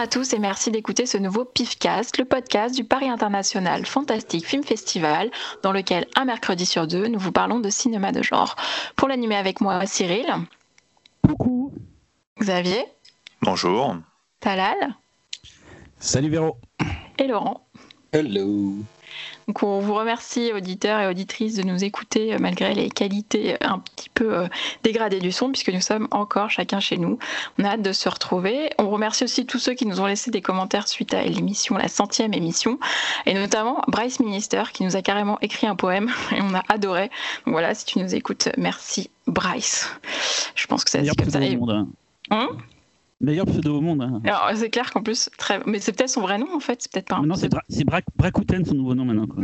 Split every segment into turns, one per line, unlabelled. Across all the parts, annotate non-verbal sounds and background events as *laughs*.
Bonjour à tous et merci d'écouter ce nouveau PIFcast, le podcast du Paris International Fantastic Film Festival, dans lequel un mercredi sur deux, nous vous parlons de cinéma de genre. Pour l'animer avec moi, Cyril.
Coucou.
Xavier.
Bonjour.
Talal.
Salut Véro.
Et Laurent.
Hello.
Donc on vous remercie auditeurs et auditrices de nous écouter euh, malgré les qualités un petit peu euh, dégradées du son puisque nous sommes encore chacun chez nous. On a hâte de se retrouver. On remercie aussi tous ceux qui nous ont laissé des commentaires suite à l'émission, la centième émission, et notamment Bryce Minister qui nous a carrément écrit un poème *laughs* et on a adoré. Donc voilà, si tu nous écoutes, merci Bryce. Je pense que ça
dit comme ça. Monde, hein? Meilleur pseudo au monde. Hein.
c'est clair qu'en plus, très... mais c'est peut-être son vrai nom en fait, c'est peut-être pas. Un
non, c'est Bra son nouveau nom maintenant. *laughs*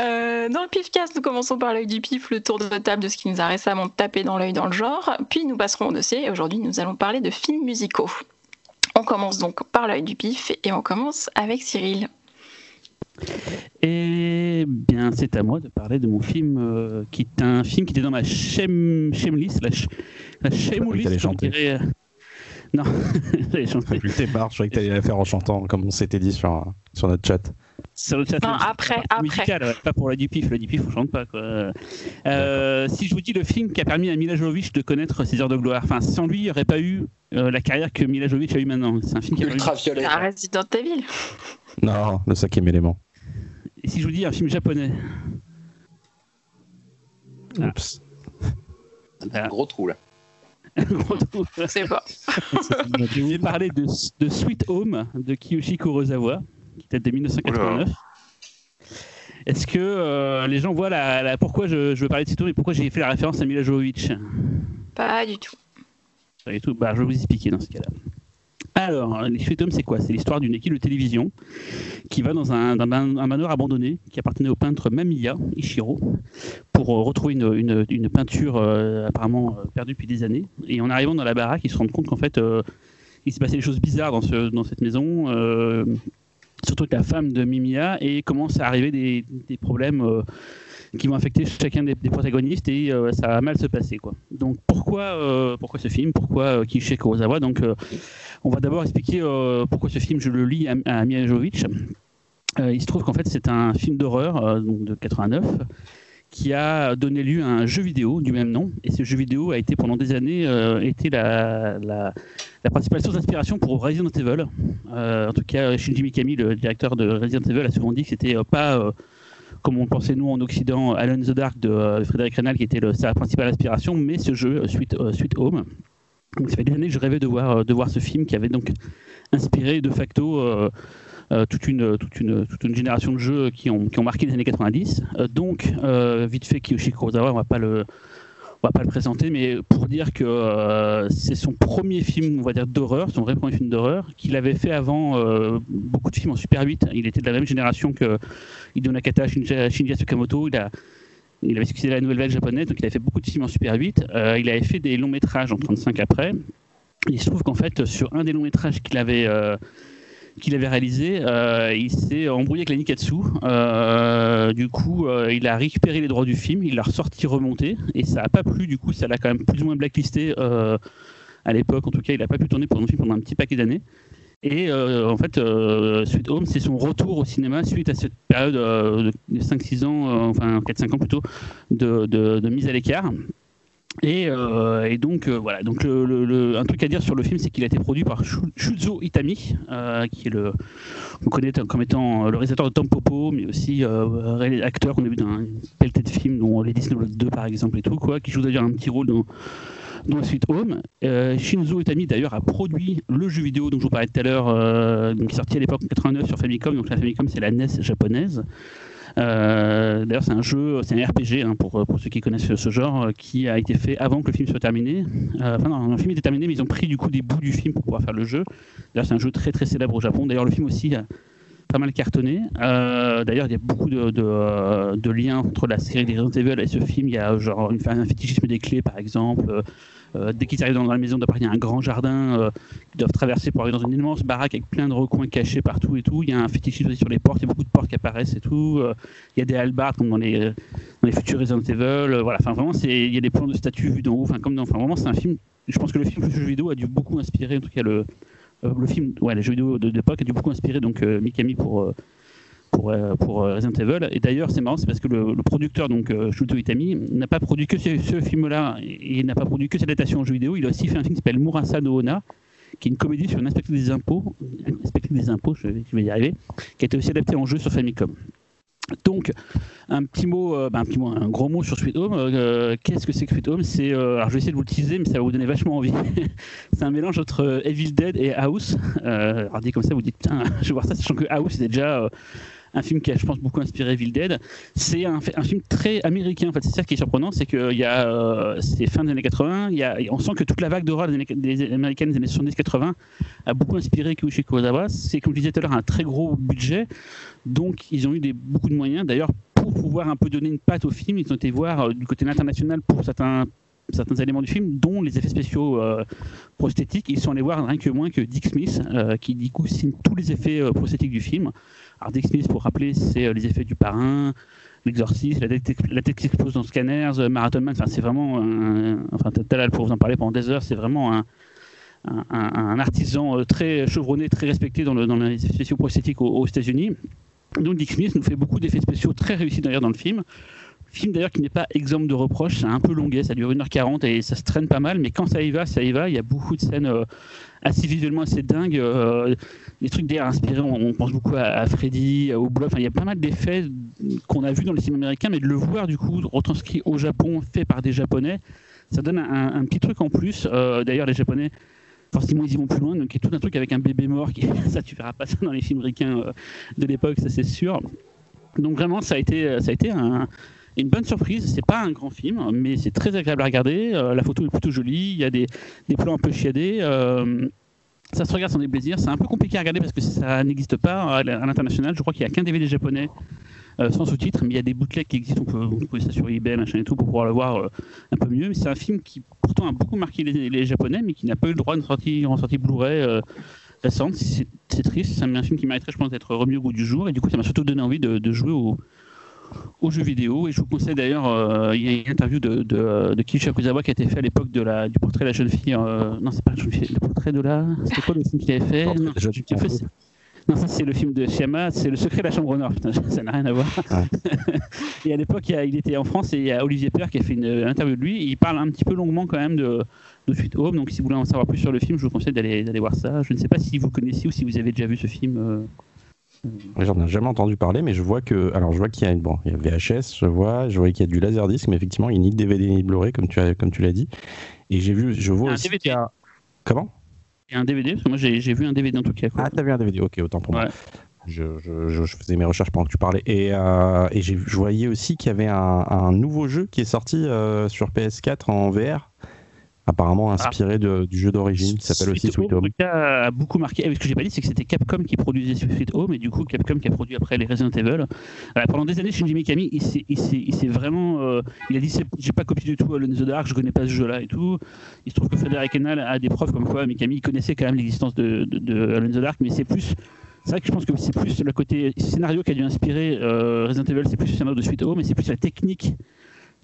euh, dans le pifcast, nous commençons par l'œil du pif, le tour de table de ce qui nous a récemment tapé dans l'œil dans le genre. Puis nous passerons au dossier et aujourd'hui nous allons parler de films musicaux. On commence donc par l'œil du pif et on commence avec Cyril.
Eh bien, c'est à moi de parler de mon film, euh, qui est un film qui était dans ma shame, shameless, la, *laughs* la
shameless, chanter. Euh, *laughs*
non, *laughs* j'allais chanter.
T'es barre, je croyais que t'allais la faire en chantant, comme on s'était dit sur, sur notre chat.
Sur le chat,
non, après, après.
Musical, pas pour la Dupif, la Dupif, on chante pas. Quoi. Euh, si je vous dis le film qui a permis à Mila Jovovich de connaître ses heures de gloire, enfin, sans lui, il n'y aurait pas eu euh, la carrière que Mila Jovovich a eu maintenant. C'est un film qui a
Ultraviolet.
Un Resident Evil.
Non, le cinquième élément.
Et si je vous dis un film japonais?
Oups.
Un gros trou là.
C'est pas.
je vais parler de, de, Sweet Home de Kiyoshi Kurosawa, qui date de 1989. Est-ce que euh, les gens voient la, pourquoi je, veux parler de Sweet Home et pourquoi j'ai fait la référence à Mila Jovovich
Pas du tout.
Pas du tout. Bah, je vais vous expliquer dans ce cas-là. Alors, les c'est quoi? C'est l'histoire d'une équipe de télévision qui va dans un, manoir abandonné qui appartenait au peintre Mamiya Ishiro pour euh, retrouver une, peinture euh, apparemment euh, perdue depuis des années. Et en arrivant dans la baraque, ils se rendent compte qu'en fait, il s'est passé des choses bizarres dans, cette maison, surtout avec la femme de Mimiya, et commence à arriver des, problèmes qui vont affecter chacun des, protagonistes et ça va mal se passer. Donc pourquoi ce film? Pourquoi euh, Donc on va d'abord expliquer euh, pourquoi ce film je le lis à, à euh, il se trouve qu'en fait c'est un film d'horreur euh, de 89 qui a donné lieu à un jeu vidéo du même nom. Et ce jeu vidéo a été pendant des années été la, la, principale source d'inspiration pour Resident Evil. en tout cas, Shinji Mikami, le directeur de Resident Evil, a souvent dit que c'était pas comme on pensait nous en Occident, Alan the Dark de Frédéric Renal qui était sa principale inspiration, mais ce jeu, Sweet, Sweet Home. Donc ça fait des années que je rêvais de voir, euh, de voir ce film qui avait donc inspiré de facto euh, euh, toute, une, toute, une, toute une génération de jeux qui ont, qui ont marqué les années 90. donc, vite fait, Kiyoshi Kurosawa, on va va pas le présenter, mais pour dire que c'est son premier film, d'horreur, son vrai premier film d'horreur, qu'il avait fait avant beaucoup de films en Super 8. Il était de la même génération que Hideo Nakata, Shinji, Shinji Tsukamoto. Il a, il avait succédé à la nouvelle vague japonaise, donc il avait fait beaucoup de films en Super 8. Euh, il avait fait des longs métrages en 35 après. Il se trouve qu'en fait, sur un des longs métrages qu'il avait, euh, réalisé, euh, il s'est embrouillé avec la Nikatsu. du coup, il a récupéré les droits du film, il l'a ressorti, remonté, et ça n'a pas plu. Du coup, ça l'a quand même plus ou moins blacklisté à l'époque. En tout cas, il n'a pas pu tourner pour pendant un petit paquet d'années. Et euh, en fait, euh, Sweet Home, c'est son retour au cinéma suite à cette période euh, de 5-6 ans, enfin 4-5 ans plutôt, de, mise à l'écart. Et, donc voilà, donc le, un truc à dire sur le film, c'est qu'il a été produit par Shuzo Itami, qui est le, qu'on connaît comme étant le réalisateur de Tom Popo, mais aussi acteur qu'on a vu dans une pelletée de films, dont les Disney 2 par exemple et tout, quoi, qui joue d'ailleurs un petit rôle dans dans la suite Home. Euh, Shinzo Itami d'ailleurs a produit le jeu vidéo dont je vous parlais tout à l'heure, euh, qui est sorti à l'époque en 89 sur Famicom. Donc la Famicom c'est la NES japonaise. Euh, d'ailleurs, c'est un jeu, c'est un RPG hein, pour, pour ceux qui connaissent ce, genre, qui a été fait avant que le film soit terminé. enfin, non, le film était terminé, mais ils ont pris du coup des bouts du film pour pouvoir faire le jeu. D'ailleurs, c'est un jeu très très célèbre au Japon. D'ailleurs, le film aussi a pas mal cartonné. D'ailleurs, il y a beaucoup de, liens entre la série des Resident Evil et ce film. Il y a genre une, un fétichisme des clés, par exemple. Euh, dès qu'ils arrivent dans la maison, il y a un grand jardin euh, qu'ils doivent traverser pour arriver dans une immense baraque avec plein de recoins cachés partout et tout. Il y a un fétichisme aussi sur les portes, il y a beaucoup de portes qui apparaissent et tout. Euh, il y a des halbards comme dans les, futurs Resident Evil. voilà, enfin vraiment, il y a des plans de statues vus d'en haut. Enfin, comme dans, enfin, vraiment, c'est un film. Je pense que le film le jeu vidéo a dû beaucoup inspirer, en tout cas le, le film, ouais, les jeux vidéo de l'époque a dû beaucoup inspirer donc Mikami pour pour, euh, pour euh, Resident Evil. Et d'ailleurs, c'est marrant, c'est parce que le, producteur, donc euh, Shuto Itami, n'a pas produit que ce, film-là et n'a pas produit que cette adaptation en jeu vidéo. Il a aussi fait un film qui s'appelle Murasa no Ona, qui est une comédie sur un inspecteur des impôts, inspecteur des impôts, je vais, y arriver, qui a été aussi adapté en jeu sur Famicom. Donc, un petit mot, bah, un petit mot, un gros mot sur Sweet Home. Qu'est-ce que c'est que Sweet Home? C'est, alors je vais essayer de vous le teaser, mais ça va vous donner vachement envie. *laughs* c'est un mélange entre Evil Dead et House. alors dit comme ça, vous dites putain, *laughs* je vais voir ça, sachant que House c'est déjà un film qui a, je pense, beaucoup inspiré Evil Dead. C'est un, film très américain. En fait, c'est ça qui est surprenant, c'est que il y a, euh, c'est fin des années 80. Il y a, on sent que toute la vague d'horreur des, des, américaines des années 70-80 a beaucoup inspiré Kiyoshi Kurosawa. C'est comme je disais tout à l'heure un très gros budget, donc ils ont eu des, beaucoup de moyens. D'ailleurs, pour pouvoir un peu donner une patte au film, ils ont été voir euh, du côté international pour certains certains éléments du film, dont les effets spéciaux euh, prosthétiques. Ils sont allés voir rien que moins que Dick Smith, qui du coup signe tous les effets prosthétiques du film. Alors Dick Smith, pour rappeler, c'est euh, les effets du parrain, l'exorciste, la tête, qui explose dans Scanners, euh, Marathon Man, enfin c'est vraiment, enfin Talal pour vous en parler pendant des heures, c'est vraiment un, artisan euh, très chevronné, très respecté dans, le, dans les spéciaux prosthétiques aux, aux États-Unis. Donc Dick Smith nous fait beaucoup d'effets spéciaux très réussis d'ailleurs dans le film. Film d'ailleurs qui n'est pas exemple de reproches, c'est un peu longuet, ça dure 1h40 et ça se traîne pas mal, mais quand ça y va, ça y va. Il y a beaucoup de scènes euh, assez visuellement assez dingues, euh, des trucs d'ailleurs inspirés, on, pense beaucoup à, Freddy, au Blob, enfin, il y a pas mal d'effets qu'on a vus dans le cinéma américain, mais de le voir du coup retranscrit au Japon, fait par des Japonais, ça donne un, petit truc en plus. Euh, d'ailleurs, les Japonais forcément ils y vont plus loin. Donc il y a tout un truc avec un bébé mort qui, *laughs* ça tu verras pas ça dans les films américains de l'époque ça c'est sûr. Donc vraiment ça a été ça a été un, une bonne surprise. C'est pas un grand film, mais c'est très agréable à regarder. Euh, la photo est plutôt jolie. Il y a des, des plans un peu chiadés. Euh, ça se regarde sans déplaisir. C'est un peu compliqué à regarder parce que ça n'existe pas à l'international. Je crois qu'il n'y a qu'un DVD japonais euh, sans sous-titres, mais il y a des bootlegs qui existent. On peut trouver ça sur eBay, machin et tout, pour pouvoir le voir un peu mieux. Mais c'est un film qui pourtant a beaucoup marqué les, Japonais, mais qui n'a pas eu le droit de sortir en sortie Blu-ray récente. C'est triste. C'est un film qui mériterait, je pense, d'être remis au goût du jour. Et du coup, ça m'a surtout donné envie de jouer au aux jeux vidéo. Et je vous conseille d'ailleurs, euh, il y a une interview de, de, de Akuzawa qui a été fait à l'époque de la, du portrait de la jeune fille. Euh, non, c'est pas la jeune fille, le portrait de la. C'était quoi le film qu'il avait fait? Non, non, ça c'est le film de Shyama, c'est Le secret de la chambre nord. Putain, *laughs* ça n'a rien à voir. *laughs* et à l'époque, il, il, était en France et il y a Olivier Père qui a fait une, interview de lui. il parle un petit peu longuement quand même de, de Suite Home. Donc si vous voulez en savoir plus sur le film, je vous conseille d'aller voir ça. Je ne sais pas si vous connaissez ou si vous avez déjà vu ce film. Euh,
J'en ai jamais entendu parler, mais je vois que, alors je vois qu'il y a, bon, il y a VHS, je vois, je vois qu'il y a du laserdisc, mais effectivement, il n'y a ni de DVD ni de Blu-ray, comme tu as, comme tu l'as dit. Et j'ai vu, je vois aussi y a, comment?
Il y a un DVD, parce que moi j'ai vu un DVD en tout cas.
Quoi. Ah, t'as vu un DVD, ok, autant pour moi. Je, je, je, faisais mes recherches pendant que tu parlais. Et, euh, et je voyais aussi qu'il y avait un, un, nouveau jeu qui est sorti euh, sur PS4 en VR apparemment ah. inspiré de, du jeu d'origine qui s'appelle aussi Sweet Home.
a beaucoup marqué. Ce que j'ai pas dit, c'est que c'était Capcom qui produisait Sweet Home et du coup Capcom qui a produit après les Resident Evil. Euh, pendant des années, Shinji Mikami, il s'est vraiment, euh, il a dit j'ai pas copié du tout Alone in the Dark, je connais pas ce jeu-là et tout. Il se trouve que Frédéric Henal a des preuves comme quoi Mikami connaissait quand même l'existence de, de, Alone in the Dark, mais c'est plus c'est vrai que je pense que c'est plus le côté scénario qui a dû inspirer euh, Resident Evil, c'est plus le scénario de Sweet Home, mais c'est plus la technique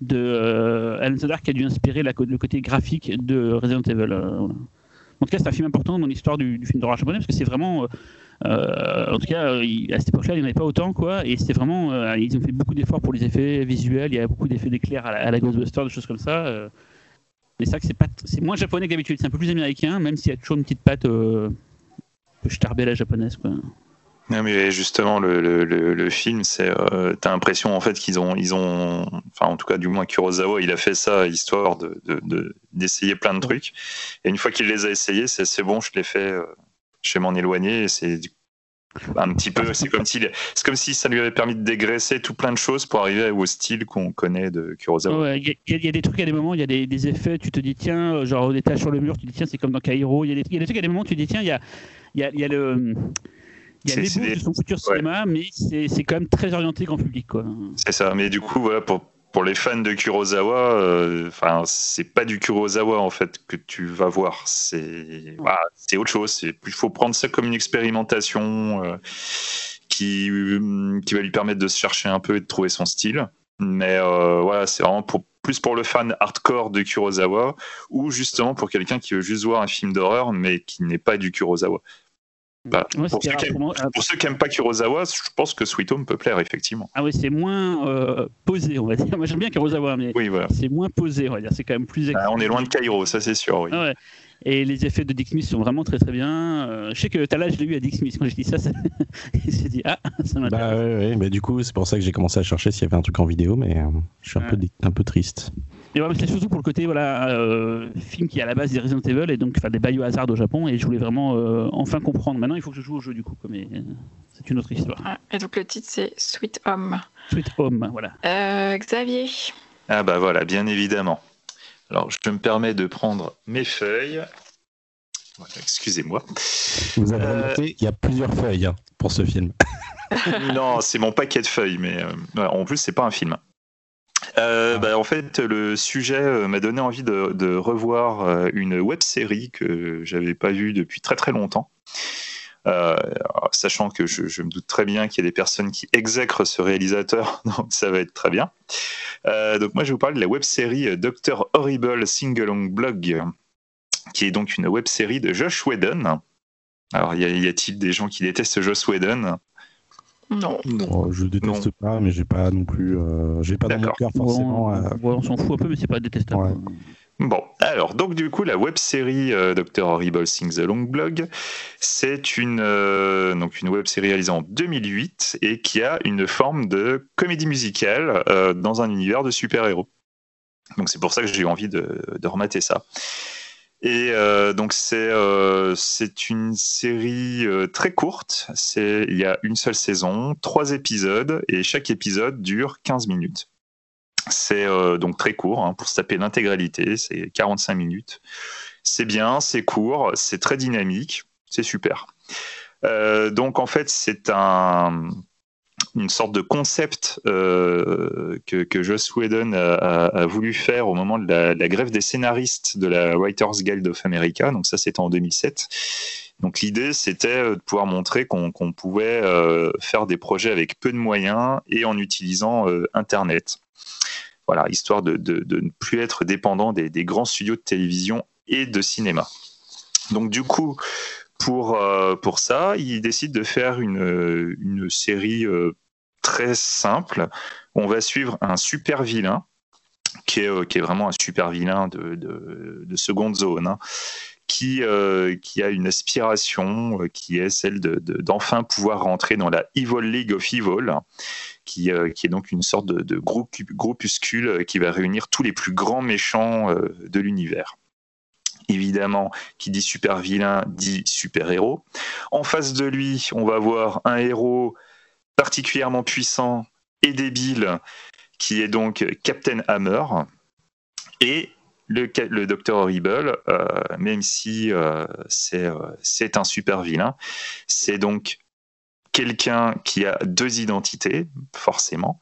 de euh, Alan Dark qui a dû inspirer le côté graphique de Resident Evil. Euh, en tout cas, c'est un film important dans l'histoire du, film d'horreur japonais parce que c'est vraiment, euh, en tout cas, à cette époque-là, il n'y en avait pas autant, quoi. Et c'était vraiment, ils ont fait beaucoup d'efforts pour les effets visuels. Il y a beaucoup d'effets d'éclair à, la, Ghostbusters, des choses comme ça. mais c'est c'est c'est moins japonais que d'habitude. C'est un peu plus américain, même s'il y a toujours une petite patte euh, peu starbée à la japonaise, quoi.
Non, mais justement, le, le, le, film, c'est, euh, t'as l'impression en fait qu'ils ont, ils ont, enfin en tout cas du moins Kurosawa, il a fait ça histoire de, de, d'essayer plein de trucs. Et une fois qu'il les a essayés, c'est, c'est bon, je l'ai fait, euh, je vais m'en éloigner. C'est un petit peu, c'est comme si, c'est comme si ça lui avait permis de dégraisser tout plein de choses pour arriver au style qu'on connaît de Kurosawa.
Il y, a des trucs, a des moments, il y a des, effets, tu te dis tiens, genre des taches sur le mur, tu te dis tiens, c'est comme dans Cairo. Il y, a des, trucs, a des moments, tu te dis tiens, il y a, il y y a le il y a les de son futur cinéma, mais c'est quand même très orienté grand public.
C'est ça, mais du coup, voilà, pour, pour les fans de Kurosawa, euh, enfin, c'est pas du Kurosawa en fait que tu vas voir. C'est c'est autre chose. Il faut prendre ça comme une expérimentation euh, qui, qui va lui permettre de se chercher un peu et de trouver son style. Mais euh, voilà, c'est vraiment pour, plus pour le fan hardcore de Kurosawa ou justement pour quelqu'un qui veut juste voir un film d'horreur mais qui n'est pas du Kurosawa. Bah, pour, ceux qui n'aiment pas Kurosawa, je pense que Sweet Home peut plaire, effectivement.
Ah oui, c'est moins euh, posé, on va dire. *laughs* Moi, j'aime bien Kurosawa, mais c'est moins posé, on va dire. C'est quand même plus.
Bah, on est loin de Cairo, ça c'est sûr. Oui.
Ah Et les effets de Dick Smith sont vraiment très très bien. Euh, je sais que Tala, je l'ai eu à Dick Smith. Quand j'ai dit ça, *laughs* il s'est dit Ah, ça
m'intéresse. Bah, ouais, ouais. du coup, c'est pour ça que j'ai commencé à chercher s'il y avait un truc en vidéo, mais euh, je suis un, peu, un peu triste.
Et c'est surtout pour le côté voilà, euh, film qui est à la base des Resident Evil et donc enfin, des Biohazard au Japon. Et je voulais vraiment euh, enfin comprendre. Maintenant, il faut que je joue au jeu du coup, mais euh, c'est une autre histoire.
Ah, et donc le titre c'est Sweet Home.
Sweet Home, voilà.
Xavier.
Ah bah voilà, bien évidemment. Alors je me permets de prendre mes feuilles. Excusez-moi.
Vous avez noté, il y a plusieurs feuilles hein, pour ce film. *laughs*
non, c'est mon paquet de feuilles, mais en plus c'est pas un film. Euh, bah, en fait, le sujet euh, m'a donné envie de, revoir euh, une web série que j'avais pas vue depuis très très longtemps. sachant que je, me doute très bien qu'il y a des personnes qui exècrent ce réalisateur, *laughs* donc ça va être très bien. donc moi je vous parle de la web série Dr Horrible Singalong Blog, qui est donc une web série de Josh Whedon. Alors y a-t-il des gens qui détestent Josh Whedon?
Non.
Oh, je déteste pas, mais j'ai pas non plus. Euh, j'ai pas dans mon cœur forcément.
Euh, on s'en fout un peu, mais c'est pas détestable.
Bon, alors, donc du coup, la web série euh, Dr. Horrible Things the Long Blog, c'est une, donc une web série réalisée en 2008 et qui a une forme de comédie musicale dans un univers de super-héros. Donc c'est pour ça que j'ai eu envie de, de remater ça. Et euh, donc c'est euh, c'est une série euh, très courte. Il y a une seule saison, trois épisodes et chaque épisode dure 15 minutes. C'est donc très court hein, pour se taper l'intégralité. C'est 45 minutes. C'est bien, c'est court, c'est très dynamique, c'est super. donc en fait c'est un une sorte de concept euh, que, que, Joss Whedon a, voulu faire au moment de la, grève des scénaristes de la Writers Guild of America. Donc ça, c'était en 2007. Donc l'idée, c'était de pouvoir montrer qu'on pouvait euh, faire des projets avec peu de moyens et en utilisant euh, Internet. Voilà, histoire de, ne plus être dépendant des, grands studios de télévision et de cinéma. Donc du coup, pour, pour ça, il décide de faire une, série très simple. On va suivre un super vilain, qui est, euh, vraiment un super vilain de, de, seconde zone, hein, qui, euh, a une aspiration euh, qui est celle d'enfin pouvoir rentrer dans la Evil League of Evil. Qui, qui, est donc une sorte de, de groupuscule qui va réunir tous les plus grands méchants de l'univers. Évidemment, qui dit super vilain dit super héros. En face de lui, on va avoir un héros particulièrement puissant et débile, qui est donc Captain Hammer. Et le, le Docteur Horrible, euh, même si euh, euh, c'est un super vilain, c'est donc quelqu'un qui a deux identités, forcément.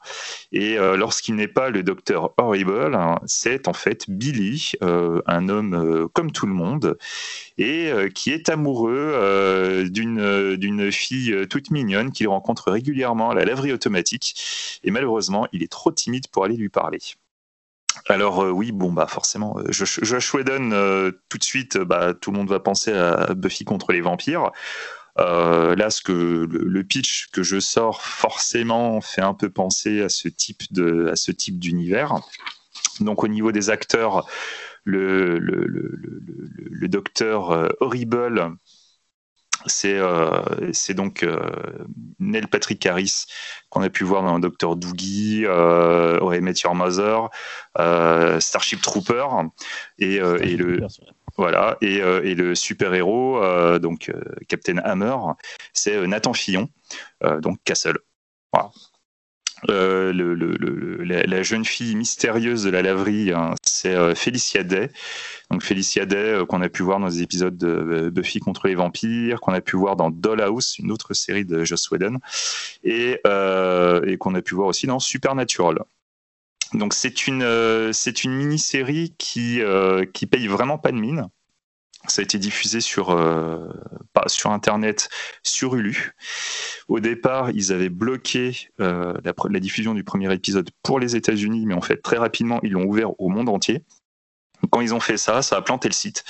Et euh, lorsqu'il n'est pas le docteur Horrible, hein, c'est en fait Billy, euh, un homme euh, comme tout le monde, et qui est amoureux d'une fille toute mignonne qu'il rencontre régulièrement à la laverie automatique. Et malheureusement, il est trop timide pour aller lui parler. Alors oui, bon bah forcément, Josh Whedon, tout de suite, bah, tout le monde va penser à Buffy contre les vampires. Euh, là, ce que le, pitch que je sors forcément fait un peu penser à ce type d'univers. Donc, au niveau des acteurs, le docteur euh, Horrible, c'est euh, donc Neil Patrick Harris qu'on a pu voir dans Docteur Doogie, euh, Met Your Mother, Starship Trooper et, et le voilà, et, euh, le super-héros, euh, donc euh, Captain Hammer, c'est Nathan Fillon, donc Castle. La, jeune fille mystérieuse de la laverie, hein, c'est Felicia Day. Donc Felicia Day, qu'on a pu voir dans les épisodes de Buffy contre les vampires, qu'on a pu voir dans Dollhouse, une autre série de Joss Whedon, et, et qu'on a pu voir aussi dans Supernatural. Donc c'est une, une mini-série qui, qui paye vraiment pas de mine. Ça a été diffusé sur, euh, sur Internet, sur Hulu. Au départ, ils avaient bloqué euh, la, diffusion du premier épisode pour les États-Unis, mais en fait, très rapidement, ils l'ont ouvert au monde entier. Quand ils ont fait ça, ça a planté le site.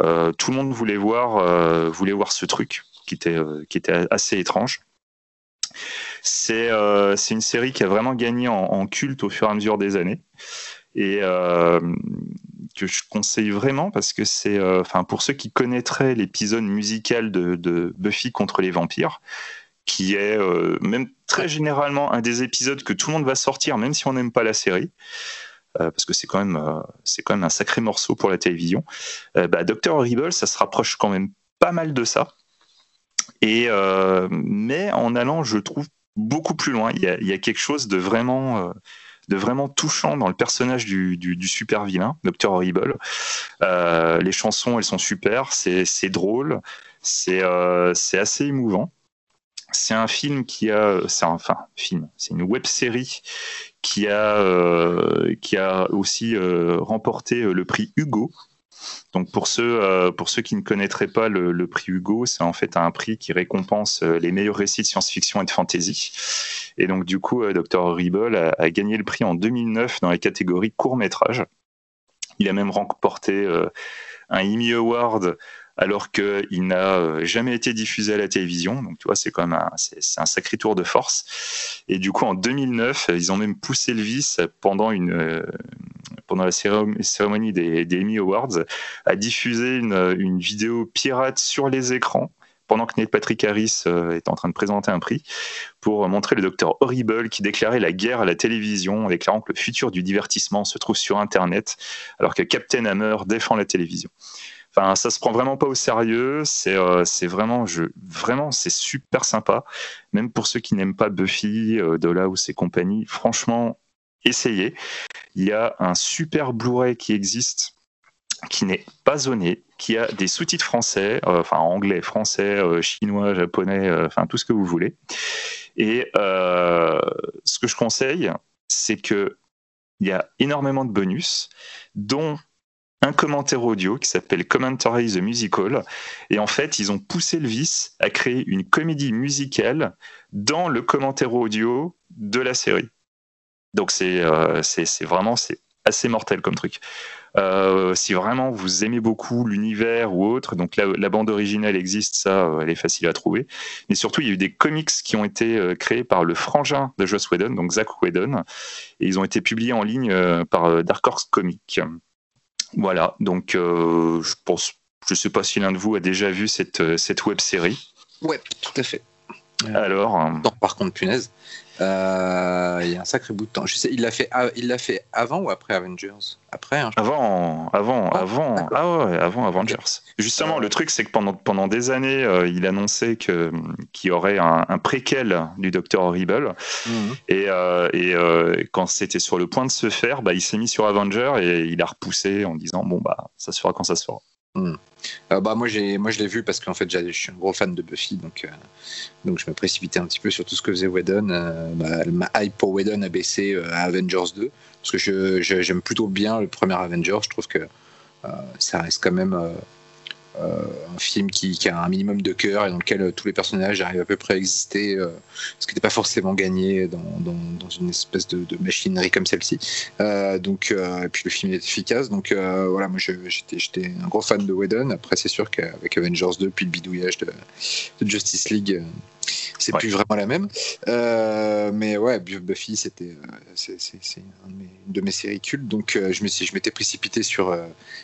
Euh, tout le monde voulait voir, voulait voir ce truc qui était, qui était assez étrange. C'est une série qui a vraiment gagné en, en, culte au fur et à mesure des années. Et, que je conseille vraiment parce que c'est, euh, enfin, pour ceux qui connaîtraient l'épisode musical de, Buffy contre les vampires, qui est euh, même très généralement un des épisodes que tout le monde va sortir, même si on n'aime pas la série. Euh, parce que c'est quand même c'est quand même un sacré morceau pour la télévision. bah, Doctor Horrible, ça se rapproche quand même pas mal de ça. Et mais en allant, je trouve beaucoup plus loin. Il y a, il y a quelque chose de vraiment de vraiment touchant dans le personnage du, super vilain, Docteur Horrible. Euh, les chansons, elles sont super, c'est drôle, euh, c'est assez émouvant. C'est un film qui a, c'est enfin film, c'est une web série qui a euh, qui a aussi remporté le prix Hugo donc pour ceux, pour ceux qui ne connaîtraient pas le, prix Hugo, c'est en fait un prix qui récompense les meilleurs récits de science-fiction et de fantasy. Et donc du coup, euh, Dr. Horrible a, gagné le prix en 2009 dans la catégorie court métrage. Il a même remporté un Emmy Award alors qu'il n'a euh, jamais été diffusé à la télévision. Donc, tu vois, c'est quand même un, sacré tour de force. Et du coup, en 2009, ils ont même poussé le vice pendant une, euh, pendant la cérémonie des, des Emmy Awards à diffuser une vidéo pirate sur les écrans pendant que Neil Patrick Harris euh, est en train de présenter un prix, pour montrer le docteur Horrible qui déclarait la guerre à la télévision, en déclarant que le futur du divertissement se trouve sur Internet, alors que Captain Hammer défend la télévision. Enfin, ça se prend vraiment pas au sérieux. C'est euh, vraiment, vraiment, c'est super sympa. Même pour ceux qui n'aiment pas Buffy, euh, de là où ses compagnies, franchement, essayez. Il y a un super Blu-ray qui existe qui n'est pas zoné, qui a des sous-titres français, euh, enfin anglais, français, chinois, japonais, enfin tout ce que vous voulez. Et ce que je conseille, c'est que il y a énormément de bonus, dont un commentaire audio qui s'appelle Commentary the Musical. Et en fait, ils ont poussé le vice à créer une comédie musicale dans le commentaire audio de la série. Donc c'est euh, vraiment c'est assez mortel comme truc. Euh, si vraiment vous aimez beaucoup l'univers ou autre, donc la, bande originale existe, ça, euh, elle est facile à trouver. Mais surtout, il y a eu des comics qui ont été créés par le frangin de Joss Whedon, donc Zach Whedon, et ils ont été publiés en ligne par Dark Horse Comics. Voilà, donc euh, je pense, je sais pas si l'un de vous a déjà vu cette, euh, cette web série.
Ouais, tout à fait.
Alors. Euh,
non, par contre, punaise. Euh, il y a un sacré bout de temps. Je sais, il l'a fait, il l'a fait avant ou après Avengers? Après. Hein,
avant, avant, oh, avant, ah ouais, avant Avengers. Justement, le truc, c'est que pendant pendant des années, euh, il annonçait que qu'il y aurait un, préquel du Docteur Horrible, mhm. et, euh, et quand c'était sur le point de se faire, bah, il s'est mis sur Avengers et il a repoussé en disant bon bah ça se fera quand ça se fera.
Hmm. Euh, bah moi j'ai moi je l'ai vu parce qu'en fait je suis un gros fan de Buffy donc euh, donc je me précipitais un petit peu sur tout ce que faisait Whedon euh, ma, hype pour Whedon a baissé à Avengers 2 parce que j'aime plutôt bien le premier Avengers je trouve que ça reste quand même un film qui, a un minimum de cœur et dans lequel euh, tous les personnages arrivent à peu près à exister, euh, ce qui n'était pas forcément gagné dans, une espèce de, machinerie comme celle-ci. donc, et puis le film est efficace. Donc voilà, moi j'étais un gros fan de Whedon. Après, c'est sûr qu'avec Avengers 2, puis le bidouillage de, de Justice League, c'est plus vraiment la même. Euh, mais ouais, Buffy, c'était euh, c'est une de mes séries cultes, donc euh, je m'étais précipité sur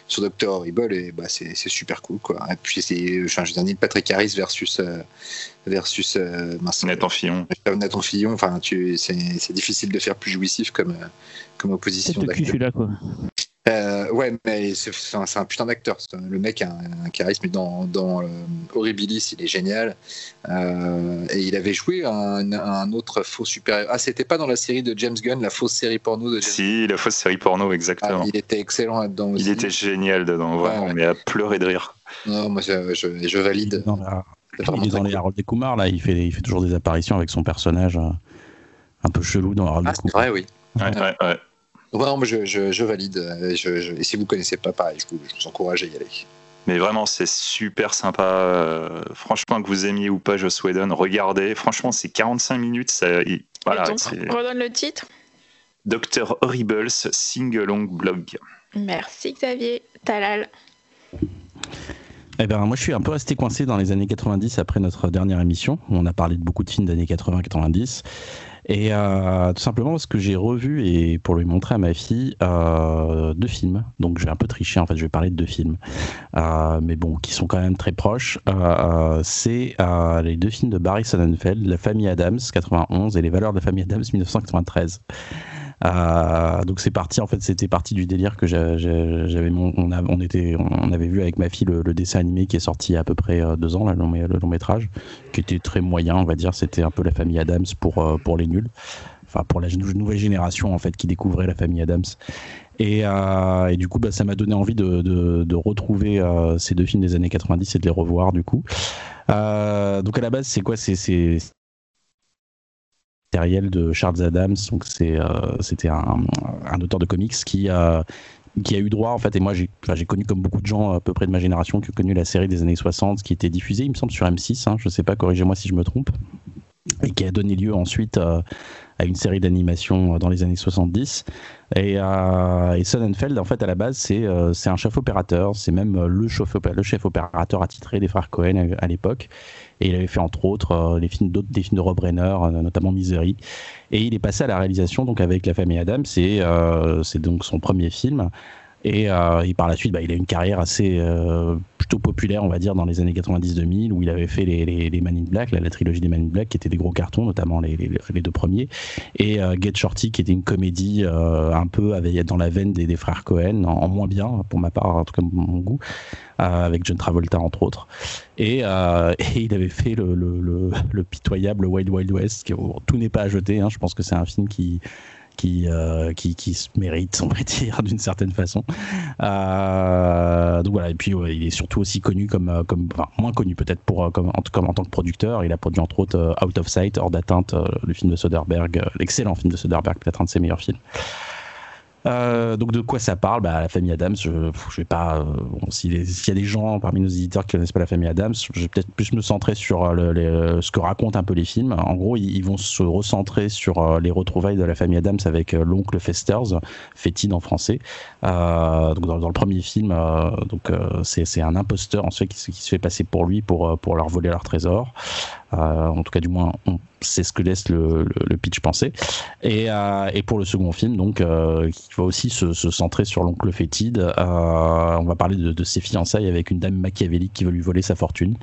sur Doctor Horrible et bah c'est super cool quoi. Et puis c'est, enfin, je veux dire, Patrick Harris versus versus
Nathan Fillon.
Nathan Fillon, enfin, c'est difficile de faire plus jouissif comme comme opposition.
là quoi.
Euh, ouais, mais c'est un, putain d'acteur. Le mec a un, charisme. Dans, dans euh, Horribilis, il est génial. Euh, et il avait joué un, un autre faux super. Ah, c'était pas dans la série de James Gunn, la fausse série porno de James
Si, la fausse série porno, exactement. Ah,
il était excellent là-dedans.
Il était génial dedans, vraiment, mais à pleurer de rire.
Non, moi, je, je, valide.
Dans Il est dans les Harold et Kumar, là, il fait, il fait toujours des apparitions avec son personnage un peu chelou dans Harold
ah,
Kumar.
C'est vrai, oui.
Ouais, ouais, ouais.
Moi je, je, valide. et si vous connaissez pas, pareil, je vous, encourage à y aller.
Mais vraiment, c'est super sympa. franchement, que vous aimiez ou pas Joss Whedon, regardez. Franchement, c'est 45 minutes. Ça,
voilà, redonne le titre.
Dr. Horribles Sing-Along Blog.
Merci Xavier. Talal.
Eh ben, moi, je suis un peu resté coincé dans les années 90 après notre dernière émission. On a parlé de beaucoup de films d'années 80-90. Et euh, tout simplement parce que j'ai revu, et pour lui montrer à ma fille, euh, deux films. Donc, je vais un peu tricher, en fait, je vais parler de deux films. Euh, mais bon, qui sont quand même très proches. C'est les deux films de Barry Sonnenfeld, La famille Adams, 91, et Les valeurs de la famille Adams, 1993. Euh, donc c'est parti, en fait, c'était parti du délire que j'avais, on, on, était, on avait vu avec ma fille le, dessin animé qui est sorti à peu près euh, deux ans, là, le, long, métrage, qui était très moyen, on va dire. C'était un peu la famille Adams pour euh, pour les nuls, enfin pour la nouvelle génération en fait qui découvrait la famille Adams. Et, et, du coup, bah, ça m'a donné envie de, de, de retrouver ces deux films des années 90 et de les revoir du coup. Euh, donc à la base, c'est quoi? C'est de Charles Adams. Donc c'est euh, c'était un, un, auteur de comics qui a qui a eu droit en fait. Et moi j'ai j'ai connu comme beaucoup de gens à peu près de ma génération qui ont connu la série des années 60 qui était diffusée il me semble sur M6 hein, je sais pas corrigez-moi si je me trompe. Et qui a donné lieu ensuite euh, à une série d'animation euh, dans les années 70 et, et Sonnenfeld en fait à la base c'est c'est un chef opérateur. C'est même le chef le chef opérateur attitré des frères Cohen à l'époque et il avait fait entre autres euh, des films de Rob Reiner, euh, notamment Misery. Et il est passé à la réalisation donc avec la famille. C'est euh, c'est donc son premier film. Et, par la suite, bah, il a une carrière assez plutôt populaire, on va dire, dans les années 90-2000, où il avait fait les, les, les Man in Black, la, trilogie des Man in Black, qui étaient des gros cartons, notamment les, les deux premiers, et Get Shorty, qui était une comédie un peu avec, dans la veine des, des frères Cohen, en, moins bien, pour ma part, en tout cas mon goût. Euh, avec John Travolta entre autres. Et, euh, *laughs* et il avait fait le, le, le, pitoyable Wild Wild West, qui, tout n'est pas à jeter. Hein. Je pense que c'est un film qui qui, euh, qui, qui, se mérite, *laughs* on va dire, d'une certaine façon. Euh, donc voilà, et puis il est surtout aussi connu comme, comme enfin, moins connu peut-être pour comme, en, comme en tant que producteur. Il a produit entre autres Out of Sight, hors d'atteinte, le film de Soderbergh, l'excellent film de Soderbergh, peut-être un de ses meilleurs films. Euh, donc de quoi ça parle? Bah, La famille Adams, je, je vais pas. Euh, s'il y a des gens parmi nos éditeurs qui connaissent pas la famille Adams, je vais peut-être plus me centrer sur euh, ce que racontent un peu les films. En gros, ils, vont se recentrer sur les retrouvailles de la famille Adams avec l'oncle Festers, Fétide en français. donc dans, le premier film, donc c'est un imposteur en fait qui, qui, se fait passer pour lui pour pour leur voler leur trésor. En tout cas, du moins, on c'est ce que laisse le, pitch penser. Et, euh, et, pour le second film, donc, euh, qui va aussi se, centrer sur l'oncle fétide, euh, on va parler de, ses fiançailles avec une dame machiavélique qui veut lui voler sa fortune.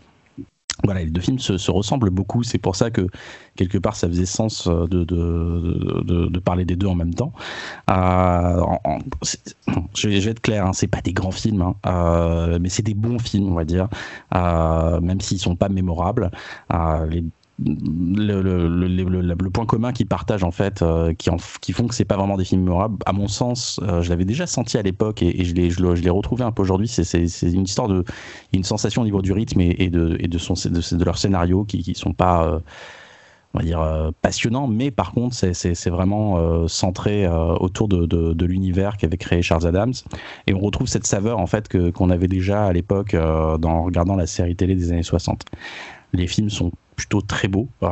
Voilà, les deux films se, ressemblent beaucoup, c'est pour ça que quelque part ça faisait sens de, de, parler des deux en même temps. je, vais, être clair, hein, c'est pas des grands films, hein, mais c'est des bons films, on va dire, même s'ils sont pas mémorables. les le, le, le, point commun qu'ils partagent en fait, euh, qui, en, qui font que c'est pas vraiment des films mémorables, à mon sens, euh, je l'avais déjà senti à l'époque et, je l'ai je retrouvé un peu aujourd'hui. C'est une histoire de, une sensation au niveau du rythme et, de et de, son, de, leur scénario qui, qui sont pas euh, on va dire passionnants, mais par contre c'est vraiment centré autour de, de, de l'univers qu'avait créé Charles Adams et on retrouve cette saveur en fait que qu'on avait déjà à l'époque dans regardant la série télé des années 60. Les films sont plutôt très beau, euh,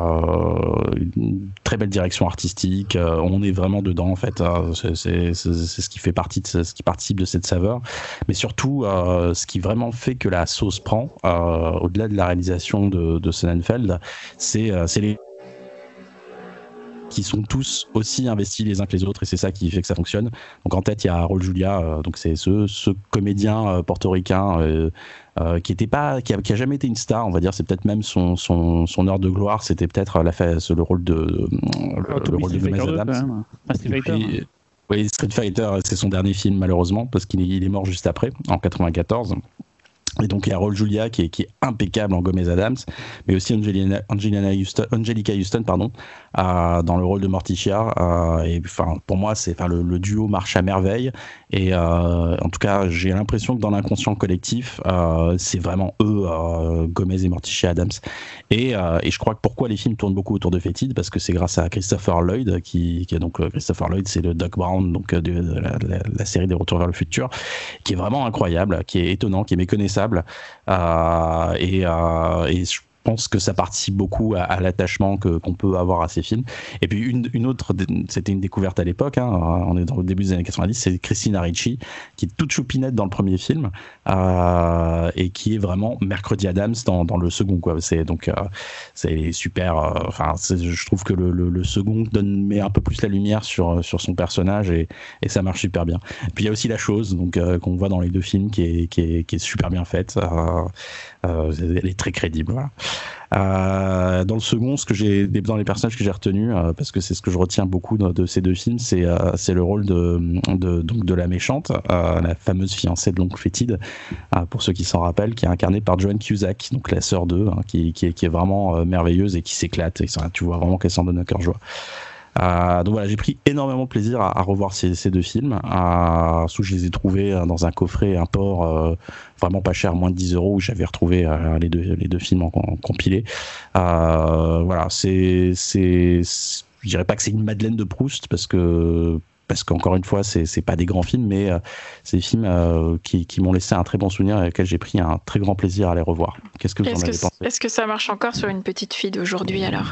une très belle direction artistique. Euh, on est vraiment dedans en fait. Hein. c'est ce qui fait partie de ce qui participe de cette saveur, mais surtout euh, ce qui vraiment fait que la sauce prend, au-delà de la réalisation de, de Sonnenfeld, c'est les qui sont tous aussi investis les uns que les autres et c'est ça qui fait que ça fonctionne. Donc en tête il y a Raul Julia, donc c'est ce, ce comédien portoricain qui était pas, qui a, jamais été une star, on va dire. C'est peut-être même son, son, son, heure de gloire. C'était peut-être la le rôle de le,
oh, rôle de Adams. Ah, Street Fighter.
oui, Street Fighter, c'est son dernier film malheureusement parce qu'il est, mort juste après, en 94. Et donc il y a Raul Julia qui est, qui est impeccable en Gomez Adams, mais aussi Angelina, Angelina Houston, Angelica Houston pardon, euh, dans le rôle de Morticia. Euh, et enfin pour moi c'est enfin le, le, duo marche à merveille. Et euh, en tout cas j'ai l'impression que dans l'inconscient collectif euh, c'est vraiment eux euh, Gomez et Morticia Adams. Et, je crois que pourquoi les films tournent beaucoup autour de Fétide parce que c'est grâce à Christopher Lloyd qui, qui est donc Christopher Lloyd c'est le Doc Brown donc de, la, série des Retours vers le futur qui est vraiment incroyable, qui est étonnant, qui est méconnaissable et, et je pense que ça participe beaucoup à, à l'attachement que qu'on peut avoir à ces films. Et puis une, une autre, c'était une découverte à l'époque, hein, on est dans le début des années 90, c'est Christina Ricci, qui est toute choupinette dans le premier film euh, et qui est vraiment Mercredi Adams dans, dans le second. Quoi. C'est donc euh, c'est super. Euh, enfin, je trouve que le, le, le, second donne met un peu plus la lumière sur sur son personnage et, et ça marche super bien. Puis il y a aussi la chose donc euh, qu'on voit dans les deux films qui est qui est, qui est super bien faite. Euh, elle est très crédible. Voilà. Euh, dans le second, ce que j'ai dans les personnages que j'ai retenus, euh, parce que c'est ce que je retiens beaucoup de, ces deux films, c'est euh, c'est le rôle de, de, donc de la méchante, euh, la fameuse fiancée de l'oncle Fétide, pour ceux qui s'en rappellent, qui est incarnée par Joan Cusack, donc la sœur d'eux, hein, qui, qui, qui est vraiment merveilleuse et qui s'éclate. Tu vois vraiment qu'elle s'en donne à cœur joie. Euh, donc voilà, j'ai pris énormément de plaisir à, à revoir ces, ces, deux films. Euh, sous, je les ai trouvés dans un coffret, un port euh, vraiment pas cher, moins de 10 euros, où j'avais retrouvé euh, les, deux, les deux films en, en compilé. voilà, c'est, c'est, je dirais pas que c'est une Madeleine de Proust parce que parce qu'encore une fois, c'est, pas des grands films, mais euh, c'est des films euh, qui, qui m'ont laissé un très bon souvenir et auxquels j'ai pris un très grand plaisir à les revoir. Qu'est-ce que vous en avez
que,
pensé?
Est-ce que ça marche encore sur une petite fille d'aujourd'hui alors?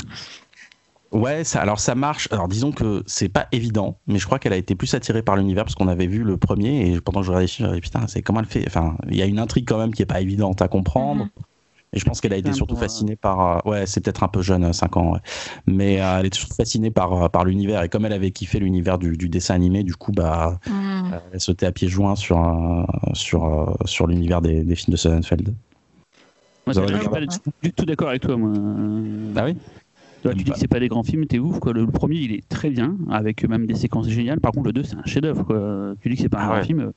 Ouais, ça, alors ça marche. Alors disons que c'est pas évident, mais je crois qu'elle a été plus attirée par l'univers parce qu'on avait vu le premier et pendant que je regardais, je me putain, c'est comment elle fait? Enfin, il y a une intrigue quand même qui est pas évidente à comprendre. Mm-hmm. Et je pense qu'elle a été surtout fascinée par. Ouais, c'est peut-être un peu jeune, 5 ans, ouais. mais euh, elle est toujours fascinée par par l'univers. Et comme elle avait kiffé l'univers du, du, dessin animé, du coup, bah, mm. elle sautait à pieds joints sur euh, sur sur l'univers des, des, films de Sonnenfeld.
Moi, je suis pas du tout d'accord avec toi, moi.
Bah oui?
Tu dis que c'est pas des grands films, t'es ouf quoi. Le, le, premier il est très bien, avec même des séquences géniales. Par contre, le 2 c'est un chef-d'œuvre. Tu dis que c'est pas un ah ouais. grand film.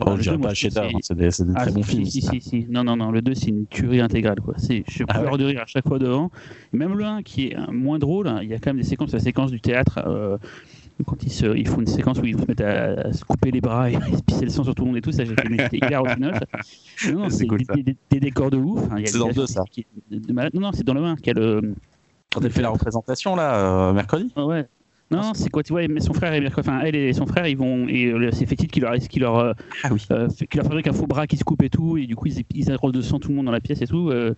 Oh, je dirais pas chef-d'œuvre, c'est des, des ah, très bons
si,
films.
Si, si, si, Non, non, non, le 2 c'est une tuerie intégrale quoi. Je ah pleure ouais. de rire à chaque fois devant. Même le 1 qui est moins drôle, hein, il y a quand même des séquences, la séquence du théâtre. Euh, quand ils, se, ils, font une séquence où ils se mettent à, à, se couper les bras et *laughs* à se pisser le sang sur tout le monde et tout, ça j'ai fait mais c'était hyper original. Non, non, *laughs* c'est, cool, des, des, des, décors de ouf.
Hein, c'est dans le 2 ça.
Qui, de, non, non, c'est dans le 1 qui a le
quand elle fait la représentation là, euh, mercredi
Ouais. Non, c'est quoi Tu vois, mais son frère et enfin elle et son frère, ils vont et c'est Fétide qui leur qui leur euh,
ah oui.
euh, qui leur fabrique un faux bras qui se coupe et tout et du coup ils ils arrosent de sang tout le monde dans la pièce et tout. Euh,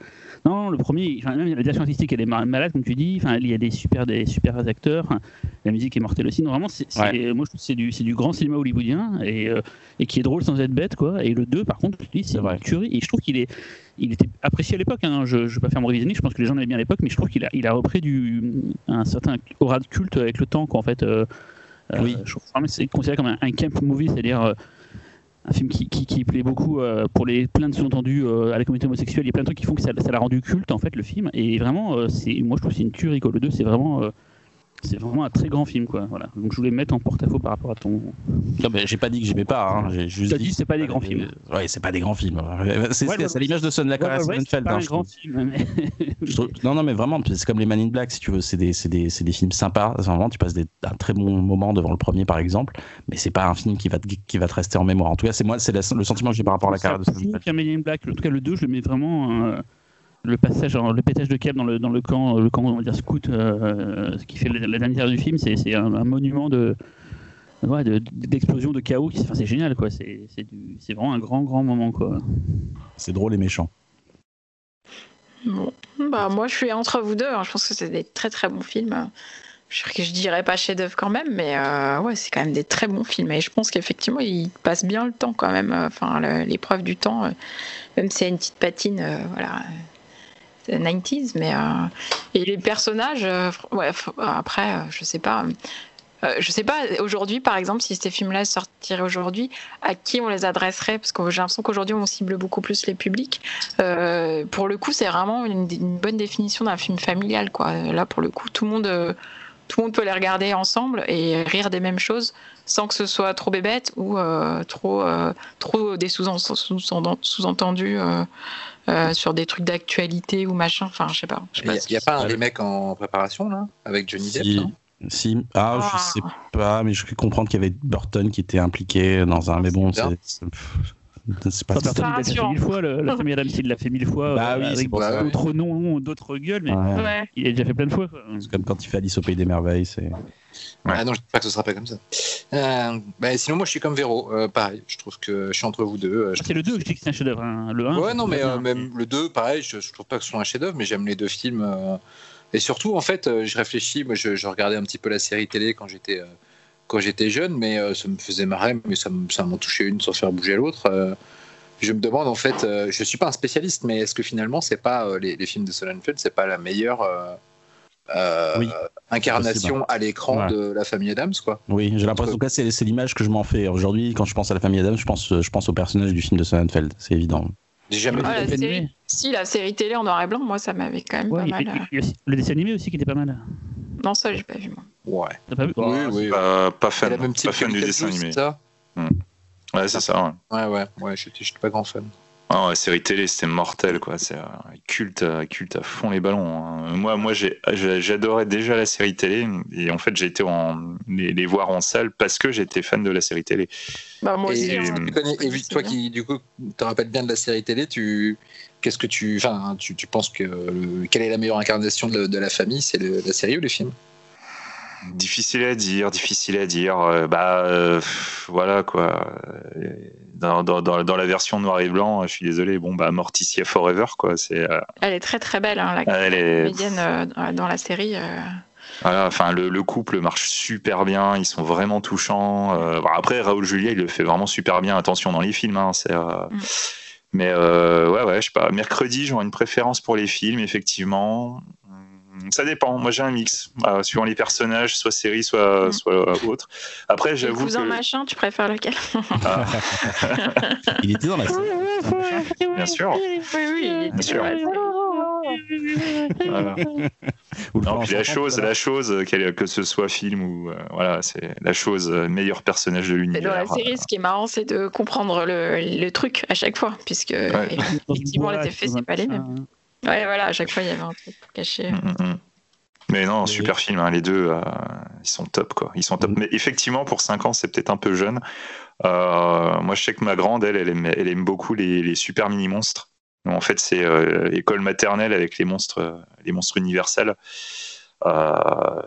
non, le premier, enfin même la direction artistique elle est malade comme tu dis. Enfin il y a des super des super acteurs. La musique est mortelle aussi. Non, vraiment c'est ouais. moi je trouve c'est du c'est du grand cinéma hollywoodien et et qui est drôle sans être bête quoi. Et le 2 par contre, je dis c'est une tuerie et je trouve qu'il est il était apprécié à l'époque. Hein. Je ne vais pas faire mon révisionnisme, je pense que les gens l'aimaient bien à l'époque, mais je trouve qu'il a, il a repris du, un certain aura de culte avec le temps. Quoi, en fait, euh,
oui.
je trouve c'est considéré comme un, un camp movie, c'est-à-dire euh, un film qui, qui, qui, plaît beaucoup euh, pour les plein de sous-entendus à la communauté homosexuelle. Il y a plein de trucs qui font que ça, ça l'a rendu culte, en fait, le film. Et vraiment, c'est, moi, je trouve que c'est une tuerie. Quoi. Le 2, c'est vraiment c'est vraiment un très grand film quoi voilà. Donc je voulais mettre en porte-à-faux par rapport à ton
non mais j'ai pas dit que j'aimais pas hein. j'ai juste
dit, dit c'est pas des grands euh, films.
ouais c'est pas des grands films. C'est ouais, c'est l'image de Son la
ouais, ouais, Sonnenfeld hein, grand film, mais... *laughs*
trouve... non non mais vraiment c'est comme les Man in Black si tu veux. C'est des c'est des c'est des films sympas. Vraiment tu passes des, un très bon moment devant le premier par exemple. Mais c'est pas un film qui va te, qui va te rester en mémoire. En tout cas c'est moi c'est le sentiment que j'ai par rapport à la carrière de
Sonnenfeld Man in Black en tout cas le 2 je le mets vraiment euh le passage, le pétage de câble dans le, dans le camp, le camp on va dire scout, euh, qui fait la, la dernière du film, c'est un, un, monument de ouais, d'explosion de, de, chaos. Enfin, c'est génial, quoi. C'est vraiment un grand, grand moment, quoi.
C'est drôle et méchant.
Bon, bah moi je suis entre vous deux. Hein. Je pense que c'est des très très bons films. Je, je dirais pas chef-d'œuvre quand même, mais euh, ouais, c'est quand même des très bons films. Et je pense qu'effectivement, ils passent bien le temps quand même. Enfin, l'épreuve du temps, euh, même si c'est une petite patine, euh, voilà 90s, mais euh, et les personnages, euh, ouais, après, euh, je sais pas. je sais pas, aujourd'hui, par exemple, si ces films-là sortiraient aujourd'hui, à qui on les adresserait? Parce que j'ai l'impression qu'aujourd'hui, on cible beaucoup plus les publics. Euh, pour le coup, c'est vraiment une, une, bonne définition d'un film familial, quoi. Là, pour le coup, tout le monde, tout le monde peut les regarder ensemble et rire des mêmes choses sans que ce soit trop bébête ou trop, trop des sous-entendus. Sur des trucs d'actualité ou machin, enfin je sais pas.
Il n'y a, pas un remake en préparation là avec Johnny Depp
si, ah, je sais pas, mais je peux comprendre qu'il y avait Burton qui était impliqué dans un. Mais bon, c'est.
C'est pas Burton, il l'a fait mille fois, la famille Adams, il l'a fait mille fois,
bah, oui,
avec d'autres noms, d'autres gueules, mais ouais. il a déjà fait plein de fois.
C'est comme quand il fait Alice au Pays des Merveilles, c'est.
Ah non, je dis pas que ce sera pas comme ça. Euh, bah, sinon, moi, je suis comme Véro. Euh, pareil, je trouve que je suis entre vous deux. Euh,
c'est le 2 que je dis que c'est un chef-d'œuvre. Hein. Le 1.
Ouais, non, mais même le 2, pareil, je, je, trouve pas que ce soit un chef-d'œuvre, mais j'aime les deux films. Et surtout, en fait, euh, je réfléchis, moi je, regardais un petit peu la série télé quand j'étais euh, quand j'étais jeune, mais euh, ça me faisait marrer, mais ça, m'en touchait une sans faire bouger l'autre. je me demande en fait, je suis pas un spécialiste, mais est-ce que finalement c'est pas les, films de Sonnenfeld, c'est pas la meilleure incarnation à l'écran de la famille Adams, quoi
Oui, j'ai l'impression que c'est l'image que je m'en fais aujourd'hui. Quand je pense à la famille Adams, je pense, je pense au personnage du film de Sonnenfeld, c'est évident.
J'ai jamais
ah, vu la série. Si, la série télé en noir et blanc, moi, ça m'avait quand même pas mal.
Euh. le dessin animé aussi qui était pas mal.
Non, ça, j'ai pas vu, moi.
Ouais.
Pas vu
oui, oui. Pas, pas fan, pas fan du dessin animé. Ça hmm. Ouais, c'est ça.
Ouais, ouais, ouais, ouais j'étais pas grand fan.
Ah, la série télé, c'était mortel, quoi. C'est euh, culte, euh, culte à fond les ballons. Hein. Moi, moi, j'adorais déjà la série télé, et en fait, j'ai été en, les, voir en salle parce que j'étais fan de la série télé.
Bah, moi aussi. Et,
hein. et, toi qui, du coup, te rappelles bien de la série télé, tu, qu'est-ce que tu, enfin, tu, tu penses que quelle est la meilleure incarnation de, de la famille, c'est la série ou les films
Difficile à dire, difficile à dire. Euh, bah euh, voilà quoi. Dans, dans, dans, la version noir et blanc, je suis désolé. Bon bah Morticia Forever quoi. C'est. Euh,
Elle est très très belle hein, la Elle est... dans la série.
Voilà, enfin le, le, couple marche super bien, ils sont vraiment touchants. après Raoul Julia, il le fait vraiment super bien. Attention dans les films, hein, c'est. Mm. Mais ouais ouais, je sais pas. Mercredi, j'aurais une préférence pour les films effectivement. Ça dépend. Moi, j'ai un mix, euh, suivant les personnages, soit série, soit, mm. soit autre. Après, j'avoue.
Cousin machin, tu préfères lequel?
Ah. *laughs* Il était dans la série.
Bien sûr.
Oui, oui, Bien sûr.
Voilà. Non, puis la chose, la chose, que ce soit film ou euh, voilà, c'est la chose euh, meilleur personnage de l'univers.
Dans la série, ce qui est marrant, c'est de comprendre le, le, truc à chaque fois, puisque effectivement les effets c'est pas les mêmes. Ouais, voilà, à chaque fois, il y avait un truc caché. Mm, mm, mm.
Mais non, super film, hein, les deux, euh, ils sont top, quoi. Ils sont top. Mais effectivement, pour 5 ans, c'est peut-être un peu jeune. Euh, moi, je sais que ma grande, elle, elle aime, elle aime beaucoup les, les super mini-monstres. En fait, c'est euh, école maternelle avec les monstres, les monstres universels.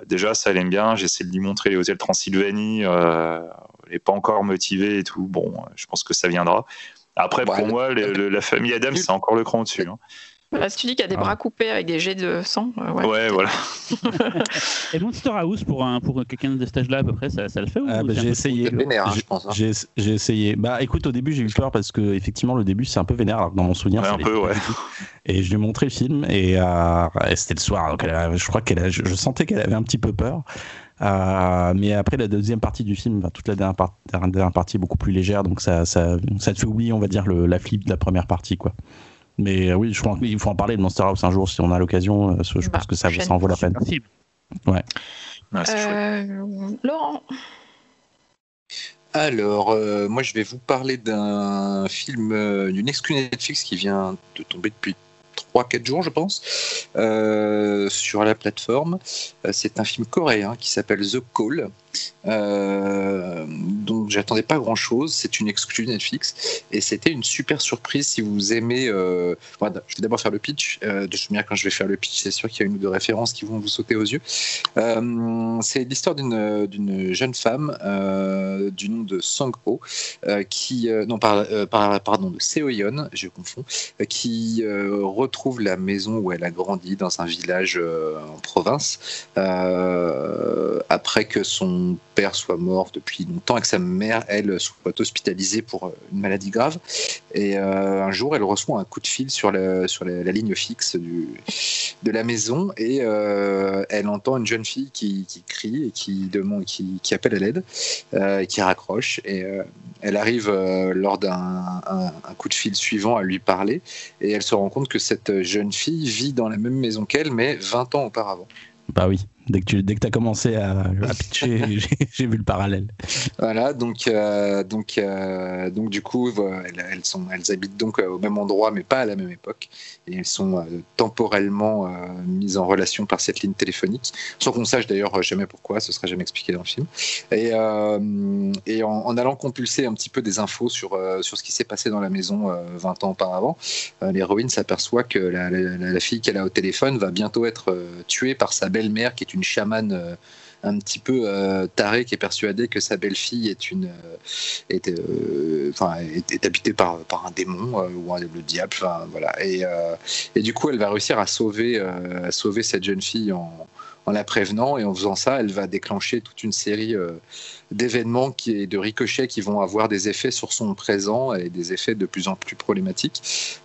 déjà, ça, elle aime bien. J'essaie de lui montrer les hôtels Transylvanie. elle n'est pas encore motivée et tout. Bon, je pense que ça viendra. Après, pour moi, la famille Adam, c'est encore le cran au-dessus. Hein
si tu dis qu'il y a des bras coupés avec des jets de sang,
euh, ouais. ouais voilà. *laughs*
Et Monster House, pour, un, pour quelqu'un de cet âge-là, à peu près, ça, ça le fait
ah, bah, J'ai essayé.
Vénère, je pense. Hein. J'ai
essayé. Bah écoute, au début, j'ai eu peur parce que, effectivement, le début, c'est un peu vénère. Alors que dans mon souvenir,
ouais, un peu, ouais.
Et je lui ai montré le film et, euh, c'était le soir. Donc je crois qu'elle je, je sentais qu'elle avait un petit peu peur. Euh, mais après la deuxième partie du film, toute la dernière, dernière, partie est beaucoup plus légère, donc ça, ça, ça te fait oublier, on va dire, le, la flip de la première partie, quoi. Mais euh, oui, je crois qu'il faut en parler de Monster House un jour si on a l'occasion. Euh, je bah, pense que ça, ça en vaut la peine. Ouais.
Euh, Laurent.
Alors, moi, je vais vous parler d'un film, d'une exclu Netflix qui vient de tomber depuis 3-4 jours, je pense, euh, sur la plateforme. Euh, c'est un film coréen qui s'appelle The Call. Euh, donc j'attendais pas grand chose, c'est une exclue Netflix et c'était une super surprise si vous aimez. Euh, je vais d'abord faire le pitch. de toute manière, quand je vais faire le pitch, c'est sûr qu'il y a une ou deux références qui vont vous sauter aux yeux. c'est l'histoire d'une, jeune femme du nom de Sang-ho qui non par, pardon de Seoyeon, je confonds, qui retrouve la maison où elle a grandi dans un village en province après que son père soit mort depuis longtemps et que sa mère, elle, soit hospitalisée pour euh, une maladie grave. Et euh, un jour, elle reçoit un coup de fil sur la, ligne fixe de la maison et euh, elle entend une jeune fille qui, crie et qui, demande, qui, qui appelle à l'aide, et qui raccroche. Et elle arrive lors d'un un, coup de fil suivant à lui parler et elle se rend compte que cette jeune fille vit dans la même maison qu'elle, mais 20 ans auparavant.
Bah oui, Dès que tu dès que as commencé à, à pitcher, *laughs* j'ai vu le parallèle.
Voilà, donc, euh, donc, euh, donc du coup, elles, elles, sont, elles habitent donc au même endroit, mais pas à la même époque. Et elles sont euh, temporellement mises en relation par cette ligne téléphonique, sans qu'on sache d'ailleurs jamais pourquoi, ce sera jamais expliqué dans le film. Et, et en, en, allant compulser un petit peu des infos sur, sur ce qui s'est passé dans la maison 20 ans auparavant, l'héroïne s'aperçoit que la, la, la fille qu'elle a au téléphone va bientôt être tuée par sa belle-mère, qui est une chamane euh, un petit peu euh, qui est persuadée que sa belle-fille est une euh, est, enfin, est, habitée par, par un démon ou un, le diable voilà. Et, et du coup elle va réussir à sauver à sauver cette jeune fille en, en la prévenant. Et en faisant ça elle va déclencher toute une série d'événements qui, et de ricochets qui vont avoir des effets sur son présent et des effets de plus en plus problématiques.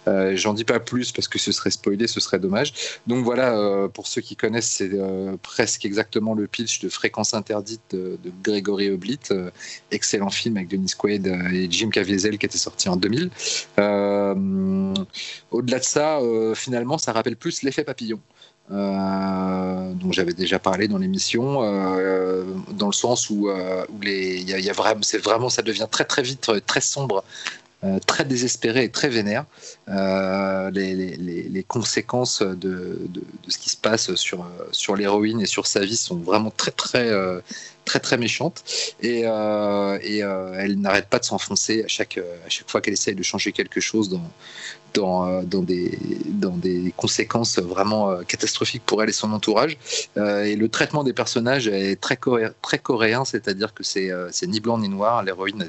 Euh, J'en dis pas plus parce que ce serait spoilé, ce serait dommage. Donc voilà, euh, pour ceux qui connaissent, c'est euh, presque exactement le pitch de Fréquence interdite de, de Grégory Oblit, excellent film avec Denis Quaid et Jim Caviezel qui était sorti en 2000. Euh, au-delà de ça, finalement, ça rappelle plus l'effet papillon. Euh, dont j'avais déjà parlé dans l'émission, euh, dans le sens où, euh, y a, vraiment, c'est vraiment, ça devient très très vite très sombre. Euh, très désespéré et très vénère. Euh, les, conséquences de, ce qui se passe sur, sur l'héroïne et sur sa vie sont vraiment très très euh, très très méchantes et, et elle n'arrête pas de s'enfoncer à chaque, à chaque fois qu'elle essaye de changer quelque chose dans, dans, euh, dans, des, conséquences vraiment euh, catastrophiques pour elle et son entourage. Euh, et le traitement des personnages est très, coréen, c'est-à-dire que c'est ni blanc ni noir. L'héroïne a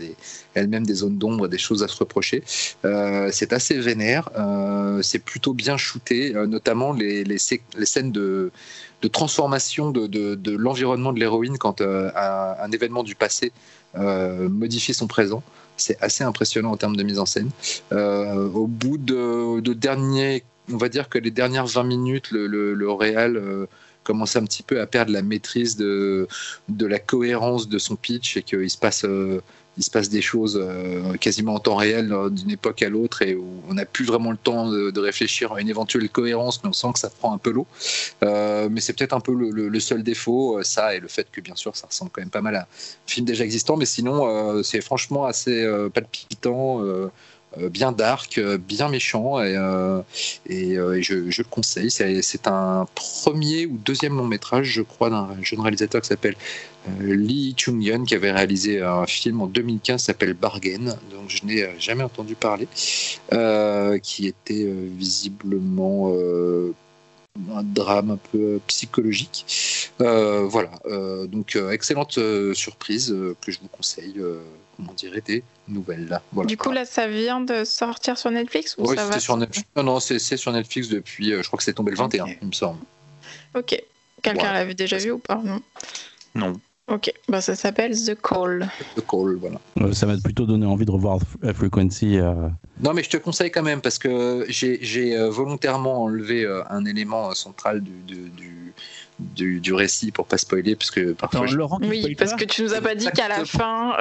elle-même des zones d'ombre, des choses à se reprocher. c'est assez vénère, c'est plutôt bien shooté, notamment les, scènes de transformation de, l'environnement de l'héroïne quand un, événement du passé modifie son présent. C'est assez impressionnant en termes de mise en scène. Euh, au bout de, de dernier, on va dire que les dernières 20 minutes, le, réel euh, commence un petit peu à perdre la maîtrise de, de la cohérence de son pitch et qu'il se passe euh, il se passe des choses euh, quasiment en temps réel euh, d'une époque à l'autre et où on n'a plus vraiment le temps de, réfléchir à une éventuelle cohérence, mais on sent que ça prend un peu l'eau. Euh, mais c'est peut-être un peu le, seul défaut, ça et le fait que bien sûr ça ressemble quand même pas mal à un film déjà existant, mais sinon c'est franchement assez palpitant bien dark, bien méchant, et, je, le conseille. C'est un premier ou deuxième long métrage, je crois, d'un jeune réalisateur qui s'appelle Lee Chung-yeon, qui avait réalisé un film en 2015 qui s'appelle Bargain, donc je n'ai jamais entendu parler, qui était visiblement un drame un peu psychologique. Euh, voilà, euh, donc euh, excellente surprise que je vous conseille, comment dirait, des nouvelles là.
Voilà. Du coup là, ça vient de sortir sur Netflix ou
oui,
ça va
sur Netflix. Non, non, c'est sur Netflix depuis, je crois que c'est tombé le 21, okay. il me semble.
Ok. Quelqu'un voilà. l'avait déjà vu ou pas Non?
Non.
Ok, bah, ça s'appelle The Call.
The Call, voilà.
Euh, ça va te plutôt donner envie de revoir Frequency. Euh...
Non, mais je te conseille quand même parce que j'ai euh, volontairement enlevé euh, un élément central du, du, du, du, du récit pour pas spoiler parce que parfois.
Attends, je... Laurent, oui, parce que tu nous as pas dit qu'à la fin.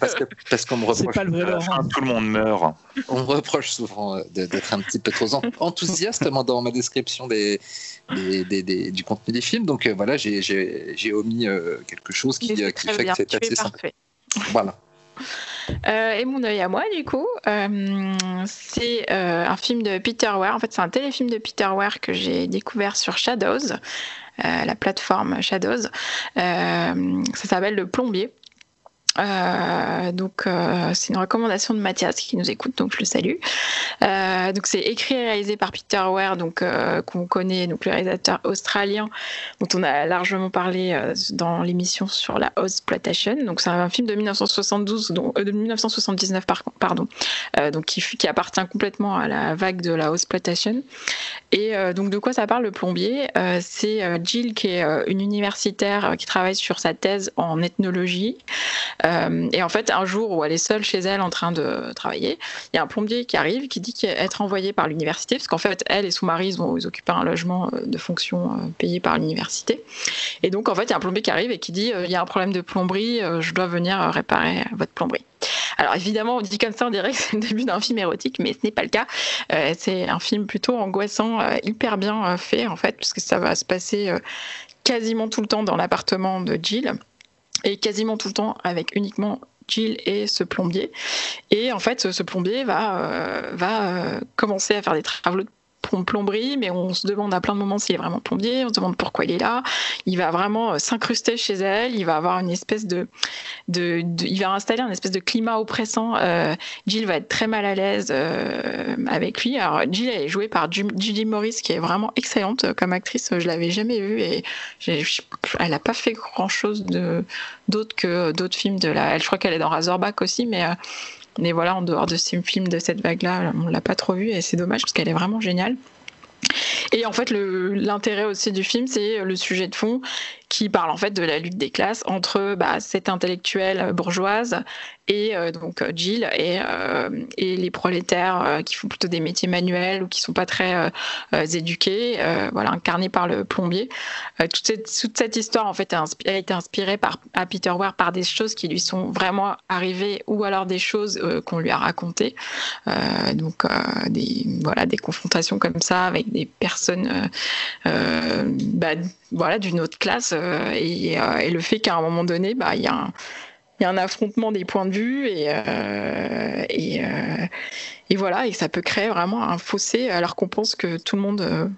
parce que parce qu'on me *laughs* reproche.
Pas le vrai Laurent. Tout le monde meurt.
On me reproche souvent d'être un petit peu trop enthousiaste dans ma description des, des, des, des, du contenu des films. Donc euh, voilà, j'ai omis euh, quelque chose qui, euh, qui fait
bien.
que c'est assez
parfait.
simple. Voilà.
Euh, et mon œil à moi, du coup, euh, c'est euh, un film de Peter Ware. En fait, c'est un téléfilm de Peter Ware que j'ai découvert sur Shadows, la plateforme Shadows. ça s'appelle Le Plombier. Euh, donc euh, c'est une recommandation de Mathias qui nous écoute, donc je le salue. Euh, donc c'est écrit et réalisé par Peter Ware, donc qu'on connaît, donc le réalisateur australien dont on a largement parlé dans l'émission sur la Ozploitation. Donc c'est un film de 1972, dont, de 1979 par, pardon, donc qui, appartient complètement à la vague de la Ozploitation. Et donc de quoi ça parle le plombier? C'est Jill qui est une universitaire qui travaille sur sa thèse en ethnologie. Euh, et en fait, un jour où elle est seule chez elle en train de travailler, il y a un plombier qui arrive qui dit qu'être envoyé par l'université, parce qu'en fait, elle et son mari, ils, ont, ils un logement de fonction euh, payé par l'université. Et donc, en fait, il y a un plombier qui arrive et qui dit euh, il y a un problème de plomberie, euh, je dois venir réparer votre plomberie. Alors évidemment, on dit comme ça, on dirait que c'est le début d'un film érotique, mais ce n'est pas le cas. Euh, c'est un film plutôt angoissant, euh, hyper bien fait en fait, puisque ça va se passer quasiment tout le temps dans l'appartement de Jill et quasiment tout le temps avec uniquement Jill et ce plombier. Et en fait, ce plombier va, va commencer à faire des travaux de plomberie, mais on se demande à plein de moments s'il est vraiment plombier, on se demande pourquoi il est là. Il va vraiment euh, s'incruster chez elle, il va avoir une espèce de, de, il va installer un espèce de climat oppressant. Euh, Jill va être très mal à l'aise euh, avec lui. Alors Jill elle est jouée par Judy Morris qui est vraiment excellente comme actrice. Je l'avais jamais vue et elle n'a pas fait grand chose d'autre que d'autres films de la. Je crois qu'elle est dans Razorback aussi, mais mais voilà, en dehors de ce film de cette vague-là, on l'a pas trop vue et c'est dommage parce qu'elle est vraiment géniale. Et en fait, l'intérêt aussi du film, c'est le sujet de fond qui parle en fait de la lutte des classes entre bah, cette intellectuelle bourgeoise et euh, donc euh, Jill et, euh, et les prolétaires qui font plutôt des métiers manuels ou qui sont pas très éduqués, voilà, incarnés par le plombier. toute, cette, toute cette histoire en fait a, été inspirée par à Peter Ware par des choses qui lui sont vraiment arrivées ou alors des choses qu'on lui a racontées. donc des voilà des confrontations comme ça avec des personnes bah, voilà d'une autre classe et, et, le fait qu'à un moment donné bah il y a un affrontement des points de vue et, euh, et, euh, voilà, et ça peut créer vraiment un fossé alors qu'on pense que tout le monde, euh,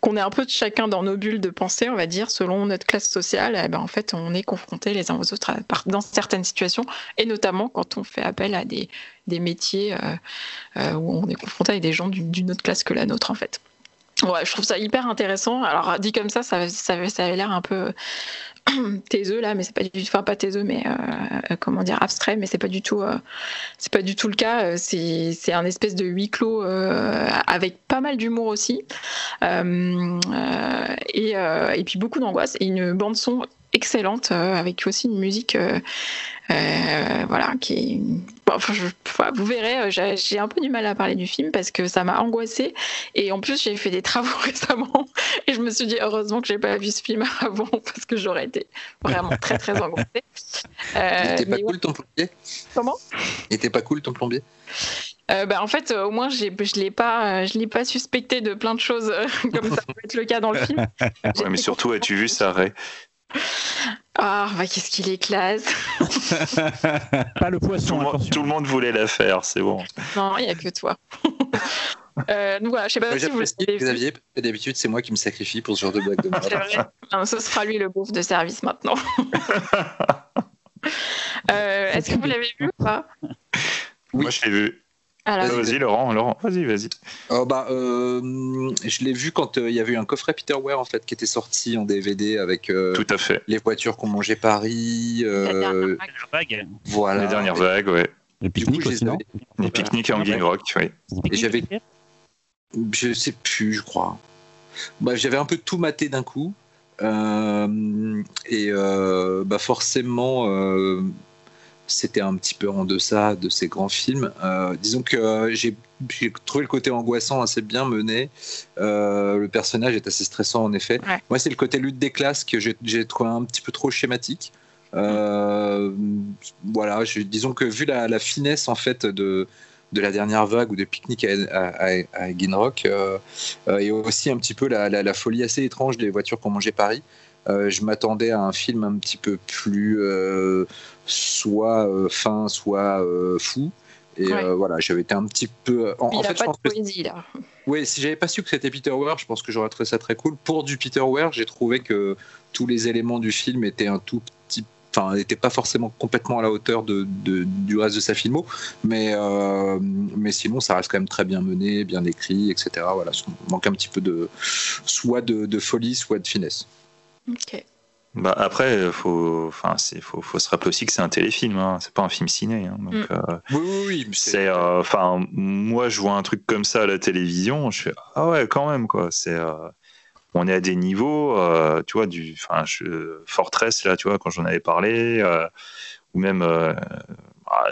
qu'on est un peu chacun dans nos bulles de pensée, on va dire, selon notre classe sociale, eh ben, en fait, on est confronté les uns aux autres dans certaines situations et notamment quand on fait appel à des, des métiers où on est confronté avec des gens d'une autre classe que la nôtre, en fait. Ouais, je trouve ça hyper intéressant. Alors dit comme ça, ça, ça, avait l'air un peu *clears throat* taiseux là, mais c'est pas du tout, enfin pas taiseux, mais euh, comment dire abstrait, mais c'est pas du tout, euh, c'est pas du tout le cas. C'est un espèce de huis clos euh, avec pas mal d'humour aussi, et et puis beaucoup d'angoisse et une bande son excellente avec aussi une musique euh, voilà, qui bon, je, vous verrez, euh, j'ai un peu du mal à parler du film parce que ça m'a angoissée. Et en plus j'ai fait des travaux *laughs* récemment et je me suis dit heureusement que j'ai pas vu ce film *laughs* avant parce que j'aurais été vraiment très très angoissée. *laughs*
Euh, pas cool ton plombier?
Comment?
Il était pas cool ton plombier?
Euh, bah, en fait, au moins, je ne l'ai pas, je l'ai pas suspecté de plein de choses comme ça peut être le cas dans le film.
Ouais, mais surtout, as-tu vu ça, Ray?
Ah, bah, qu'est-ce qu'il est classe *laughs*
Pas le poisson.
Tout, le monde voulait la faire, c'est bon.
Non, il n'y a que toi. *laughs* euh, donc voilà, je sais pas si vous
le Xavier, d'habitude, c'est moi qui me sacrifie pour ce genre de blague de merde.
ce sera lui le bouffe de service maintenant. *laughs* euh, Est-ce que vous l'avez vu ou pas?
Oui. Moi, je l'ai vu. Vas-y, Laurent, Laurent, vas-y, vas-y.
Oh, bah, euh, je l'ai vu quand euh, il y avait eu un coffret Peter Ware en fait qui était sorti en DVD avec euh,
Tout à fait.
les voitures qu'on mangeait Paris.
Euh,
vague. Voilà. Les dernières vagues, ouais.
Les pique-niques aussi, non
Les pique-niques en Game Rock, oui.
Et j'avais. Je sais plus, je crois. Bah, j'avais un peu tout maté d'un coup. et bah, forcément c'était un petit peu en deçà de ces grands films. Euh, disons que euh, j'ai trouvé le côté angoissant assez bien mené. Euh, le personnage est assez stressant en effet. Moi, c'est le côté lutte des classes que j'ai trouvé un petit peu trop schématique. Voilà, disons que vu la, finesse en fait de, de la dernière vague ou de pique-nique à, à, Rock, et aussi un petit peu la, la, folie assez étrange des voitures qu'on mangeait Paris. je m'attendais à un film un petit peu plus soit euh, fin, soit euh, fou. Et euh, voilà, j'avais été un petit peu.
En, fait, je pense poésie, là.
Oui, si j'avais pas su que c'était Peter Weir, je pense que j'aurais trouvé ça très cool. Pour du Peter Weir, j'ai trouvé que tous les éléments du film étaient un tout petit enfin, n'étaient pas forcément complètement à la hauteur de, du reste de sa filmo, mais, mais sinon, ça reste quand même très bien mené, bien écrit, etc. Voilà, il manque un petit peu de soit de, de folie, soit de finesse.
Ok.
Bah après, faut, enfin, c'est, faut, faut, se rappeler aussi que c'est un téléfilm, hein, c'est pas un film ciné. Hein, donc, mm.
euh, oui, oui, oui,
c'est, euh, enfin, moi, je vois un truc comme ça à la télévision, je fais ah ouais, quand même quoi. C'est, euh, on est à des niveaux, tu vois, du, enfin, Fortress là, tu vois, quand j'en avais parlé, ou même ah,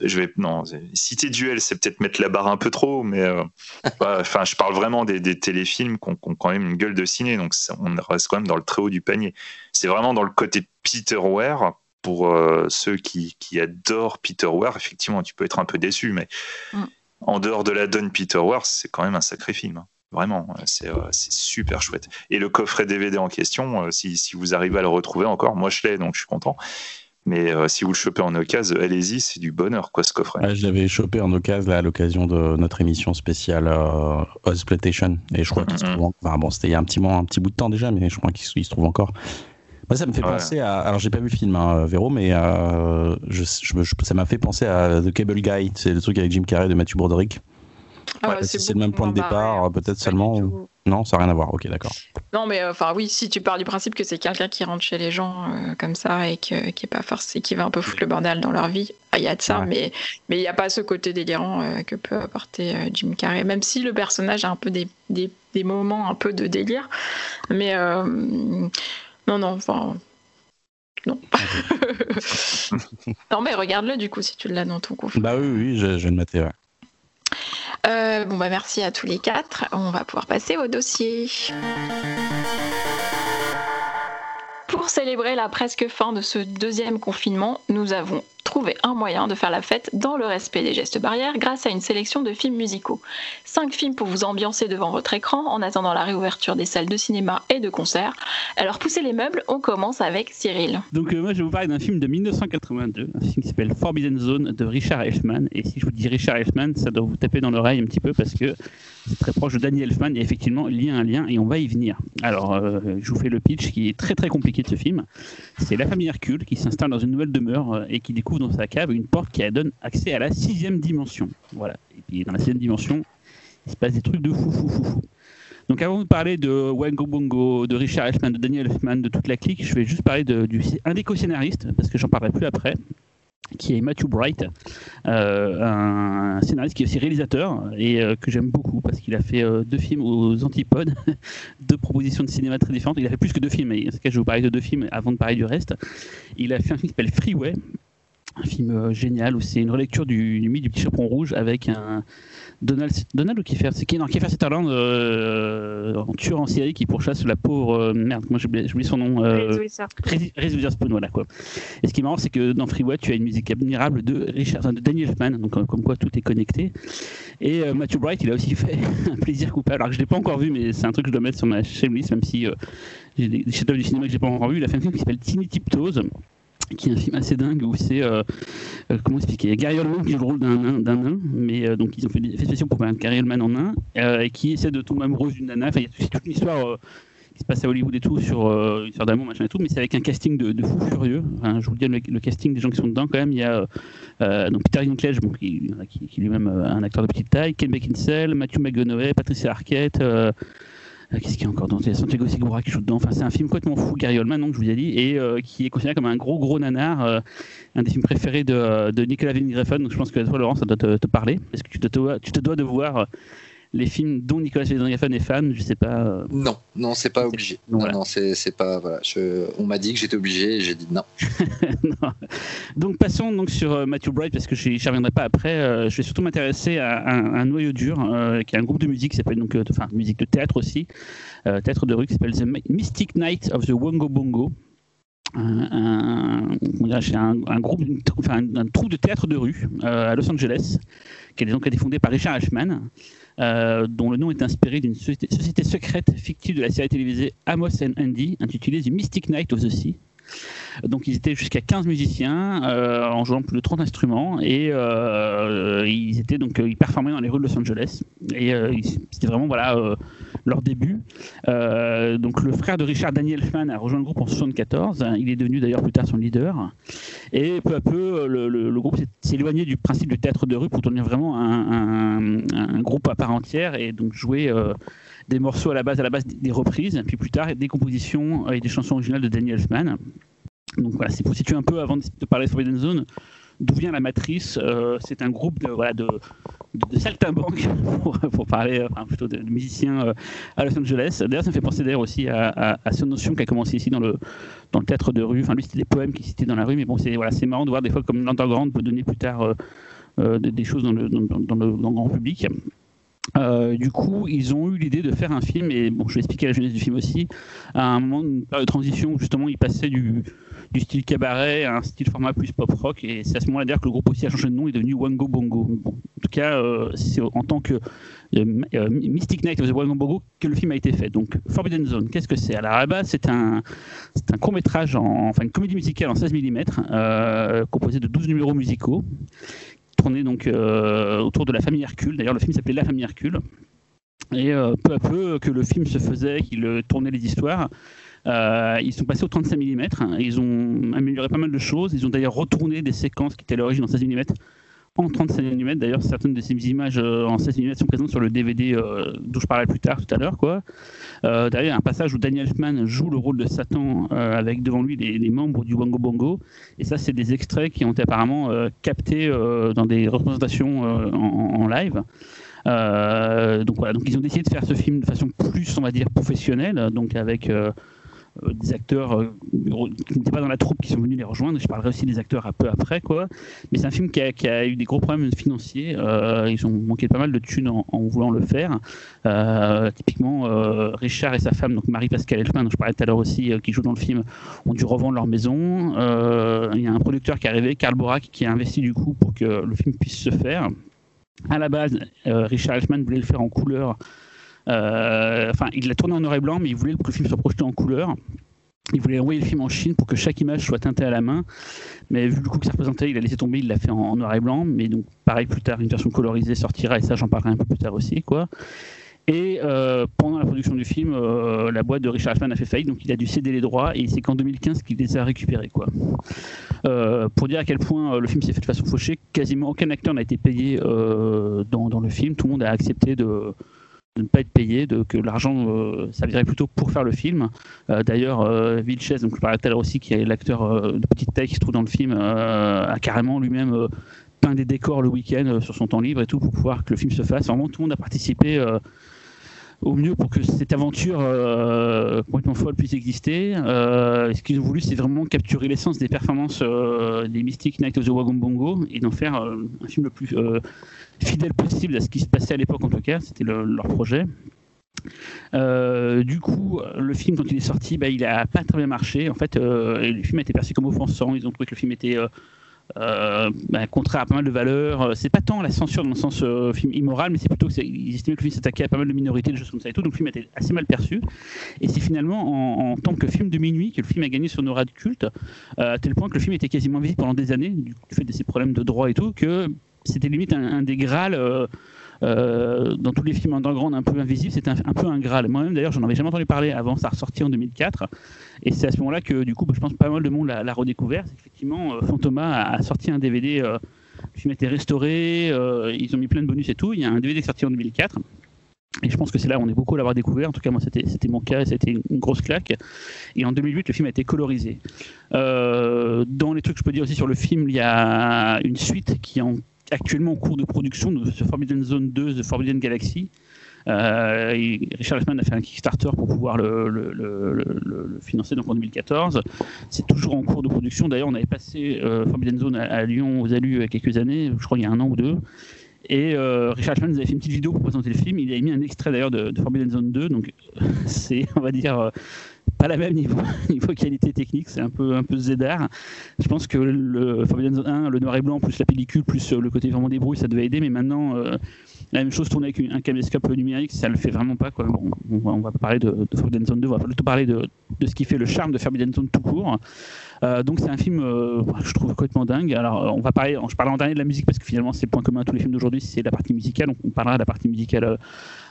je vais non citer duel c'est peut-être mettre la barre un peu trop mais euh, *laughs* enfin je parle vraiment des, téléfilms qui ont, quand même une gueule de ciné donc on reste quand même dans le très haut du panier c'est vraiment dans le côté Peter Ware pour euh, ceux qui, adorent Peter Ware effectivement tu peux être un peu déçu mais mm. en dehors de la donne Peter Ware c'est quand même un sacré film hein. Vraiment, c'est super chouette. Et le coffret DVD en question, si, si, vous arrivez à le retrouver encore, moi je l'ai, donc je suis content. Mais si vous le chopez en occasion, allez-y, c'est du bonheur, quoi, ce coffret.
Je l'avais chopé en occasion à l'occasion de notre émission spéciale euh, Et je crois qu'il se trouve. Enfin, bon, c'était il y a un petit, moment, un petit bout de temps déjà, mais je crois qu'il se trouve encore. Moi, ça me fait penser à. Alors, j'ai pas vu le film, hein, Véro, mais euh, je, ça m'a fait penser à The Cable Guy. C'est le truc avec Jim Carrey de Matthew Broderick. Ah c'est le même point de départ, peut-être seulement. Non, ça n'a rien à voir. Ok, d'accord.
Non, mais enfin oui, si tu pars du principe que c'est quelqu'un qui rentre chez les gens euh, comme ça et qui est pas forcé, qui va un peu foutre le bordel dans leur vie, ah, il y a de ça, mais mais il n'y a pas ce côté délirant euh, que peut apporter Jim Carrey. Même si le personnage a un peu des, des, des moments un peu de délire, mais non, non, enfin. Non. *laughs* non, mais regarde-le du coup si tu l'as dans ton coffre.
Bah oui, oui, je, je vais le mater,
euh, bon, bah merci à tous les quatre. On va pouvoir passer au dossier. Pour célébrer la presque fin de ce deuxième confinement, nous avons trouver un moyen de faire la fête dans le respect des gestes barrières grâce à une sélection de films musicaux. Cinq films pour vous ambiancer devant votre écran en attendant la réouverture des salles de cinéma et de concert. Alors poussez les meubles, on commence avec Cyril.
Donc euh, moi je vais vous parler d'un film de 1982, un film qui s'appelle Forbidden Zone de Richard Elfman. Et si je vous dis Richard Elfman, ça doit vous taper dans l'oreille un petit peu parce que c'est très proche de Danny Elfman et effectivement il y a un lien et on va y venir. Alors euh, je vous fais le pitch qui est très très compliqué de ce film. C'est la famille Hercule qui s'installe dans une nouvelle demeure euh, et qui découvre dans sa cave une porte qui donne accès à la sixième dimension. Voilà. Et puis dans la sixième dimension, il se passe des trucs de fou, fou, fou. Donc avant de parler de Wango Bongo, de Richard Elfman, de Daniel Elfman, de toute la clique, je vais juste parler de, du, un des co-scénaristes, parce que j'en parlerai plus après, qui est Matthew Bright, euh, un scénariste qui est aussi réalisateur et euh, que j'aime beaucoup parce qu'il a fait euh, deux films aux antipodes, *laughs* deux propositions de cinéma très différentes. Il a fait plus que deux films, mais en ce cas je vais vous parler de deux films avant de parler du reste. Il a fait un film qui s'appelle Freeway, un film euh, génial où c'est une relecture du, du mythe du petit chaperon rouge avec un Donald, Donald ou Kiefer C'est qui? Non, Kiefer Sutherland euh, en tueur en série qui pourchasse la pauvre. Euh, merde, moi j'oublie son nom. Euh, Reese Witherspoon, voilà quoi. Et ce qui est marrant, c'est que dans Freeway, tu as une musique admirable de, Richard, de Daniel Elfman, donc comme quoi tout est connecté. Et Matthew Bright, il a aussi *laughs* fait un plaisir coupable. Alors que je ne l'ai pas encore vu, mais c'est un truc que je dois mettre sur ma chaîne même si j'ai des, des chefs du cinéma que j'ai pas encore vu. Il a fait un film qui s'appelle Teeny Tiptoes qui est un film assez dingue où c'est euh, euh, comment expliquer Gary Oldman qui joue le rôle d'un nain, mais euh, donc ils ont fait des spéciaux pour mettre Gary Oldman en nain et qui essaie de tomber amoureux d'une nana. Enfin, il y a toute une histoire qui se passe à Hollywood et tout sur une histoire d'amour machin et tout, mais c'est avec un casting de, de fou furieux. je vous dis le, casting des gens qui sont dedans quand même. Il y a donc Peter Dinklage, qui, qui, qui lui-même un acteur de petite taille, Ken Beckinsale, Matthew McConaughey, Patricia Arquette. Euh, qu'est-ce qu'il y a encore dans Santiago Segura qui joue dedans? Enfin, c'est un film complètement fou, Gary Oldman, donc je vous ai dit, et euh, qui est considéré comme un gros gros nanar, euh, un des films préférés de, de Nicolas Winding Donc je pense que toi, Laurent, ça doit te, te parler. Est-ce que tu te, tu te dois de voir les films dont Nicolas Winding est fan, je sais pas. Euh,
non, non, c'est pas obligé. Non, non, c'est pas. Voilà, on m'a dit que j'étais obligé et j'ai dit non. *laughs*
Donc passons donc sur euh, Matthew Bright parce que je n'y reviendrai pas après. Euh, je vais surtout m'intéresser à, un, noyau dur qui est un groupe de musique qui s'appelle donc, enfin, musique de théâtre aussi, théâtre de rue qui s'appelle The Mystic Night of the Wongo Bongo. Un, un, un, groupe, enfin, un, trou de théâtre de rue à Los Angeles, qui a donc été fondé par Richard Ashman. Euh, dont le nom est inspiré d'une société, secrète fictive de la série télévisée Amos and Andy, intitulée The Mystic Night of the Sea. Donc ils étaient jusqu'à 15 musiciens euh, en jouant plus de 30 instruments et euh, ils étaient donc ils performaient dans les rues de Los Angeles et c'était vraiment voilà leur début. donc le frère de Richard Daniel Elfman a rejoint le groupe en 74. Il est devenu d'ailleurs plus tard son leader et peu à peu le, groupe s'est éloigné du principe du théâtre de rue pour devenir vraiment un, groupe à part entière et donc jouer des morceaux à la base, des reprises, puis plus tard des compositions et des chansons originales de Daniel Elfman. Donc voilà, c'est pour situer un peu avant de parler de Forbidden Zone, d'où vient la matrice. Euh, c'est un groupe de, voilà, de, de, saltimbanques, *laughs* pour, parler enfin, plutôt de, musiciens euh, à Los Angeles. D'ailleurs, ça me fait penser d'ailleurs aussi à, à, cette notion qui a commencé ici dans le, dans le théâtre de rue. Enfin, lui, c'était des poèmes qui citaient dans la rue, mais bon, c'est voilà, marrant de voir des fois comme l'underground peut donner plus tard euh, des, choses dans le, dans, le, dans le grand public. Euh, du coup, ils ont eu l'idée de faire un film, et bon, je vais expliquer la jeunesse du film aussi, à un moment, de transition justement ils passaient du, style cabaret à un style format plus pop rock. Et c'est à ce moment-là d'ailleurs que le groupe aussi a changé de nom et est devenu Wango Bongo. en tout cas, c'est en tant que Mystic Night of the Wango Bongo que le film a été fait. Donc Forbidden Zone, qu'est-ce que c'est? À la base, c'est un, un court métrage, enfin une comédie musicale en 16 mm, composé de 12 numéros musicaux tourné donc autour de la famille Hercule. D'ailleurs, le film s'appelait La famille Hercule. Et euh, peu à peu que le film se faisait, qu'il tournait les histoires, euh, ils sont passés au 35 mm. Ils ont amélioré pas mal de choses. Ils ont d'ailleurs retourné des séquences qui étaient à l'origine en 16 mm en 35 mm. D'ailleurs, certaines de ces images euh, en 16 mm sont présentes sur le DVD dont je parlais plus tard tout à l'heure. Quoi. d'ailleurs, y a un passage où Daniel Elfman joue le rôle de Satan avec devant lui les, membres du Wango Bongo. Et ça, c'est des extraits qui ont été apparemment captés dans des représentations en, live. Euh, donc voilà, donc ils ont décidé de faire ce film de façon plus, on va dire, professionnelle, donc avec euh, euh, des acteurs qui n'étaient pas dans la troupe qui sont venus les rejoindre. Je parlerai aussi des acteurs un peu après, quoi. Mais c'est un film qui a, eu des gros problèmes financiers. ils ont manqué pas mal de thunes en, voulant le faire. typiquement, Richard et sa femme, donc Marie-Pascale Elfman, dont je parlais tout à l'heure aussi, qui joue dans le film, ont dû revendre leur maison. Il y a un producteur qui est arrivé, Karl Borak, qui a investi du coup pour que le film puisse se faire à la base, euh, Richard Elfman voulait le faire en couleur. Euh, enfin, il l'a tourné en noir et blanc, mais il voulait que le film soit projeté en couleur. Il voulait envoyer le film en Chine pour que chaque image soit teintée à la main. Mais vu le coup que ça représentait, il a laissé tomber, il l'a fait en, noir et blanc. Mais donc, pareil, plus tard, une version colorisée sortira, et ça, j'en parlerai un peu plus tard aussi. quoi. Et euh, pendant la production du film, euh, la boîte de Richard Ashman a fait faillite, donc il a dû céder les droits et c'est qu'en 2015 qu'il les a récupérés. Quoi. Pour dire à quel point le film s'est fait de façon fauchée, quasiment aucun acteur n'a été payé dans, le film. Tout le monde a accepté de, ne pas être payé, de, que l'argent servirait plutôt pour faire le film. D'ailleurs, Vilches, donc je parlais tout à l'heure aussi, qui est l'acteur de petite taille qui se trouve dans le film, a carrément lui-même peint des décors le week-end sur son temps libre et tout pour pouvoir que le film se fasse. Vraiment, tout le monde a participé au mieux pour que cette aventure euh, complètement folle puisse exister. Euh, ce qu'ils ont voulu, c'est vraiment capturer l'essence des performances euh, des Mystic Night of the Wagombongo et d'en faire un film le plus fidèle possible à ce qui se passait à l'époque, en tout cas. C'était leur projet. du coup, le film, quand il est sorti, bah, il n'a pas très bien marché. En fait, le film a été perçu comme offensant. Ils ont trouvé que le film était euh, bah, contraire à pas mal de valeurs. Euh, c'est pas tant la censure dans le sens euh, film immoral, mais c'est plutôt qu'ils estimaient que le film s'attaquait à pas mal de minorités, des choses comme ça et tout. Donc le film était assez mal perçu. Et c'est finalement en, tant que film de minuit que le film a gagné son aura de culte, à tel point que le film était quasiment visible pendant des années, du fait de ses problèmes de droit et tout, que c'était limite un, des grâles. dans tous les films underground un peu invisibles, c'était un, peu un graal. Moi-même, d'ailleurs, j'en avais jamais entendu parler avant sa ressortie en 2004. Et c'est à ce moment-là que, du coup, bah, je pense pas mal de monde l'a redécouvert. Effectivement, euh, Fantoma a, sorti un DVD. Euh, le film a été restauré. Euh, ils ont mis plein de bonus et tout. Il y a un DVD sorti en 2004. Et je pense que c'est là où on est beaucoup à l'avoir découvert. En tout cas, moi, c'était mon cas c'était une grosse claque. Et en 2008, le film a été colorisé. dans les trucs que je peux dire aussi sur le film, il y a une suite qui est actuellement en cours de production de The Forbidden Zone 2, The Forbidden Galaxy. Euh, Richard Lefman a fait un Kickstarter pour pouvoir le, financer donc en 2014. C'est toujours en cours de production. D'ailleurs, on avait passé euh, Forbidden Zone à, Lyon aux Alus il y a quelques années, je crois il y a un an ou deux. Et euh, Richard Lefman avait fait une petite vidéo pour présenter le film. Il a mis un extrait d'ailleurs de, Forbidden Zone 2. Donc *laughs* c'est, on va dire, pas la même *laughs* niveau, qualité technique, c'est un peu, un peu zédard. Je pense que le Forbidden Zone 1, le noir et blanc, plus la pellicule, plus le côté vraiment débrouille, ça devait aider, mais maintenant, la même chose tourner avec un caméscope numérique, ça le fait vraiment pas. Quoi. on, va, va pas parler de, de, Forbidden Zone 2, on va plutôt parler de, de, ce qui fait le charme de Forbidden Zone tout court. Euh, donc c'est un film, euh, je trouve complètement dingue. Alors euh, on va parler, je parle en dernier de la musique parce que finalement c'est le point commun à tous les films d'aujourd'hui, c'est la partie musicale. On, on, parlera de la partie musicale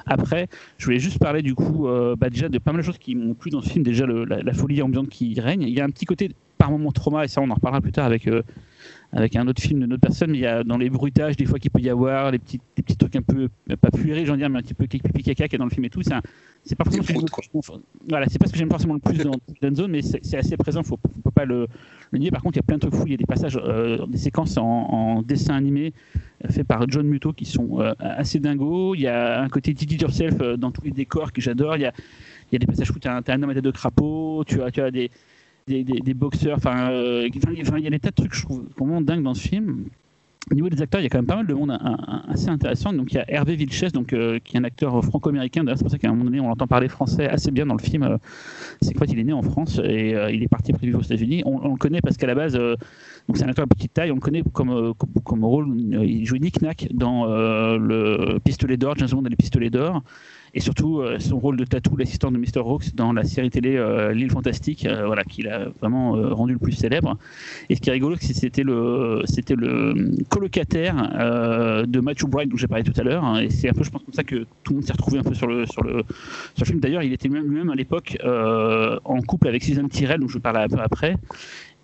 après. Je voulais juste parler du coup, bah, déjà de pas mal de choses qui m'ont plu dans ce film. Déjà la, la, folie ambiante qui règne. Il y a un petit côté par moment trauma et ça on en reparlera plus tard avec avec un autre film de notre personne, mais il y a dans les bruitages des fois qu'il peut y avoir, les petits, les petits trucs un peu, pas puérés, j'en dire, mais un petit peu pipi caca qui est dans le film et tout. C'est pas forcément ce que voilà, c'est pas ce que j'aime forcément le plus dans Dunzone, Zone, mais c'est assez présent, faut, faut peut pas le, le, nier. Par contre, il y a plein de trucs fous, il y a des passages, euh, des séquences en, dessin animé euh, fait par John Muto qui sont euh, assez dingos. Il y a un côté Did yourself dans tous les décors que j'adore. Il y a, il y a des passages où tu as, un homme à tête de crapaud, tu as, tu as des des, boxeurs. Enfin, euh, il y a des tas de trucs, je trouve, vraiment dingue dans ce film. Au niveau des acteurs, il y a quand même pas mal de monde assez intéressant. Donc il y a Hervé Vilches, donc, euh, qui est un acteur franco-américain. C'est pour ça qu'à un moment donné, on l'entend parler français assez bien dans le film. c'est qu'en fait, il est né en France et euh, il est parti prévu aux États-Unis. On, le connaît parce qu'à la base, euh, c'est un acteur de petite taille. On le connaît comme, comme, rôle. Il joue Nick Nack dans le Pistolet d'or, James Bond et les Pistolets d'or et surtout euh, son rôle de Tatou, l'assistant de Mr. Hawks dans la série télé euh, L'île fantastique, euh, voilà, qu'il a vraiment rendu le plus célèbre. Et ce qui est rigolo, c'est que c'était le, colocataire de Matthew Bright dont j'ai parlé tout à l'heure, hein, et c'est un peu, je pense, comme ça que tout le monde s'est retrouvé un peu sur le, sur le, sur le film. D'ailleurs, il était lui-même à l'époque en couple avec Susan Tyrell, dont je parlerai un peu après.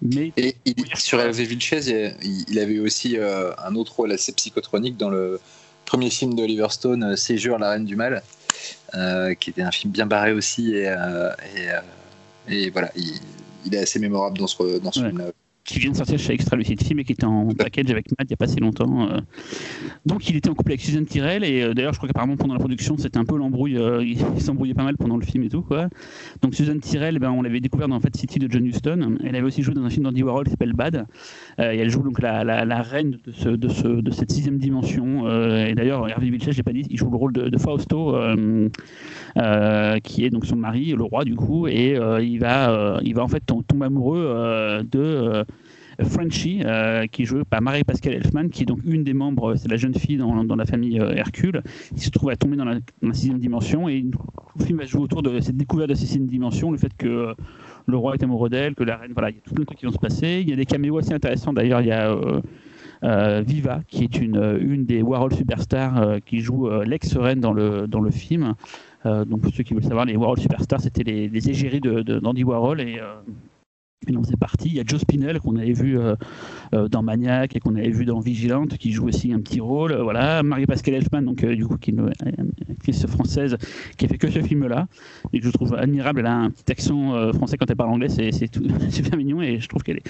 Mais... Et il, sur Hervé Vilches, il, il, avait aussi un autre rôle assez psychotronique dans le premier film d'Oliver Stone, Séjour, la reine du mal. Euh, qui était un film bien barré aussi. Et, euh, euh, et, voilà, il, est assez mémorable dans ce, dans ce film-là
qui vient de sortir chez Extra Lucid Film et qui était en *laughs* package avec Matt il n'y a pas si longtemps. Euh. Donc il était en couple avec Susan Tyrell et euh, d'ailleurs je crois qu'apparemment pendant la production c'était un peu l'embrouille, euh, *laughs* il, s'embrouillait pas mal pendant le film et tout quoi. Donc Susan Tyrell, ben, on l'avait découvert dans en fait, City de John Huston. Elle avait aussi joué dans un film d'Andy Warhol qui s'appelle Bad. et elle joue donc la, la, reine de, ce, de, ce, de, cette sixième dimension. et d'ailleurs Hervé Vilches, j'ai pas dit, il joue le rôle de, de Fausto. Qui est donc son mari, le roi du coup, et il va, il va en fait tomber amoureux de Frenchy, euh, qui est jouée par Marie-Pascale Elfman, qui est donc une des membres, c'est la jeune fille dans, dans la famille euh, Hercule, qui se trouve à tomber dans la, sixième dimension. Et le film va jouer autour de cette découverte de cette sixième dimension, le fait que euh, le roi est amoureux d'elle, que la reine, voilà, il y a tout plein de trucs qui vont se passer. Il y a des caméos assez intéressants d'ailleurs. Il y a Viva, qui est une, une des Warhol Superstars, qui joue l'ex-reine dans le, dans le film. Donc pour ceux qui veulent savoir, les Warhol Superstars, c'était les, les égéries d'Andy de, Warhol et et donc c'est parti. Il y a Joe Spinell qu'on avait vu euh, euh, dans Maniac et qu'on avait vu dans Vigilante qui joue aussi un petit rôle. Voilà, Marie-Pascale Elfman, donc euh, du coup qui est une, actrice française qui a fait que ce film-là et que je trouve admirable. Elle a un petit accent français quand elle parle anglais, c'est *laughs* super mignon et je trouve qu'elle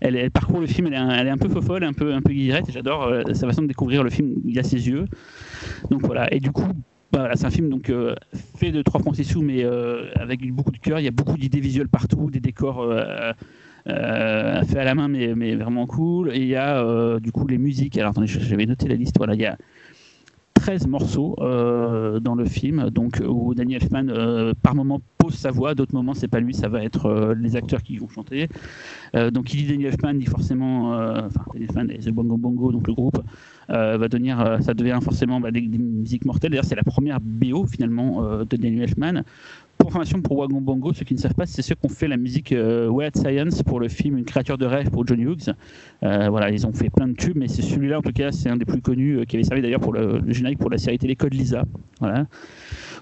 elle, parcourt le film. Elle est, elle est un peu fofolle, un peu un peu. J'adore sa façon de découvrir le film. Il a ses yeux. Donc voilà. Et du coup, c'est un film donc euh, fait de trois francs sous, mais euh, avec beaucoup de cœur. Il y a beaucoup d'idées visuelles partout, des décors euh, faits à la main, mais, vraiment cool. Et il y a du coup les musiques. Alors attendez, j'avais noté la liste. Voilà, il y a 13 morceaux dans le film, donc où Daniel Elfman par moment pose sa voix, d'autres moments c'est pas lui, ça va être les acteurs qui vont chanter. donc il dit Daniel Elfman, dit forcément, enfin Daniel Elfman et The Bongo Bongo, donc le groupe, va devenir, euh, ça devient forcément bah, des, musiques mortelles. D'ailleurs, c'est la première BO finalement euh, de Daniel Elfman. Pour information pour Wagon Bongo, ceux qui ne savent pas, c'est ceux qui ont fait la musique euh, Weird Science pour le film Une créature de rêve pour John Hughes. voilà, ils ont fait plein de tubes, mais c'est celui-là en tout cas, c'est un des plus connus qui avait servi d'ailleurs pour le, le, générique pour la série télé Code Lisa. Voilà.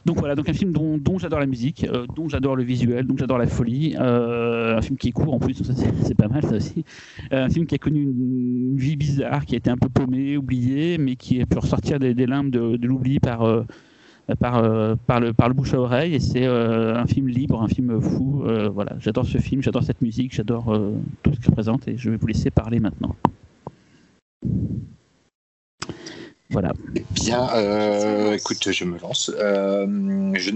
Donc voilà, donc un film dont, j'adore la musique, euh, dont j'adore le visuel, dont j'adore la folie. Euh, un film qui est court en plus, c'est pas mal ça aussi. Euh, un film qui a connu une, vie bizarre, qui a été un peu paumé, oublié, mais qui a pu ressortir des, limbes de, l'oubli par, par le bouche à oreille. Et c'est un film libre, un film fou. voilà, j'adore ce film, j'adore cette musique, j'adore tout ce qu'il présente et je vais vous laisser parler maintenant. Voilà.
Bien, euh, écoute, je me lance. Euh, je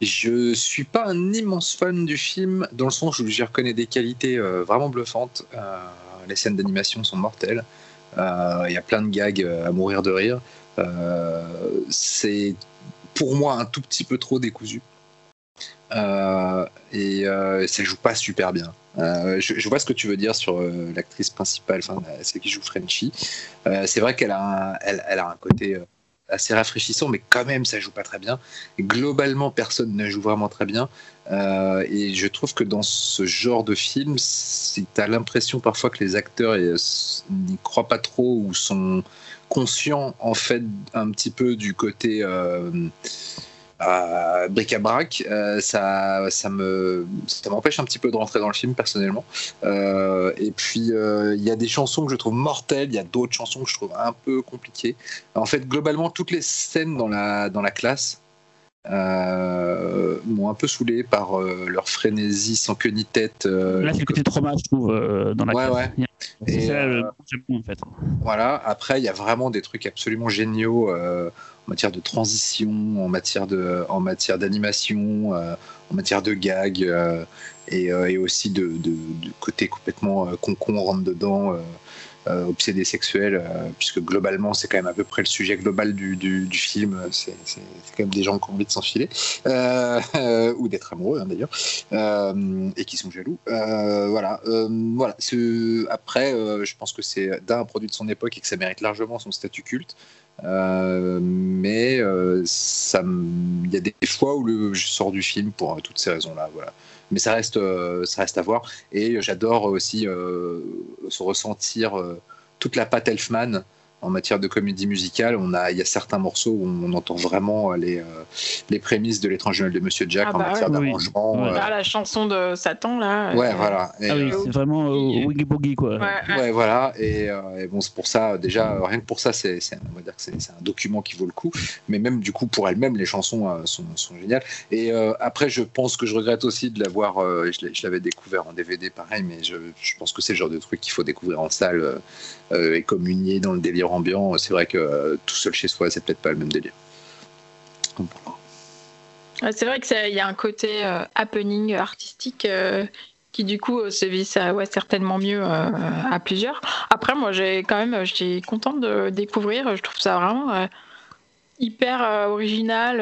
je suis pas un immense fan du film, dans le sens où j'y reconnais des qualités euh, vraiment bluffantes. les scènes d'animation sont mortelles. Il y a plein de gags à mourir de rire. c'est pour moi un tout petit peu trop décousu. Et ça joue pas super bien. Euh, je, vois ce que tu veux dire sur euh, l'actrice principale, celle qui joue Frenchy. Euh, c'est vrai qu'elle a, un, elle, a un côté assez rafraîchissant, mais quand même ça joue pas très bien. globalement, personne ne joue vraiment très bien. et je trouve que dans ce genre de film, tu as l'impression parfois que les acteurs n'y croient pas trop ou sont conscients en fait un petit peu du côté euh, bric-à-brac, euh, ça, ça me, ça m'empêche un petit peu de rentrer dans le film personnellement. Euh, et puis il y a des chansons que je trouve mortelles, il y a d'autres chansons que je trouve un peu compliquées. En fait, globalement, toutes les scènes dans la dans la classe m'ont un peu saoulé par leur frénésie sans queue ni tête.
Là, c'est le côté trauma, je trouve, dans la classe.
Ouais.
C'est ça, en fait.
Voilà. Après, il y a vraiment des trucs absolument géniaux matière de transition, en matière de, en matière d'animation, euh, en matière de gag euh, et, euh, aussi de, côté complètement con con rentre dedans. obsédé sexuel, puisque globalement c'est quand même à peu près le sujet global du, du, film. C'est quand même des gens qui ont envie de s'enfiler, *laughs* ou d'être amoureux hein, d'ailleurs, et qui sont jaloux. voilà, voilà. Après, je pense que c'est d'un produit de son époque et que ça mérite largement son statut culte. Euh, mais euh, il y a des fois où je sors du film pour euh, toutes ces raisons-là. Mais ça reste, ça reste à voir. Et j'adore aussi se ressentir toute la patte Elfman en matière de comédie musicale, on a, il y a certains morceaux où on entend vraiment les, euh, les prémices de l'étrange Noël de Monsieur Jack
ah
en
bah
matière d'arrangement.
Euh. la chanson de Satan, là.
Ouais, voilà.
ah oui, c'est vraiment euh, Wiggy Boogie, quoi.
Ouais, voilà. Et, bon, c'est pour ça, déjà, rien que pour ça, c'est, on va dire que c'est, un document qui vaut le coup. Mais même, du coup, pour elle-même, les chansons sont, sont, géniales. Et après, je pense que je regrette aussi de l'avoir, je, l'avais découvert en DVD, pareil, mais je, je pense que c'est le genre de truc qu'il faut découvrir en salle et communier dans le délire ambiant, c'est vrai que euh, tout seul chez soi, c'est peut-être pas le même délire.
C'est vrai qu'il y a un côté euh, happening artistique euh, qui du coup se vit ouais, certainement mieux à plusieurs. Après, moi, j'ai quand même, j'étais contente de découvrir. Je trouve ça vraiment hyper original.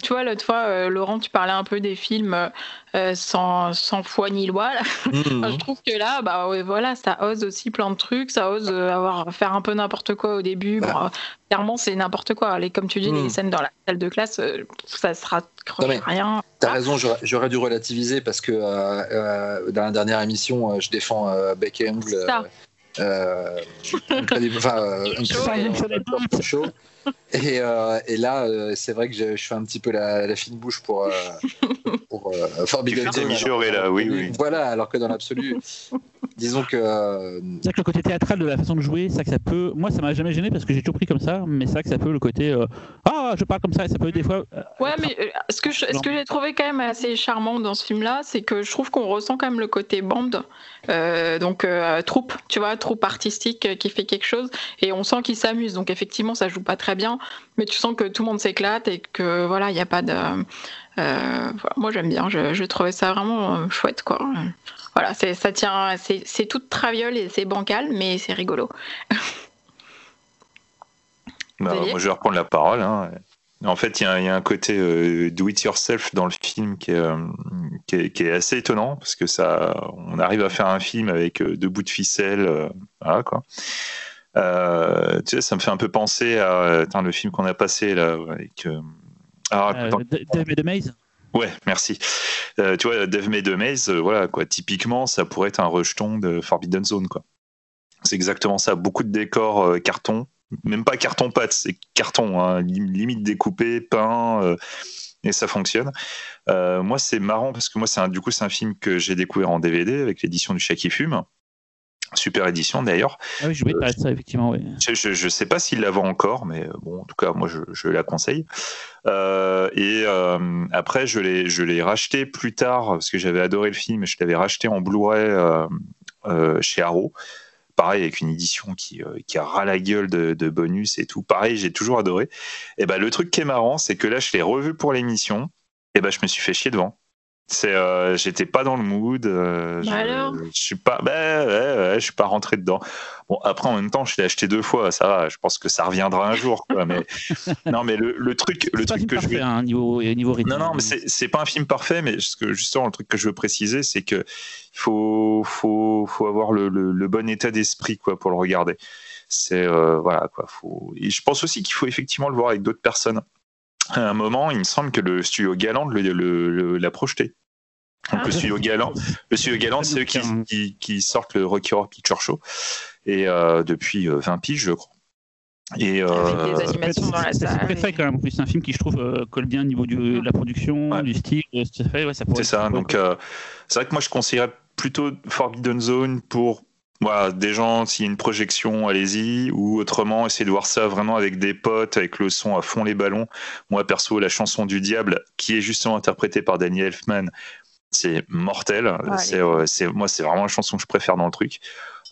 tu vois, l'autre fois, Laurent, tu parlais un peu des films euh, sans, sans, foi ni loi. Mhm. je trouve que là, bah, voilà, ça ose aussi plein de trucs, ça ose euh, avoir, faire un peu n'importe quoi au début. Bon, euh, clairement, c'est n'importe quoi. Les, comme tu dis, les mhm. scènes dans la salle de classe, ça sera rien.
T'as raison, j'aurais dû relativiser parce que dans la dernière émission, je défends Beck et Angle. Euh, *laughs* enfin, chaud. Et, euh, et là, euh, c'est vrai que je, je, fais un petit peu la, la fine bouche pour, euh, *laughs* pour
Forbidden Zone. là, oui, oui.
Voilà, alors que dans l'absolu, disons que.
C'est que le côté théâtral de la façon de jouer, ça que ça peut. Moi, ça m'a jamais gêné parce que j'ai toujours pris comme ça, mais c'est vrai que ça peut le côté. Ah, je parle comme ça, et ça peut des fois.
ouais, mais ce que, ce que j'ai trouvé quand même assez charmant dans ce film-là, c'est que je trouve qu'on ressent quand même le côté bande, donc troupe, tu vois, troupe artistique qui fait quelque chose, et on sent qu'il s'amuse. Donc effectivement, ça joue pas très bien, mais tu sens que tout le monde s'éclate et que voilà, il n'y a pas de. Euh, moi j'aime bien, je, trouvais ça vraiment euh, chouette quoi. Voilà, c'est ça tient, c'est tout traviole et c'est bancal, mais c'est rigolo. *laughs*
Bah, moi je vais reprendre la parole. Hein. En fait, il y, a un côté euh, do it yourself dans le film qui est, qui est, assez étonnant parce que ça, on arrive à faire un film avec deux bouts de ficelle, voilà quoi. Euh, tu sais, ça me fait un peu penser à le film qu'on a passé là avec. Euh,
alors, euh, Dave de Maze?
Ouais, merci. tu vois, Dave May de Maze, voilà quoi. Typiquement, ça pourrait être un rejeton de Forbidden Zone, quoi. C'est exactement ça. Beaucoup de décors carton, même pas carton pâte, c'est carton, hein, limite découpé, peint, et ça fonctionne. moi, c'est marrant parce que moi, c'est du coup, c'est un film que j'ai découvert en DVD avec l'édition du Chat qui fume. Super édition d'ailleurs.
Ah oui, je voulais de ça, effectivement.
Je ne sais pas s'il la vend encore, mais euh, bon, en tout cas, moi, je, je la conseille. Euh, et euh, après, je l'ai, je l'ai racheté plus tard, parce que j'avais adoré le film, je l'avais racheté en Blu-ray chez Arrow. Pareil, avec une édition qui, qui a ras la gueule de, de, bonus et tout. Pareil, j'ai toujours adoré. Et ben, le truc qui est marrant, c'est que là, je l'ai revu pour l'émission, et ben, je me suis fait chier devant. C'est, euh, j'étais pas dans le mood. Euh,
bah
je, je, suis pas, ouais, je suis pas rentré dedans. Bon, après en même temps, je l'ai acheté deux fois, ça va. Je pense que ça reviendra un jour, quoi. Mais *laughs* non, mais le, le truc, le truc que je veux,
hein, niveau niveau rythme.
Non, non, mais c'est, c'est pas un film parfait, mais justement le truc que je veux préciser, c'est que faut, faut, faut avoir le, le, bon état d'esprit, quoi, pour le regarder. C'est euh, voilà, quoi. Faut. Et je pense aussi qu'il faut effectivement le voir avec d'autres personnes à un moment, il me semble que le studio Galant l'a projeté. Donc, le ah. studio Galant, le studio Galant, c'est eux qui, qui, sortent le Rocky Horror Picture Show et euh, depuis 20 euh, piges, je crois.
Et euh, des animations dans la salle.
C'est fait quand même. C'est un film qui, je trouve, colle bien au niveau de la production, du style.
C'est ça. Donc, c'est vrai que moi, je conseillerais plutôt Forbidden Zone pour voilà, des gens, s'il y a une projection, allez-y, ou autrement, essayez de voir ça vraiment avec des potes, avec le son à fond les ballons. Moi, perso, la chanson du diable, qui est justement interprétée par Danny Elfman, c'est mortel. c'est, moi, c'est vraiment la chanson que je préfère dans le truc.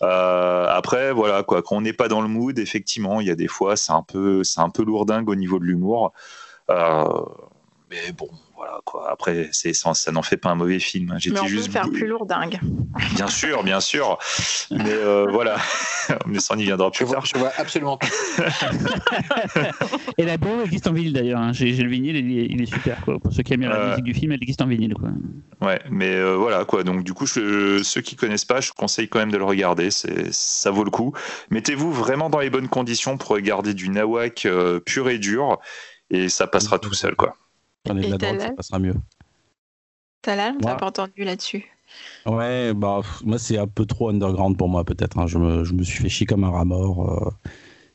Euh, après, voilà, quoi, quand on n'est pas dans le mood, effectivement, il y a des fois, c'est un peu, c'est un peu lourdingue au niveau de l'humour. Euh, mais bon, voilà, quoi. Après, c'est ça, ça n'en fait pas un mauvais film.
Mais
J'étais
on
juste
peut faire plus lourdingue.
Bien sûr, bien sûr. Mais euh, *laughs* voilà. Mais ça, on y viendra
Je
plus
vois,
tard.
je vois absolument pas. *laughs*
Et la BO existe en vinyle d'ailleurs. hein. J'ai j'ai le vinyle, il est, il est super. Quoi. Pour ceux qui aiment bien la
Euh.
musique du film, elle existe en vinyle. Quoi.
Ouais, mais euh, voilà quoi. Donc du coup, je- ceux qui connaissent pas, je conseille quand même de le regarder. C'est, ça vaut le coup. Mettez-vous vraiment dans les bonnes conditions pour regarder du nawak euh, pur et dur, et ça passera tout seul quoi.
Prenez de la drogue, ça passera mieux.
Talal, t'as
Moi-
pas entendu là-dessus?
Ouais, bah, pff, moi, c'est un peu trop underground pour moi, peut-être. hein. Je, me, je me suis fait chier comme un rat mort. euh.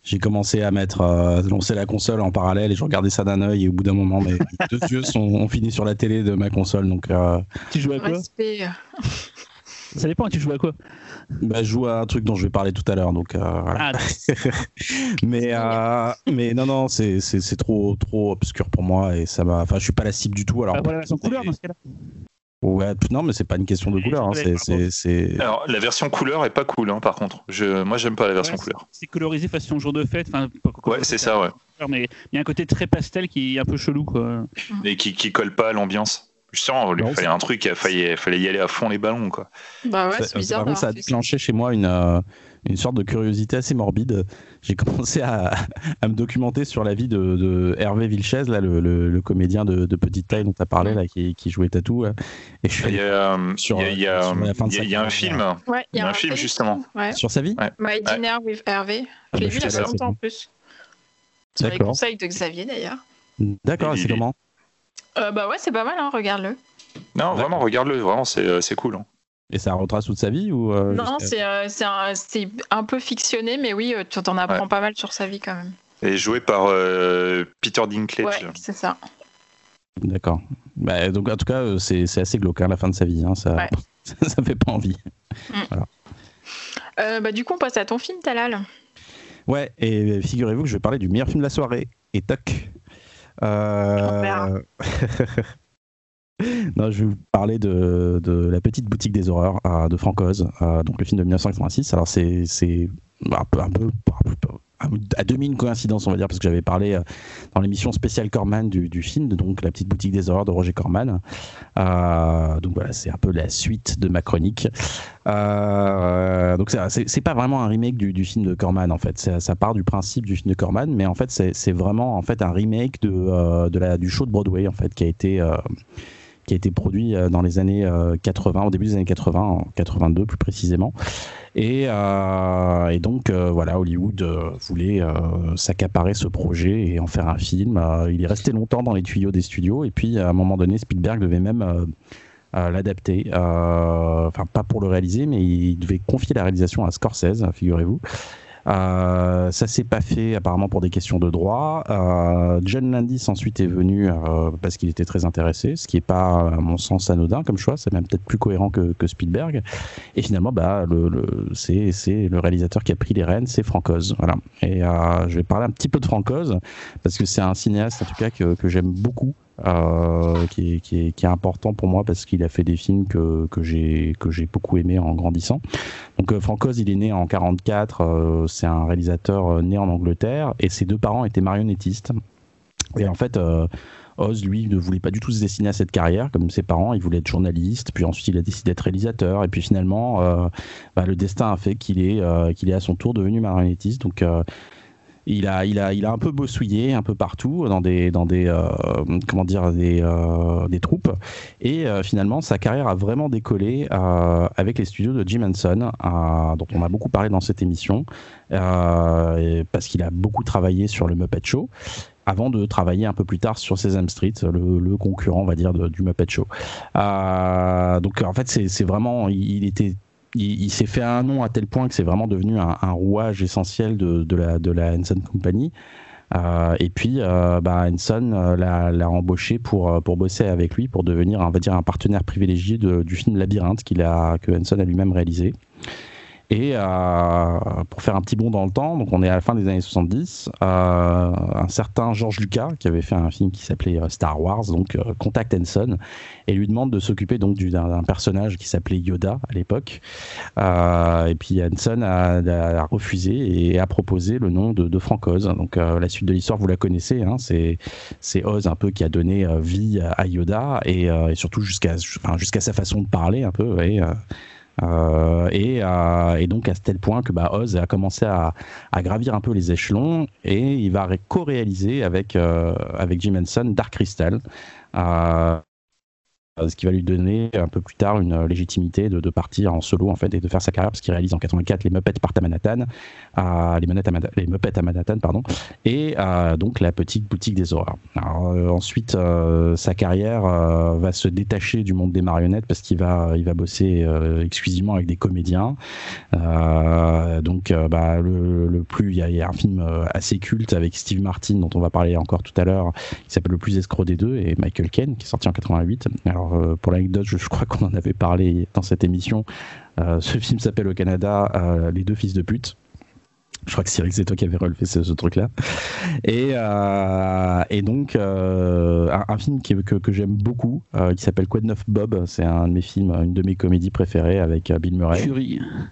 J'ai commencé à mettre, euh, lancer la console en parallèle et je regardais ça d'un œil et au bout d'un moment, mes *laughs* deux yeux sont, ont fini sur la télé de ma console. Donc, euh,
Tu joues à quoi?
Respect.
Ça dépend, tu joues à quoi?
Bah, je joue à un truc dont je vais parler tout à l'heure. Donc, euh, voilà.
Ah, *laughs*
mais, euh, mais non, non, c'est, c'est, c'est trop, trop obscur pour moi et ça m'a. Enfin, je suis pas la cible du tout. Alors,
bah, voilà la version couleur dans ce cas-là.
ouais, non, mais c'est pas une question de couleur. hein. C'est, c'est, c'est-
Alors la version couleur est pas cool, hein, par contre. Je, moi, j'aime pas la version
Ouais,
couleur.
C'est colorisé façon jour de fête. Enfin,
Ouais, c'est ça, ouais.
Mais il y a un côté très pastel qui est un peu chelou. Quoi.
Et qui, qui colle pas à l'ambiance. Je sens, il lui
Non,
fallait un truc, il fallait, fallait y aller à fond les ballons quoi.
Bah ouais, c'est bizarre.
Par contre, ça a déclenché chez moi une, euh, une sorte de curiosité assez morbide. J'ai *laughs* commencé à, à me documenter sur la vie de, de Hervé Vilches, là, le, le- le comédien de, de petite taille dont tu as parlé, là, qui, qui jouait Tatou. là. Et je suis
Il y
allé
a, euh,
Sur-
il y a- un film.
Ouais,
Il y a un film, justement.
Ouais.
sur sa vie?
Ouais.
My Dinner with Hervé.
Ah
Je l'ai
bah,
vu il y a longtemps en
c'est
plus. Sur les conseils de Xavier d'ailleurs.
D'accord, c'est
est-
comment?
Euh, bah ouais, c'est pas mal, hein, regarde-le.
Non, vraiment, regarde-le, vraiment, c'est euh, c'est cool. hein.
Et ça retrace toute sa vie ou euh,
non, c'est euh, c'est un, c'est un peu fictionné, mais oui, tu t'en apprends
Ouais.
pas mal sur sa vie quand même.
Et joué par euh, Peter Dinklage.
Ouais, c'est ça.
D'accord. Bah, donc, en tout cas, euh, c'est c'est assez glauque, hein, la fin de sa vie. hein, ça,
Ouais. *laughs*
ça fait pas envie.
Euh, bah, du coup, on passe à ton film, Talal.
Ouais, et figurez-vous que je vais parler du meilleur film de la soirée, et toc. Euh, *laughs* non, je vais vous parler de, de La Petite Boutique des Horreurs euh, de Francoz, euh, donc le film de 1986. Alors, c'est un un peu à demi une coïncidence, on va dire, parce que j'avais parlé euh, dans l'émission spéciale Corman du, du film, donc La Petite Boutique des Horreurs de Roger Corman. Euh, donc voilà, c'est un peu la suite de ma chronique. Euh, donc c'est- pas vraiment un remake du, du film de Corman en fait. Ça, part du principe du film de Corman, mais en fait c'est vraiment en fait un remake de, de la, du show de Broadway en fait qui a été qui a été produit dans les années euh, 80, au début des années 80, en 82 plus précisément. Et, euh, et donc euh, voilà, Hollywood euh, voulait s'accaparer ce projet et en faire un film. Il est resté longtemps dans les tuyaux des studios et puis à un moment donné, Spielberg devait même l'adapter. Enfin, pas pour le réaliser, mais il devait confier la réalisation à Scorsese, figurez-vous. Euh, ça s'est pas fait apparemment pour des questions de droit. Euh, John Landis ensuite est venu euh, parce qu'il était très intéressé, ce qui est pas à mon sens anodin comme choix, c'est même peut-être plus cohérent que, que Spielberg. Et finalement, bah, le, le- c'est, le réalisateur qui a pris les rênes, c'est Francoz. Voilà. Et euh, je vais parler un petit peu de Francoz parce que c'est un cinéaste en tout cas que, que j'aime beaucoup. Euh, qui, est, important pour moi parce qu'il a fait des films que, que j'ai j'ai beaucoup aimé en grandissant. Donc euh, Francoz, il est né en 44, euh, c'est un réalisateur né en Angleterre et ses deux parents étaient marionnettistes. Et en fait, Oz, lui, ne voulait pas du tout se destiner à cette carrière, comme ses parents. Il voulait être journaliste, puis ensuite il a décidé d'être réalisateur. Et puis finalement, bah, le destin a fait qu'il est, qu'il est à son tour devenu marionnettiste. Donc il a, il, a, il a un peu bossouillé un peu partout dans des, dans des, euh, comment dire, des, euh, des troupes. Et euh, finalement, sa carrière a vraiment décollé avec les studios de Jim Henson, dont on a beaucoup parlé dans cette émission, parce qu'il a beaucoup travaillé sur le Muppet Show avant de travailler un peu plus tard sur Sesame Street, le, concurrent, on va dire, du Muppet Show. Donc en fait, c'est vraiment, il était il, s'est fait un nom à tel point que c'est vraiment devenu un, rouage essentiel de, la, de Henson Company. Euh, et puis, euh, bah, euh, l'a embauché pour, euh, pour bosser avec lui, pour devenir, un partenaire privilégié du film Labyrinthe que Henson a lui-même réalisé. Et pour faire un petit bond dans le temps, donc on est à la fin des années 70, un certain George Lucas, qui avait fait un film qui s'appelait Star Wars, donc Contact Ensign, et lui demande de s'occuper donc d'un personnage qui s'appelait Yoda à l'époque. et puis Hanson a, refusé et a proposé le nom de, de Frank Oz. Donc la suite de l'histoire, vous la connaissez, hein, c'est Oz un peu qui a donné vie à Yoda et, et surtout jusqu'à enfin, jusqu'à sa façon de parler un peu. Et, euh, et, donc à tel point que bah, Oz a commencé à, gravir un peu les échelons et il va co-réaliser avec, euh, avec Jim Henson Dark Crystal. Euh, ce qui va lui donner un peu plus tard une légitimité de, partir en solo en fait et de faire sa carrière parce qu'il réalise en 84 les Muppets partent à Manhattan, euh, les, Muppets à Manhattan pardon, et euh, donc la petite boutique des horreurs. ensuite, sa carrière va se détacher du monde des marionnettes parce qu'il va il va bosser exclusivement avec des comédiens. donc, bah, le, plus il y, a un film assez culte avec Steve Martin dont on va parler encore tout à l'heure, qui s'appelle Le plus escroc des deux et Michael Caine qui est sorti en 88. Alors euh, pour l'anecdote, je, crois qu'on en avait parlé dans cette émission. Euh, ce film s'appelle au Canada euh, Les deux fils de pute. Je crois que Cyril, c'est toi qui avais relevé ce, truc-là. Et, donc, un, film que, que j'aime beaucoup, qui s'appelle Quoi de neuf Bob, c'est un de mes films, une de mes comédies préférées avec Bill Murray.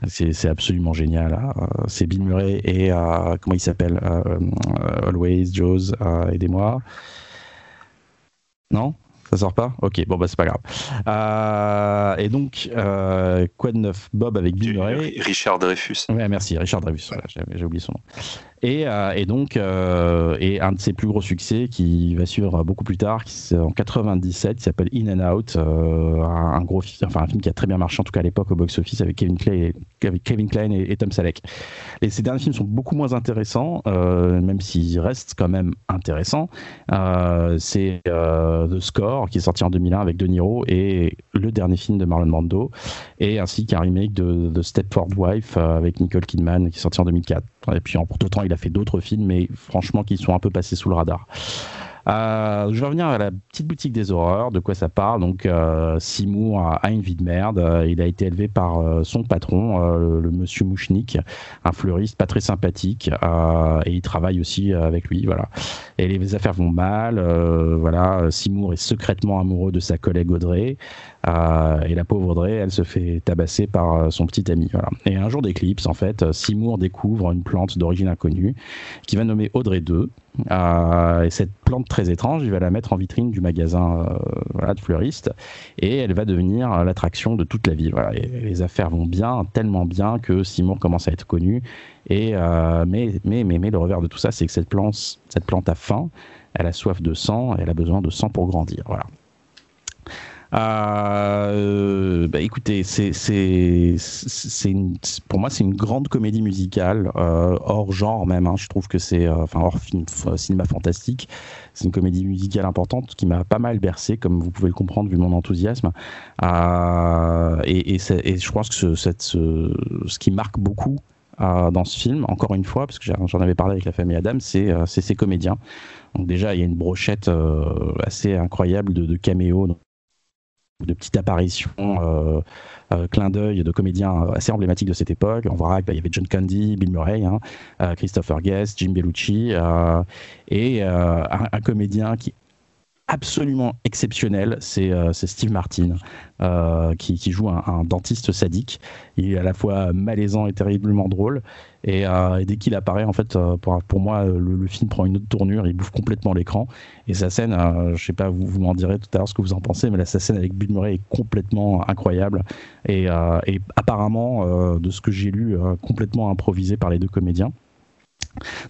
C'est absolument génial. Hein. C'est Bill Murray et, comment il s'appelle Always, Jaws, aidez-moi. Non? Ça sort pas? Ok, bon bah c'est pas grave. Euh, et donc, euh, quoi de neuf Bob avec Bill Murray
Richard Dreyfus.
Ouais, merci, Richard Dreyfus, j'ai oublié son nom. Et, euh, et donc, euh, et un de ses plus gros succès qui va suivre beaucoup plus tard, qui, en 97, qui s'appelle In and Out, euh, un, gros film, enfin un film qui a très bien marché en tout cas à l'époque au box-office avec Kevin Klein et, avec Kevin Klein et, Tom Selleck. Et ces derniers films sont beaucoup moins intéressants, même s'ils restent quand même intéressants. c'est The Score qui est sorti en 2001 avec De Niro et le dernier film de Marlon Brando, et ainsi qu'un remake de The Stepford Wife avec Nicole Kidman qui est sorti en 2004. Et puis en pour temps, il a fait d'autres films, mais franchement, qui sont un peu passés sous le radar. Euh, je vais revenir à la petite boutique des horreurs. De quoi ça parle Donc, euh, Seymour a une vie de merde. Euh, il a été élevé par son patron, le, monsieur Mouchnik, un fleuriste pas très sympathique, et il travaille aussi avec lui. Voilà. Et les affaires vont mal. voilà. Seymour est secrètement amoureux de sa collègue Audrey. et la pauvre Audrey, elle se fait tabasser par son petit ami. Et un jour d'éclipse, en fait, Seymour découvre une plante d'origine inconnue qui va nommer Audrey 2. Euh, et cette plante très étrange, il va la mettre en vitrine du magasin euh, de fleuriste et elle va devenir euh, l'attraction de toute la ville. Et les affaires vont bien, tellement bien que Simon commence à être connu. Et, mais, le revers de tout ça, c'est que cette plante, a faim, elle a soif de sang elle a besoin de sang pour grandir. Voilà. Euh, bah écoutez, c'est, pour moi c'est une grande comédie musicale euh, hors genre même. Hein. je trouve que c'est euh, enfin hors cinéma fantastique. C'est une comédie musicale importante qui m'a pas mal bercé, comme vous pouvez le comprendre vu mon enthousiasme. Euh, et, je pense que ce, qui marque beaucoup dans ce film, encore une fois, parce que j'en avais parlé avec la famille Adam, c'est ces comédiens. Donc déjà, il y a une brochette assez incroyable de caméos de petites apparitions, euh, euh, clin d'œil de comédiens assez emblématiques de cette époque. On verra qu'il y avait John Candy, Bill Murray, hein, euh, Christopher Guest, Jim Bellucci, et un, un, comédien qui absolument exceptionnel, c'est euh, Steve Martin, euh, qui, joue un, dentiste sadique. Il est à la fois malaisant et terriblement drôle. Et, euh, dès qu'il apparaît, en fait, pour, moi, le, film prend une autre tournure, il bouffe complètement l'écran. Et sa scène, je sais pas, vous, vous m'en direz tout à l'heure ce que vous en pensez, mais la, sa scène avec Bill Murray est complètement incroyable. Et, et apparemment, de ce que j'ai lu, complètement improvisé par les deux comédiens.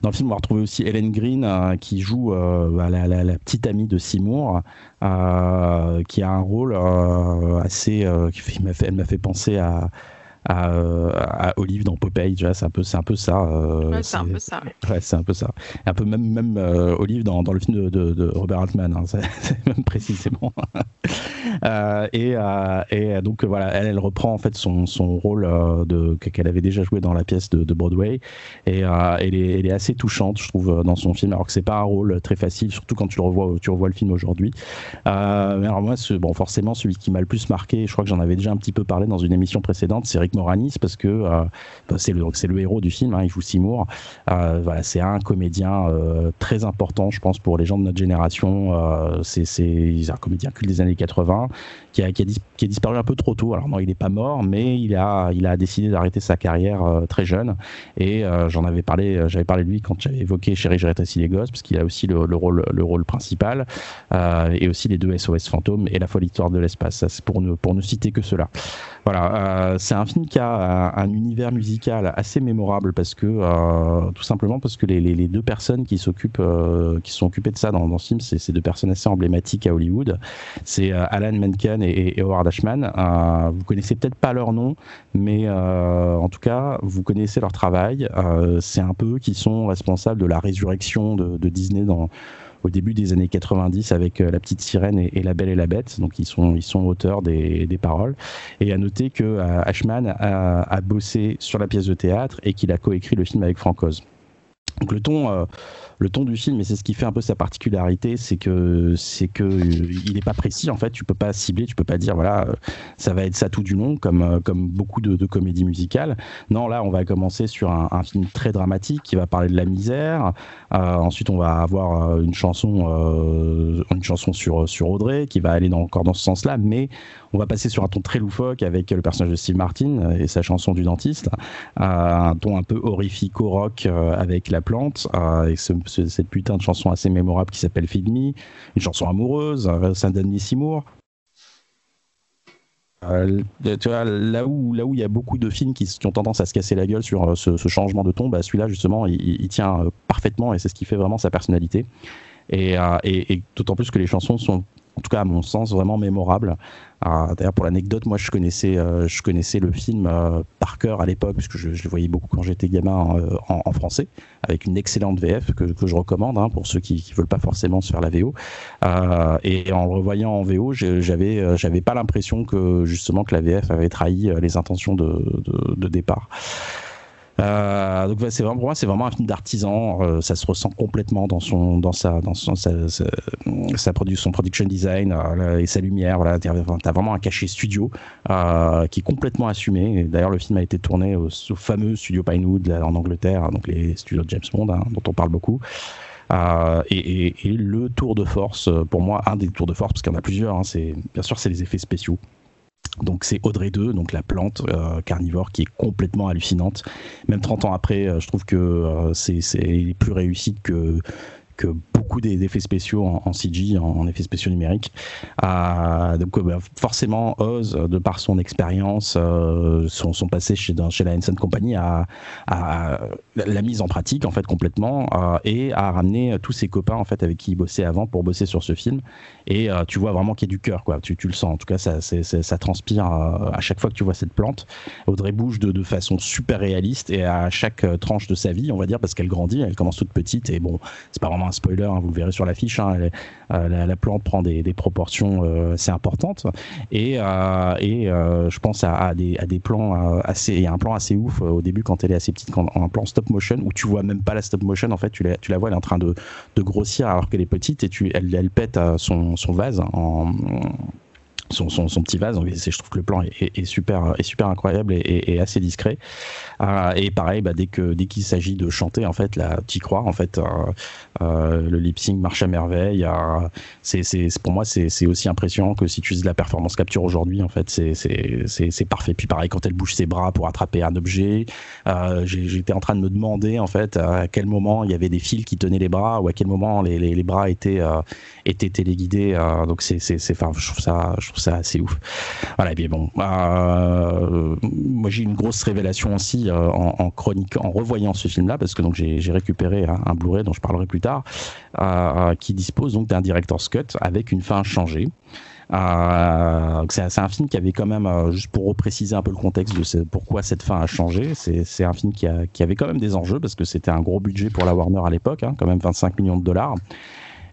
Dans le film, on va retrouver aussi Helen Green euh, qui joue euh, bah, la, petite amie de Seymour, euh, qui a un rôle assez. Qui fait, elle m'a fait penser à, à, Olive dans Popeye, c'est un peu, c'est un peu ça.
c'est un peu ça.
Ouais, c'est un peu ça. Un peu même, même Olive dans, dans, le film de, de, Robert Altman, hein, *laughs* même précisément. *laughs* et, et, donc voilà, elle, elle, reprend en fait son, son rôle de qu'elle avait déjà joué dans la pièce de, de Broadway et elle est, elle, est, assez touchante, je trouve, dans son film. Alors que c'est pas un rôle très facile, surtout quand tu le revois, tu revois le film aujourd'hui. alors moi, ce, bon, forcément, celui qui m'a le plus marqué, je crois que j'en avais déjà un petit peu parlé dans une émission précédente, c'est Rick Moranis parce que bah, c'est le, héros du film. Hein, il joue Seymour. voilà, c'est un comédien très important, je pense, pour les gens de notre génération. Euh, c'est un comédien culte des années 80 qui a, disparu un peu trop tôt. Alors non, il n'est pas mort, mais il a, décidé d'arrêter sa carrière euh, très jeune. Et euh, j'en avais parlé, j'avais parlé de lui quand j'avais évoqué Chérie, je les gosses, parce qu'il a aussi le, rôle, le rôle principal, et aussi les deux SOS fantômes et la folle histoire de l'espace. Ça, c'est pour ne citer que cela. Voilà, c'est un film qui a un, univers musical assez mémorable parce que, tout simplement parce que les, deux personnes qui s'occupent, qui sont occupées de ça dans, ce film, c'est ces deux personnes assez emblématiques à Hollywood. C'est Alan Menken et, Howard Ashman. Euh, vous connaissez peut-être pas leur nom, mais euh, en tout cas, vous connaissez leur travail. Euh, c'est un peu qui sont responsables de la résurrection de, Disney dans au début des années 90 avec La Petite Sirène et, La Belle et la Bête. Donc ils sont, ils sont auteurs des, des paroles. Et à noter que Ashman a, a, bossé sur la pièce de théâtre et qu'il a coécrit le film avec Frank Oz. Donc le ton, le ton du film, et c'est ce qui fait un peu sa particularité, c'est que c'est que euh, il n'est pas précis en fait. Tu peux pas cibler, tu peux pas dire voilà, euh, ça va être ça tout du long comme euh, comme beaucoup de, comédies musicales. Non, là, on va commencer sur un, film très dramatique qui va parler de la misère. ensuite, on va avoir une chanson, une chanson sur sur Audrey qui va aller encore dans ce sens-là, mais on va passer sur un ton très loufoque avec le personnage de Steve Martin et sa chanson du dentiste, un ton un peu horrifico-rock avec la plante et ce, cette putain de chanson assez mémorable qui s'appelle Feed Me, une chanson amoureuse, Seymour. Euh, tu vois, là où là où il y a beaucoup de films qui, ont tendance à se casser la gueule sur euh, ce, changement de ton, bah, celui-là justement il, tient euh, parfaitement et c'est ce qui fait vraiment sa personnalité. et d'autant plus que les chansons sont en tout cas à mon sens, vraiment mémorable. D'ailleurs, pour l'anecdote, moi, je connaissais, euh, je connaissais le film euh, par cœur à l'époque, puisque je, je, le voyais beaucoup quand j'étais gamin euh, en, français, avec une excellente VF que, je recommande hein, pour ceux qui ne veulent pas forcément se faire la VO. et en le revoyant en VO, j'avais, j'avais pas l'impression que justement que la VF avait trahi les intentions de départ. Euh, donc c'est vraiment pour moi c'est vraiment un film d'artisan. Euh, ça se ressent complètement dans son dans sa dans son, sa, sa, production, production design euh, et sa lumière. Voilà, t'as vraiment un cachet studio qui est complètement assumé. D'ailleurs le film a été tourné au, fameux studio Pinewood en Angleterre, donc les studios de James Bond hein, dont on parle beaucoup. et, et, le tour de force, pour moi, un des tours de force, parce qu'il y en a plusieurs, hein, c'est bien sûr c'est les effets spéciaux. Donc c'est Audrey 2, donc la plante euh, carnivore qui est complètement hallucinante. Même 30 ans après, euh, je trouve que euh, c'est plus réussi que beaucoup d'effets spéciaux en, CG, en, effets spéciaux numériques. Euh, donc bah, forcément, Oz, de par son expérience, euh, son, passé chez, chez la Henson Company, a, la mise en pratique en fait complètement euh, et a ramené tous ses copains en fait avec qui il bossait avant pour bosser sur ce film. Et tu vois vraiment qu'il y a du cœur, quoi. Tu, le sens. En tout cas, ça, ça transpire à chaque fois que tu vois cette plante. Audrey bouge de, de façon super réaliste et à chaque tranche de sa vie, on va dire, parce qu'elle grandit, elle commence toute petite et bon, c'est pas vraiment spoiler, hein, vous le verrez sur l'affiche, hein, euh, la, plante prend des, proportions euh, assez importantes. Et, euh, et je pense à, des, à des plans assez. Il un plan assez ouf au début quand elle est assez petite, quand, un plan stop motion où tu vois même pas la stop motion, en fait, tu la, tu la vois, elle est en train de, de grossir alors qu'elle est petite et tu, elle, elle pète son, son vase en son, son, son, petit vase. Je trouve que le plan est, super, est super incroyable et, assez discret. Euh, et pareil, bah, dès que dès qu'il s'agit de chanter, en fait, là, t'y crois. En fait, euh, euh, le lip sync marche à merveille. c'est, pour moi, c'est, aussi impressionnant que si tu utilises la performance capture aujourd'hui, en fait, c'est, c'est, parfait. Puis pareil, quand elle bouge ses bras pour attraper un objet, j'étais en train de me demander en fait à quel moment il y avait des fils qui tenaient les bras ou à quel moment les, les, les bras étaient étaient téléguidés. donc c'est, enfin, je trouve ça, ça assez ouf. Voilà, et bien bon, euh, moi j'ai une grosse révélation aussi euh, en, chronique, en revoyant ce film-là, parce que donc j'ai récupéré un, Blu-ray dont je parlerai plus tard, euh, qui dispose donc d'un director's cut avec une fin changée. C'est un film qui avait quand même, juste pour repréciser un peu le contexte de pourquoi cette fin a changé, c'est un film qui, avait quand même des enjeux parce que c'était un gros budget pour la Warner à l'époque, hein, quand même 25 millions de dollars.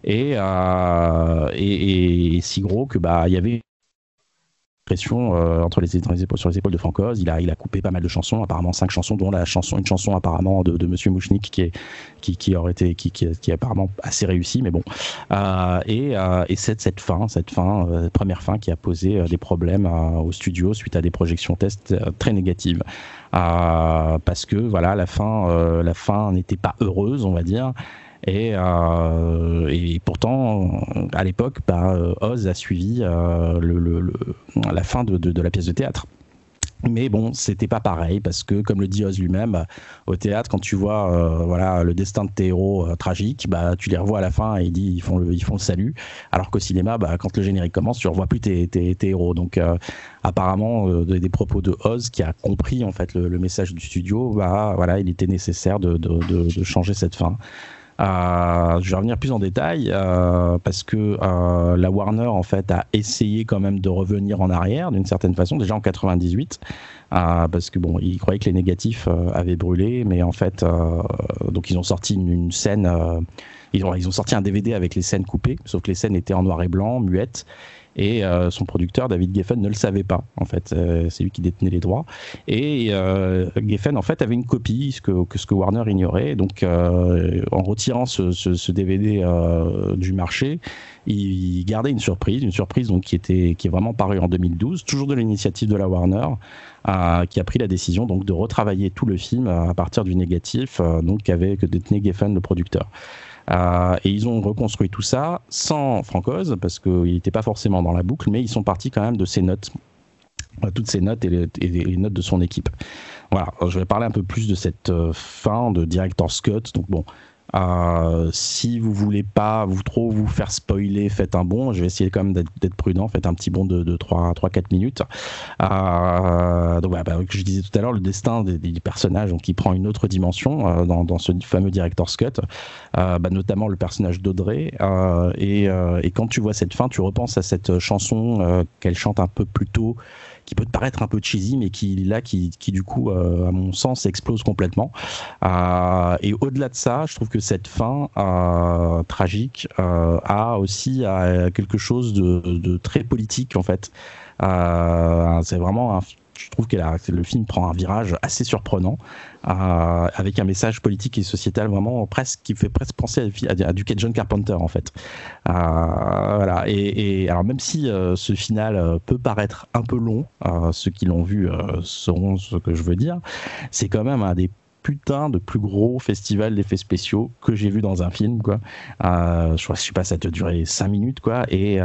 Et, et, et, si gros que bah il y avait euh, entre les, épaules, sur les épaules de Francoz. Il a, coupé pas mal de chansons, apparemment cinq chansons, dont la chanson, une chanson apparemment de, de Monsieur Mouchnik qui est qui, qui aurait été qui, est apparemment assez réussi, mais bon. Euh, et, euh, et cette, cette fin, cette fin, euh, première fin qui a posé des problèmes au studio suite à des projections tests très négatives. parce que voilà, la fin, la fin n'était pas heureuse, on va dire. Et, euh, et, pourtant, à l'époque, bah, Oz a suivi euh, la fin de, la pièce de théâtre. Mais bon, c'était pas pareil parce que, comme le dit Oz lui-même, au théâtre, quand tu vois euh, le destin de tes héros euh, tragiques, bah tu les revois à la fin et ils, font le salut. Alors qu'au cinéma, bah, quand le générique commence, tu revois plus tes, héros. Donc apparemment, des propos de Oz qui a compris en fait le, message du studio, il était nécessaire de changer cette fin. Euh, je vais revenir plus en détail euh, parce que euh, la Warner en fait a essayé quand même de revenir en arrière d'une certaine façon déjà en 98 parce que bon ils croyaient que les négatifs avaient brûlé mais en fait donc ils ont sorti une, scène ils ont ils ont sorti un DVD avec les scènes coupées sauf que les scènes étaient en noir et blanc muettes et euh, son producteur David Geffen ne le savait pas en fait. Euh, c'est lui qui détenait les droits. Et euh, Geffen en fait avait une copie ce que, que que Warner ignorait. Donc en retirant ce, DVD du marché il gardait une surprise, une surprise donc qui était qui est vraiment parue en 2012, toujours de l'initiative de la Warner, qui a pris la décision donc de retravailler tout le film à partir du négatif, donc avec détenait Geffen le producteur. Euh, et ils ont reconstruit tout ça sans Francoz, parce qu'il n'était pas forcément dans la boucle, mais ils sont partis quand même de ses notes, euh, toutes ses notes et les, notes de son équipe. Voilà, je vais parler un peu plus de cette euh, fin de Director's Cut. Donc bon, euh, si vous voulez pas vous trop vous faire spoiler, faites un bon. Je vais essayer quand même d'être prudent. Faites un petit bond de, de 3-4 minutes. Euh, donc, bah, bah, je disais tout à l'heure, le destin des, personnages, donc, qui prend une autre dimension euh, dans, ce fameux Director's Cut, euh, bah, notamment le personnage d'Audrey. Euh, et, et, quand tu vois cette fin, tu repenses à cette chanson qu'elle chante un peu plus tôt qui peut te paraître un peu cheesy, mais qui là, qui, qui du coup, euh, à mon sens, explose complètement. Euh, et au-delà de ça, je trouve que cette fin euh, tragique a aussi quelque chose de, très politique en fait. c'est vraiment je trouve que le film prend un virage assez surprenant, avec un message politique et sociétal vraiment presque qui fait presque penser à, à, à John Carpenter en fait. Euh, voilà. Et, alors même si euh, ce final euh, peut paraître un peu long, ceux qui l'ont vu sauront ce que je veux dire, c'est quand même un des putain de plus gros festival d'effets spéciaux que j'ai vu dans un film quoi. Je crois sais pas ça doit durer 5 minutes quoi et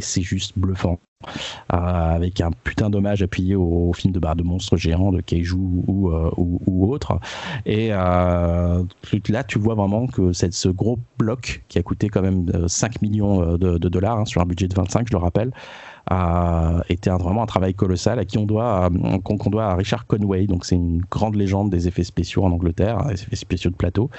c'est juste bluffant. Euh, avec un putain d'hommage appuyé au, film de barre de monstres géants de Keiju ou, euh, ou, ou, autre. Et euh, là, tu vois vraiment que cette, ce gros bloc qui a coûté quand même 5 millions de, de dollars hein, sur un budget de 25, je le rappelle, a été un, vraiment un travail colossal à qui on doit qu'on qu doit à Richard Conway. Donc c'est une grande légende des effets spéciaux en Angleterre des effets spéciaux de plateau.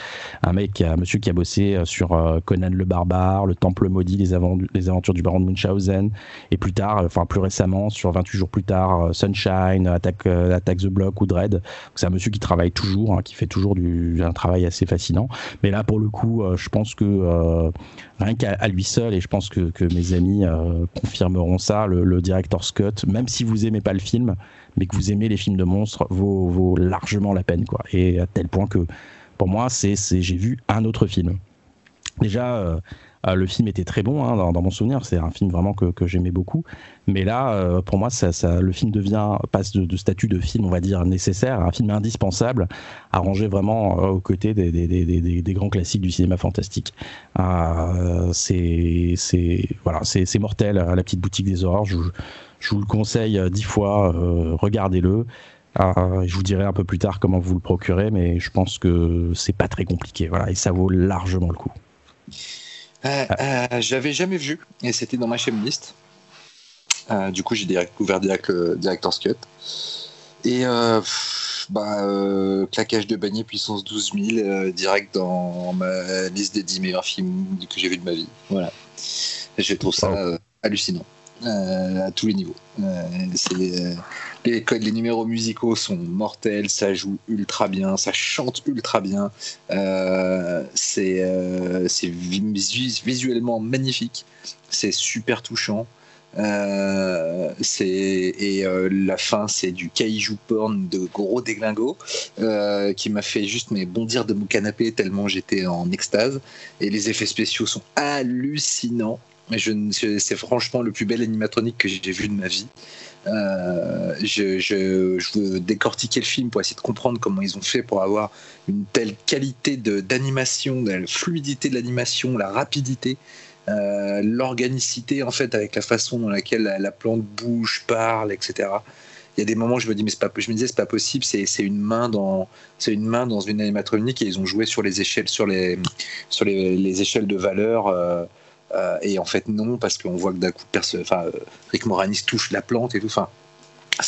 Un mec un monsieur qui a bossé sur Conan le barbare le temple maudit les, aventures, du baron de Munchausen. Et plus tard enfin plus récemment sur 28 jours plus tard Sunshine Attack, the Block ou Dread. C'est un monsieur qui travaille toujours hein, qui fait toujours du, un travail assez fascinant. Mais là pour le coup je pense que euh, rien qu'à lui seul et je pense que, que mes amis euh, confirmeront ça le, le director's cut, même si vous aimez pas le film, mais que vous aimez les films de monstres, vaut, vaut largement la peine, quoi. Et à tel point que, pour moi, c'est, j'ai vu un autre film. Déjà, euh, le film était très bon hein, dans, mon souvenir. C'est un film vraiment que, j'aimais beaucoup. Mais là, euh, pour moi, ça, ça, le film devient passe de, statut de film, on va dire nécessaire, un film indispensable, à ranger vraiment euh, aux côtés des, des, des, des, grands classiques du cinéma fantastique. Euh, c'est voilà, c'est mortel. La petite boutique des horreurs, je, vous le conseille dix fois. regardez-le. Euh, je vous dirai un peu plus tard comment vous le procurez, mais je pense que c'est pas très compliqué, voilà, et ça vaut largement le coup.
Euh, euh, J'avais jamais vu, et c'était dans ma list. Euh, du coup, j'ai découvert direct le Director's Cut. Et bah, claquage de beignet puissance 12 000, direct dans ma liste des 10 meilleurs films que j'ai vu de ma vie. Voilà. Je trouve ça hallucinant. À tous les niveaux. c'est les, les, numéros musicaux sont mortels, ça joue ultra bien, ça chante ultra bien, euh, c'est euh, visuellement magnifique, c'est super touchant. et la fin, c'est du kaiju porn de gros déglingo qui m'a fait juste mais bondir de mon canapé tellement j'étais en extase. Et les effets spéciaux sont hallucinants. C'est franchement le plus bel animatronique que j'ai vu de ma vie. Euh, je, je, je, veux décortiquer le film pour essayer de comprendre comment ils ont fait pour avoir une telle qualité d'animation, la fluidité de l'animation, la rapidité, euh, l'organicité en fait avec la façon dans laquelle la, plante bouge, parle, etc. Il y a des moments où je me dis mais pas, je me disais c'est pas possible, c'est une main dans c'est une main dans une animatronique et ils ont joué sur les échelles sur les sur les, les échelles de valeur. Euh, euh, et en fait, non, parce qu'on voit que d'un coup, euh, Rick Moranis touche la plante et tout. Ça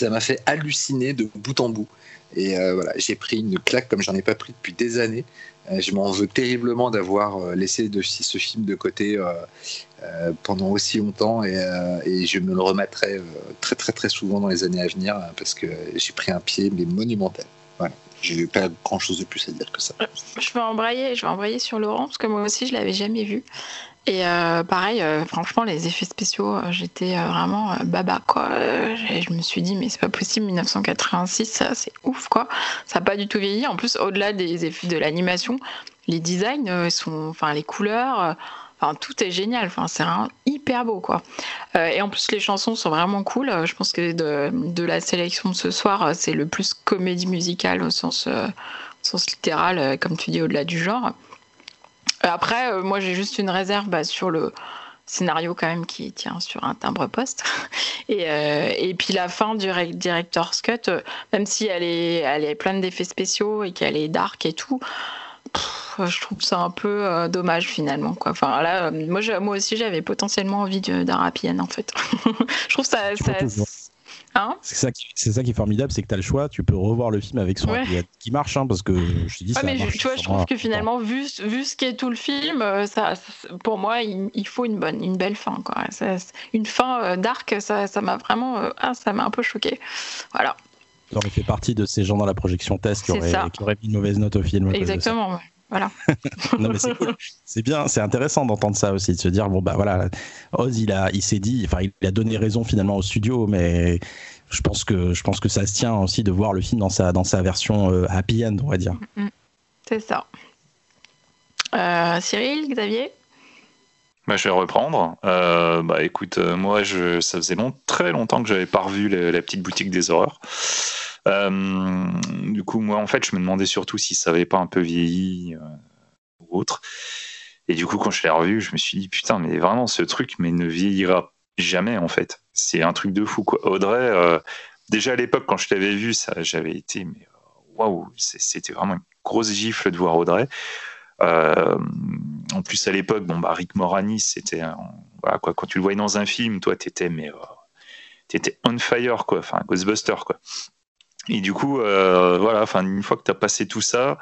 m'a fait halluciner de bout en bout. Et euh, voilà, j'ai pris une claque comme j'en ai pas pris depuis des années. je m'en veux terriblement d'avoir laissé ce film de côté pendant aussi longtemps et, je me le remettrai très très très souvent dans les années à venir parce que j'ai pris un pied mais monumental. Voilà. J'ai pas grand chose de plus à dire que ça.
Je vais embrayer, je vais embrayer sur Laurent parce que moi aussi je l'avais jamais vu. Et euh, pareil, euh, franchement, les effets spéciaux, euh, j'étais vraiment baba quoi. je me suis dit mais c'est pas possible, 1986, ça c'est ouf quoi. Ça n'a pas du tout vieilli. En plus, au-delà des effets de l'animation, les designs sont, les couleurs, enfin tout est génial. Enfin c'est hyper beau quoi. et en plus les chansons sont vraiment cool. Je pense que de, la sélection de ce soir, c'est le plus comédie musicale au sens littéral, comme tu dis, au-delà du genre. Après, euh, moi, j'ai juste une réserve bah, sur le scénario quand même qui tient sur un timbre poste. *laughs* Et, euh, et puis la fin du Director's Cut, euh, même si elle est, elle est pleine d'effets spéciaux et qu'elle est dark et tout, je trouve ça un peu dommage finalement. Quoi. Enfin, là, moi, moi aussi, j'avais potentiellement envie d'un happy en fait. *laughs* je trouve ça, ça
Hein c'est ça, ça qui est formidable, c'est que tu as le choix, tu peux revoir le film avec son qui marche, hein, parce que je te dis ça.
mais je, tu vois, je trouve que finalement, vu, vu ce qu'est tout le film, euh, ça, pour moi, il, faut une bonne, une belle fin. Quoi. une fin euh, dark, ça, ça m'a vraiment, euh, ah, ça m'a un peu choqué. Voilà.
Tu aurais fait partie de ces gens dans la projection test qui auraient, qui auraient mis une mauvaise note au film.
Exactement. Voilà. *laughs*
non, mais c'est cool. C'est bien, c'est intéressant d'entendre ça aussi, de se dire bon bah voilà, Oz il a, il s'est dit, enfin il a donné raison finalement au studio, mais je pense que je pense que ça se tient aussi de voir le film dans sa dans sa version euh, happy end, on va dire. Mm, mm.
C'est ça. Euh, Cyril, Xavier?
Bah, je vais reprendre. Euh, bah écoute, moi je, ça faisait long, très longtemps que j'avais pas revu la petite boutique des horreurs. Euh, du coup, moi, en fait, je me demandais surtout si ça avait pas un peu vieilli euh, ou autre. Et du coup, quand je l'ai revu, je me suis dit, putain, mais vraiment, ce truc mais ne vieillira jamais, en fait. C'est un truc de fou, quoi. Audrey, euh, déjà à l'époque, quand je l'avais vu, ça, j'avais été, mais waouh, c'était vraiment une grosse gifle de voir Audrey. en plus, à l'époque, bon, bah, Rick Moranis, c'était, quoi, quand tu le voyais dans un film, toi, t'étais, mais, t'étais on fire, quoi, enfin, Ghostbuster, quoi. Et du coup, euh, voilà, une fois que tu as passé tout ça,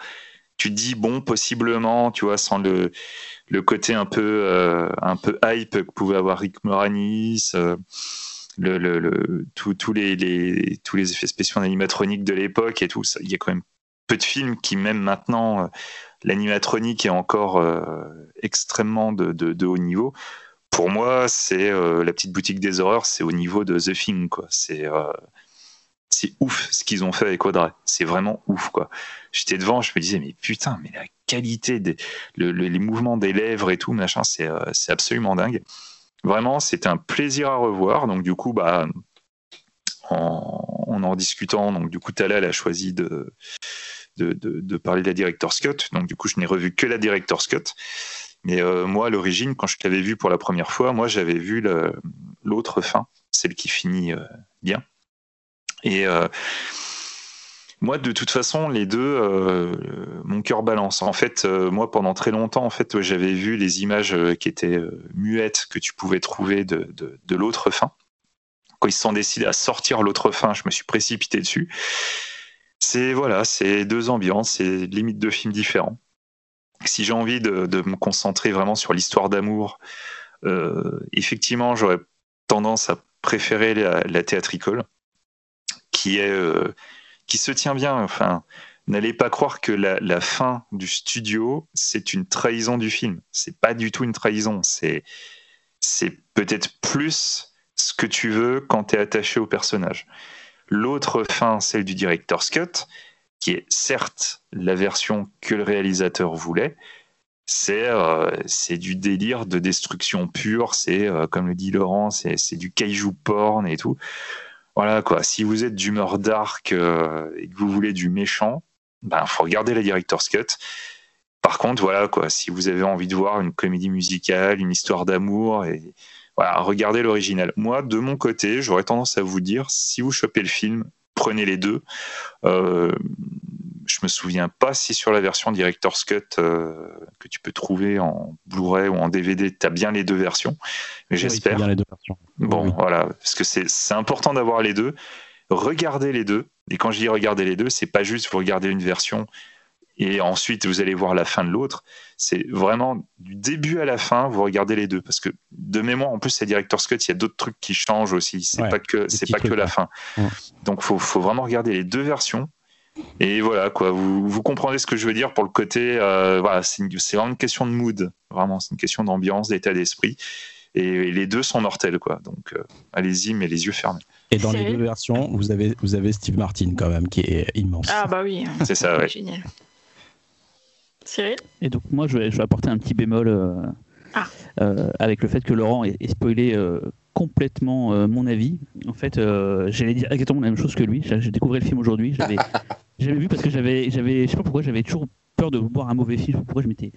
tu te dis, bon, possiblement, tu vois, sans le, le côté un peu, euh, un peu hype que pouvait avoir Rick Moranis, euh, le, le, le tous les, tous les effets spéciaux en animatronique de l'époque et tout, il y a quand même peu de films qui, même maintenant, l'animatronique est encore extrêmement de, de, haut niveau. Pour moi, c'est la petite boutique des horreurs, c'est au niveau de The Thing, quoi. C'est c'est ouf ce qu'ils ont fait avec Audrey. C'est vraiment ouf, quoi. J'étais devant, je me disais, mais putain, mais la qualité des les mouvements des lèvres et tout, machin, c'est euh, absolument dingue. Vraiment, c'était un plaisir à revoir. Donc, du coup, bah, en en, discutant, donc, du coup, Tala, elle a choisi de, de, parler de la Director's Cut. Donc, du coup, je n'ai revu que la Director's Cut. Mais euh, moi, à l'origine, quand je l'avais vu pour la première fois, moi, j'avais vu l'autre fin, celle qui finit euh, bien. Et euh, moi, de toute façon, les deux, euh, mon cœur balance. En fait, euh, moi, pendant très longtemps, en fait, j'avais vu les images qui étaient muettes que tu pouvais trouver de, de, l'autre fin. Quand ils se sont décidés à sortir l'autre fin, je me suis précipité dessus. C'est voilà, c'est deux ambiances, c'est limite deux films différents. Si j'ai envie de, de, me concentrer vraiment sur l'histoire d'amour, effectivement, j'aurais tendance à préférer la théâtricole qui est euh, qui se tient bien. Enfin, n'allez pas croire que la, fin du studio c'est une trahison du film. C'est pas du tout une trahison. C'est c'est peut-être plus ce que tu veux quand tu es attaché au personnage. L'autre fin, celle du director's cut, qui est certes la version que le réalisateur voulait, c'est euh, du délire de destruction pure, c'est euh, comme le dit Laurent, c'est du kaiju porn et tout. Voilà quoi, si vous êtes d'humeur dark euh, et que vous voulez du méchant, ben faut regarder la director's cut. Par contre, voilà quoi, si vous avez envie de voir une comédie musicale, une histoire d'amour voilà, regardez l'original. Moi, de mon côté, j'aurais tendance à vous dire, si vous chopez le film, prenez les deux. Euh, je me souviens pas si sur la version Director's Cut euh, que tu peux trouver en Blu-ray ou en DVD, tu as bien les deux versions. Mais j'espère.
bien les deux versions.
Bon, voilà, parce que c'est important d'avoir les deux. Regardez les deux. Et quand je dis regarder les deux, c'est pas juste vous regardez une version et ensuite vous allez voir la fin de l'autre. C'est vraiment du début à la fin, vous regardez les deux parce que de mémoire, en plus, c'est Director's Cut, il y a d'autres trucs qui changent aussi. C'est pas que c'est pas que la fin. Donc faut faut vraiment regarder les deux versions. Et voilà quoi, vous, vous comprenez ce que je veux dire pour le côté. Euh, voilà, c'est vraiment une question de mood, vraiment, c'est une question d'ambiance, d'état d'esprit. Et, les deux sont mortels quoi. Donc euh, allez-y, mais les yeux fermés.
Et dans les deux versions, vous avez, vous avez Steve Martin quand même, qui est immense.
Ah bah oui.
C'est ça, ouais.
Génial. Cyril
Et donc moi, je vais, je vais apporter un petit bémol euh,
Ah.
euh, avec le fait que Laurent ait, ait spoilé euh, complètement euh, mon avis. En fait, euh, j'allais dire exactement la même chose que lui. J'ai j'ai découvert le film aujourd'hui. J'avais *laughs* j'avais vu parce que j'avais, j'avais, je sais pas pourquoi, j'avais toujours peur de voir un mauvais film. Pourquoi je m'étais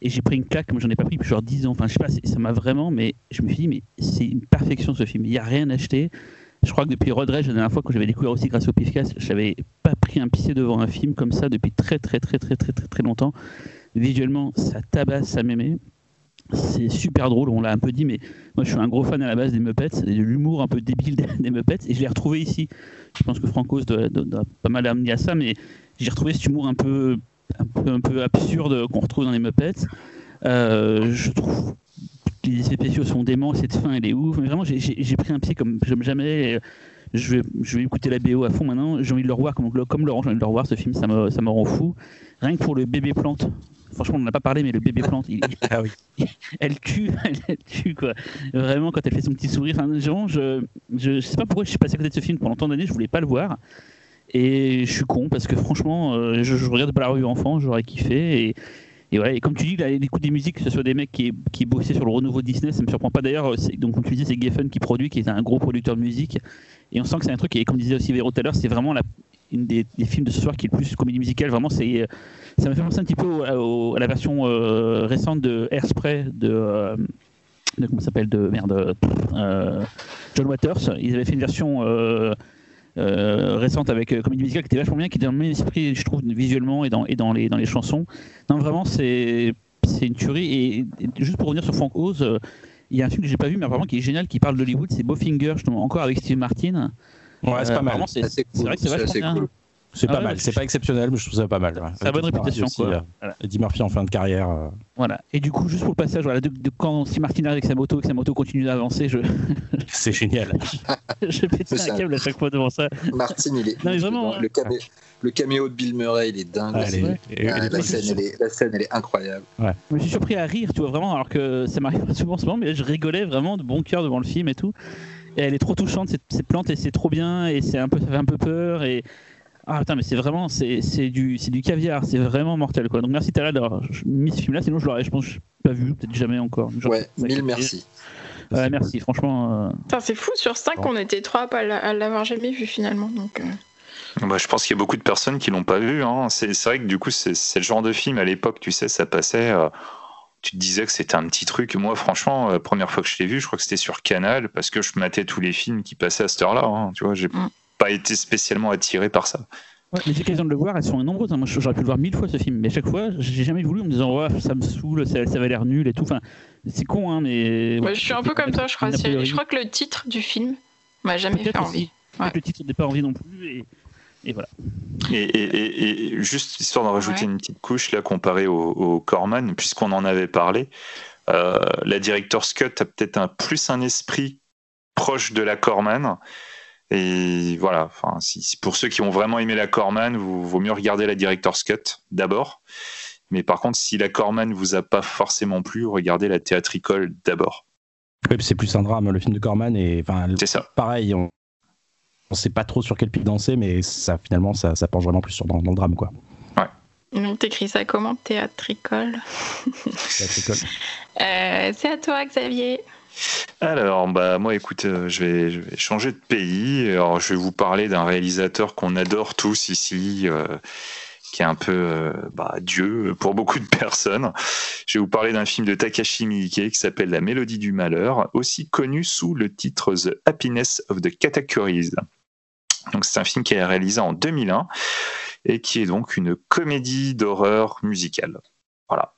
et j'ai pris une claque, moi j'en ai pas pris depuis genre 10 ans. Enfin, je sais pas, ça m'a vraiment, mais je me suis dit, mais c'est une perfection ce film. Il n'y a rien à acheter. Je crois que depuis Road Rage, la dernière fois que j'avais découvert aussi grâce au Pifcast, j'avais pas pris un pied devant un film comme ça depuis très très très très très très très longtemps. Visuellement, ça tabasse, ça m'aimait. C'est super drôle, on l'a un peu dit, mais moi je suis un gros fan à la base des Muppets, et de l'humour un peu débile *laughs* des Muppets, et je l'ai retrouvé ici. Je pense que Francos doit, doit- doit pas mal amener à ça, mais j'ai retrouvé cet humour un peu, un peu, un peu absurde qu'on retrouve dans les Muppets. Euh, je trouve que les spéciaux sont déments, cette fin elle est ouf, mais vraiment j'ai- pris un pied comme j'aime jamais. Je vais, je vais écouter la BO à fond maintenant. J'ai envie de le revoir comme, comme Laurent, j'ai envie de le revoir ce film, ça me, ça me rend fou. Rien que pour le bébé plante. Franchement, on n'en a pas parlé, mais le bébé plante, il, *laughs*
Ah oui. *laughs*
elle tue, *laughs* elle tue quoi. Vraiment, quand elle fait son petit sourire. Enfin, je, je, je sais pas pourquoi je suis passé à côté de ce film pendant tant d'années, je voulais pas le voir. Et je suis con parce que franchement, euh, je, je regarde pas la revue enfant, j'aurais kiffé. Et, et voilà. Et comme tu dis, l'écoute des musiques, que ce soit des mecs qui, qui bossaient sur le renouveau Disney, ça me surprend pas d'ailleurs. Donc, comme tu disais, c'est Geffen qui produit, qui est un gros producteur de musique. Et on sent que c'est un truc, et comme disait aussi Véro tout à l'heure, c'est vraiment la, une des, des films de ce soir qui est le plus comédie musicale. Vraiment, ça me fait penser un petit peu à la version euh, récente de Airspray de, euh, de comment s'appelle de merde euh, John Waters. Ils avaient fait une version euh, récente avec euh, comédie musicale qui était vachement bien, qui était dans le même esprit, je trouve, visuellement et dans, et dans, les, dans les chansons. Non, vraiment, c'est, c'est une tuerie. Et, et juste pour revenir sur Frank Oz, euh, il y a un film que j'ai pas vu, mais apparemment qui est génial, qui parle d'Hollywood, c'est Bowfinger, justement, encore avec Steve Martin.
Ouais, c'est
Euh,
pas mal.
C'est,
c'est cool,
vrai que c'est vachement bien.
cool.
C'est
Ah
pas
ouais,
mal.
mais
C'est
je-
pas exceptionnel, mais je trouve ça pas mal. ouais.
Ça a bonne réputation,
aussi,
quoi.
euh,
Voilà.
Eddie Murphy en fin de carrière. euh,
Voilà. Et du coup, juste pour le passage, voilà, de, de quand Steve Martin arrive avec sa moto, et que sa moto continue d'avancer, je, *laughs*
C'est génial. *laughs*
je pète un câble à chaque fois devant ça.
Martin, il est.
Non, mais vraiment,
le, camé- le caméo de Bill Murray, il est dingue.
Ah,
aussi.
elle est-
Ouais.
et-
Ah,
et-
la, scène, elle est, la scène, elle est incroyable.
Je me suis surpris à rire, tu vois, vraiment, alors que ça m'arrive pas souvent en ce moment, mais là, je rigolais vraiment de bon cœur devant le film et tout. Et elle est trop touchante, cette, cette plante, et c'est trop bien, et c'est un peu, ça fait un peu peur, et. Ah putain, mais c'est vraiment, c'est c'est du, c'est du caviar, c'est vraiment mortel, quoi. Donc merci Tara d'avoir mis ce film-là, sinon je l'aurais, je pense, pas vu, peut-être jamais encore. Genre,
Ouais, mille merci.
Ouais, merci, franchement. euh,
c'est fou, sur 5, on était trois à pas l'a- à l'avoir jamais vu finalement. Donc, euh,
Bah, je pense qu'il y a beaucoup de personnes qui l'ont pas vu. Hein. C'est c'est vrai que du coup, c'est le genre de film à l'époque, tu sais, ça passait. euh, tu te disais que c'était un petit truc. Moi, franchement, la première fois que je l'ai vu, je crois que c'était sur Canal parce que je matais tous les films qui passaient à cette heure-là. hein. Tu vois, j'ai
Mm.
Pas été spécialement attiré par ça.
Ouais, les occasions de le voir, elles sont nombreuses. hein. Moi, j'aurais pu le voir mille fois ce film, mais à chaque fois, j'ai jamais voulu en me disant, ouais, ça me saoule, ça, ça va l'air nul et tout. Enfin, c'est con, hein, mais.
je suis un peu comme toi, je crois. Je crois que le titre du film m'a jamais fait envie.
Le titre n'est pas envie non plus, et, et voilà.
Et, et- et- et juste histoire d'en rajouter
Ouais.
une petite couche là comparé au, au Corman, puisqu'on en avait parlé, euh, la Director's Cut a peut-être un plus un esprit proche de la Corman. Et voilà, enfin, si, si- pour ceux qui ont vraiment aimé la Corman, vous vaut mieux regarder la Director's Cut d'abord. Mais par contre, si la Corman vous a pas forcément plu, regardez la théâtricole d'abord.
Oui, c'est plus un drame, le film de Corman, et enfin,
C'est ça.
pareil, on ne sait pas trop sur quel pied danser, mais ça finalement ça, ça penche vraiment plus sur dans, dans le drame quoi.
Donc t'écris ça comment Théâtricole
Théâtricole. *laughs*
Euh, C'est à toi Xavier.
Alors, bah, moi, écoute, euh, je, vais, changer de pays. Je vais vous parler d'un réalisateur qu'on adore tous ici, euh, qui est un peu euh, bah, Dieu pour beaucoup de personnes. Je vais vous parler d'un film de Takashi Miike qui s'appelle La Mélodie du Malheur, aussi connu sous le titre The Happiness of the Katakuris. Donc, c'est un film qui est réalisé en 2001 et qui est donc une comédie d'horreur musicale. Voilà.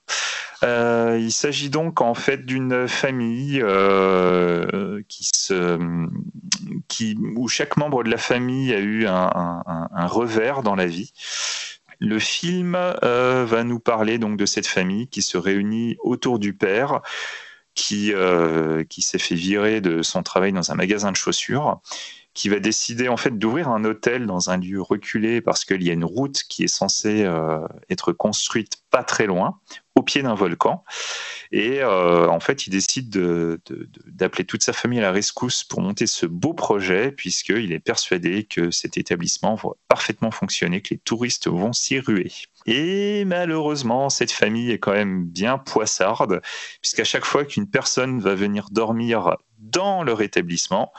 Euh, il s'agit donc en fait d'une famille euh, qui où chaque membre de la famille a eu un, revers dans la vie. Le film euh, va nous parler donc de cette famille qui se réunit autour du père, qui, qui s'est fait virer de son travail dans un magasin de chaussures, qui va décider en fait d'ouvrir un hôtel dans un lieu reculé parce qu'il y a une route qui est censée être construite pas très loin, au pied d'un volcan. Et euh, en fait, il décide de- de- de- d'appeler toute sa famille à la rescousse pour monter ce beau projet, puisqu'il est persuadé que cet établissement va parfaitement fonctionner, que les touristes vont s'y ruer. Et malheureusement, cette famille est quand même bien poissarde, puisqu'à chaque fois qu'une personne va venir dormir dans leur établissement,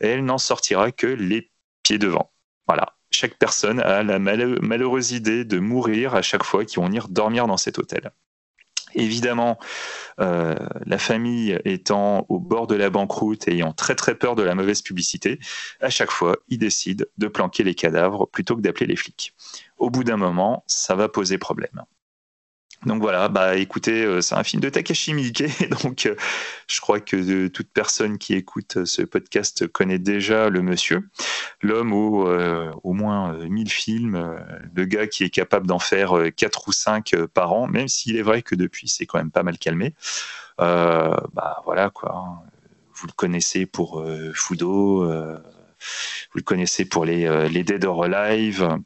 elle n'en sortira que les pieds devant. Voilà. Chaque personne a la malhe- malheureuse idée de mourir à chaque fois qu'ils vont venir dormir dans cet hôtel. Évidemment, euh, la famille étant au bord de la banqueroute et ayant très très peur de la mauvaise publicité, à chaque fois, ils décident de planquer les cadavres plutôt que d'appeler les flics. Au bout d'un moment, ça va poser problème. Donc voilà, bah écoutez, euh, c'est un film de Takashi Miike, *laughs* donc euh, je crois que euh, toute personne qui écoute ce podcast connaît déjà le monsieur, l'homme euh, au moins euh, 1000 films, le gars qui est capable d'en faire euh, 4 ou 5 euh, par an, même s'il est vrai que depuis c'est quand même pas mal calmé. Bah voilà quoi, hein. vous le connaissez pour Fudo, vous le connaissez pour les, les Dead or Alive.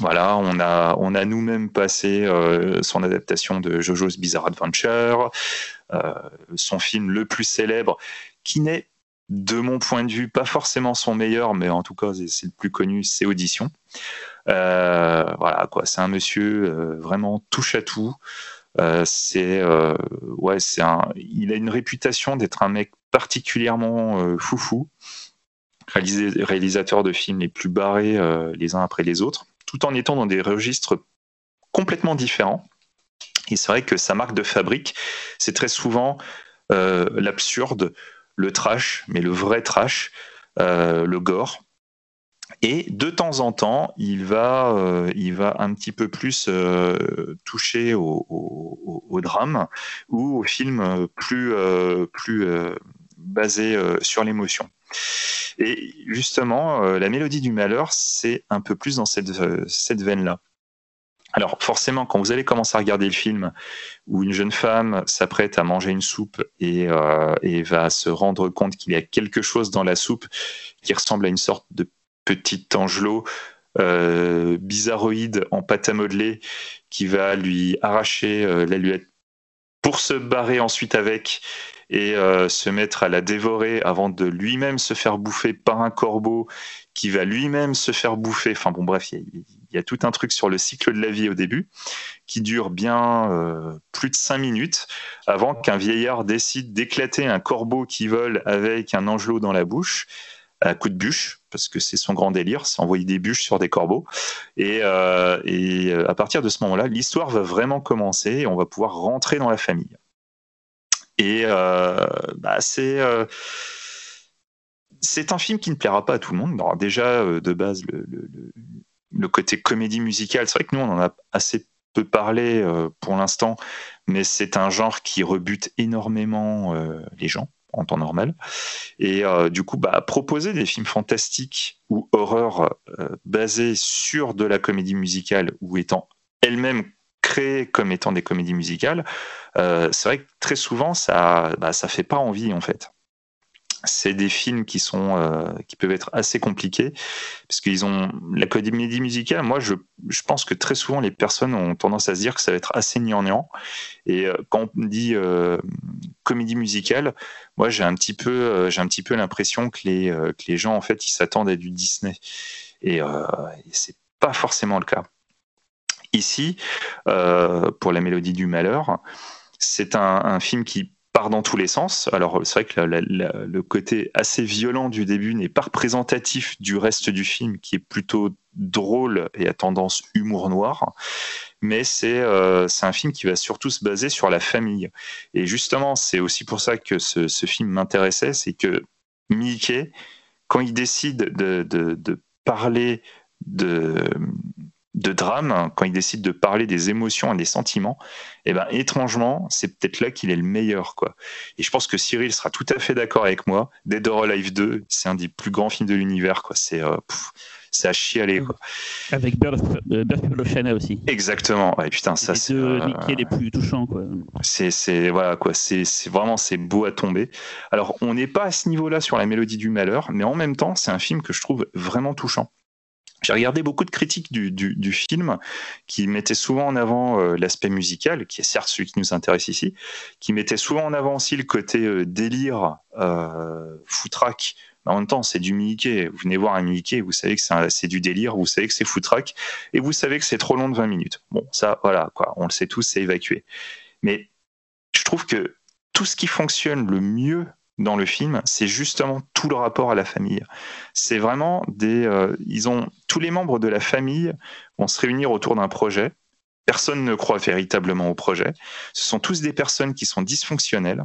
Voilà, on a, on a nous-mêmes passé euh, son adaptation de JoJo's Bizarre Adventure, euh, son film le plus célèbre, qui n'est, de mon point de vue, pas forcément son meilleur, mais en tout cas, c'est le plus connu, c'est Audition. Euh, voilà, quoi, c'est un monsieur vraiment touche à tout. C'est, ouais, il a une réputation d'être un mec particulièrement foufou, réalisateur de films les plus barrés les uns après les autres tout en étant dans des registres complètement différents. Et c'est vrai que sa marque de fabrique, c'est très souvent euh, l'absurde, le trash, mais le vrai trash, euh, le gore. Et de temps en temps, il va, euh, il va un petit peu plus toucher au, drame ou au film plus, basé sur l'émotion. Et justement, euh, la mélodie du malheur, c'est un peu plus dans cette, euh, cette veine-là. Alors forcément, quand vous allez commencer à regarder le film où une jeune femme s'apprête à manger une soupe et, euh, va se rendre compte qu'il y a quelque chose dans la soupe qui ressemble à une sorte de petit angelot bizarroïde en pâte à modeler qui va lui arracher l'aluette pour se barrer ensuite avec et euh, se mettre à la dévorer avant de lui-même se faire bouffer par un corbeau qui va lui-même se faire bouffer. Enfin bon, bref, il y, a- tout un truc sur le cycle de la vie au début qui dure bien euh, plus de cinq minutes avant qu'un vieillard décide d'éclater un corbeau qui vole avec un angelot dans la bouche à coup de bûche, parce que c'est son grand délire, c'est envoyer des bûches sur des corbeaux. Et, et euh, à partir de ce moment-là, l'histoire va vraiment commencer et on va pouvoir rentrer dans la famille. Et euh, bah, c'est euh, c'est un film qui ne plaira pas à tout le monde. Déjà, euh, de base, le, côté comédie musicale, c'est vrai que nous, on en a assez peu parlé pour l'instant, mais c'est un genre qui rebute énormément les gens en temps normal. Et du coup, bah, proposer des films fantastiques ou horreurs basés sur de la comédie musicale ou étant elles-mêmes comme étant des comédies musicales, euh, c'est vrai que très souvent, ça, bah, ça fait pas envie en fait. c'est des films qui sont euh, qui peuvent être assez compliqués parce qu'ils ont la comédie musicale. Moi, je, je, pense que très souvent les personnes ont tendance à se dire que ça va être assez gnangnan. Et euh, quand on dit comédie musicale, moi j'ai un petit peu peu l'impression que les que les gens en fait ils s'attendent à du Disney et, et c'est pas forcément le cas. Ici, pour la mélodie du malheur, c'est un, film qui dans tous les sens. Alors c'est vrai que le côté assez violent du début n'est pas représentatif du reste du film, qui est plutôt drôle et à tendance humour noir. Mais c'est euh, un film qui va surtout se baser sur la famille. Et justement, c'est aussi pour ça que ce, film m'intéressait, c'est que Mickey, quand il décide de, de parler de, de drame, quand il décide de parler des émotions et des sentiments, eh ben étrangement, c'est peut-être là qu'il est le meilleur, quoi. Et je pense que Cyril sera tout à fait d'accord avec moi. Dead or Alive 2, c'est un des plus grands films de l'univers, quoi. C'est euh, c'est à chialer, quoi.
Avec Bird of, China aussi.
Exactement. Ouais, putain, ça
c'est euh, les plus touchants, quoi.
C'est voilà quoi. C'est vraiment c'est beau à tomber. Alors on n'est pas à ce niveau-là sur la mélodie du malheur, mais en même temps, c'est un film que je trouve vraiment touchant. J'ai regardé beaucoup de critiques du, du, film qui mettaient souvent en avant euh, l'aspect musical, qui est certes celui qui nous intéresse ici, qui mettait souvent en avant aussi le côté euh, délire, euh, foutraque. en même temps, c'est du Mickey. Vous venez voir un Mickey, vous savez que c'est du délire, vous savez que c'est foutraque, et vous savez que c'est trop long de 20 minutes. Bon, ça, voilà, quoi, on le sait tous, c'est évacué. Mais je trouve que tout ce qui fonctionne le mieux dans le film, c'est justement tout le rapport à la famille. C'est vraiment des, euh, ils ont tous les membres de la famille vont se réunir autour d'un projet. Personne ne croit véritablement au projet. Ce sont tous des personnes qui sont dysfonctionnelles.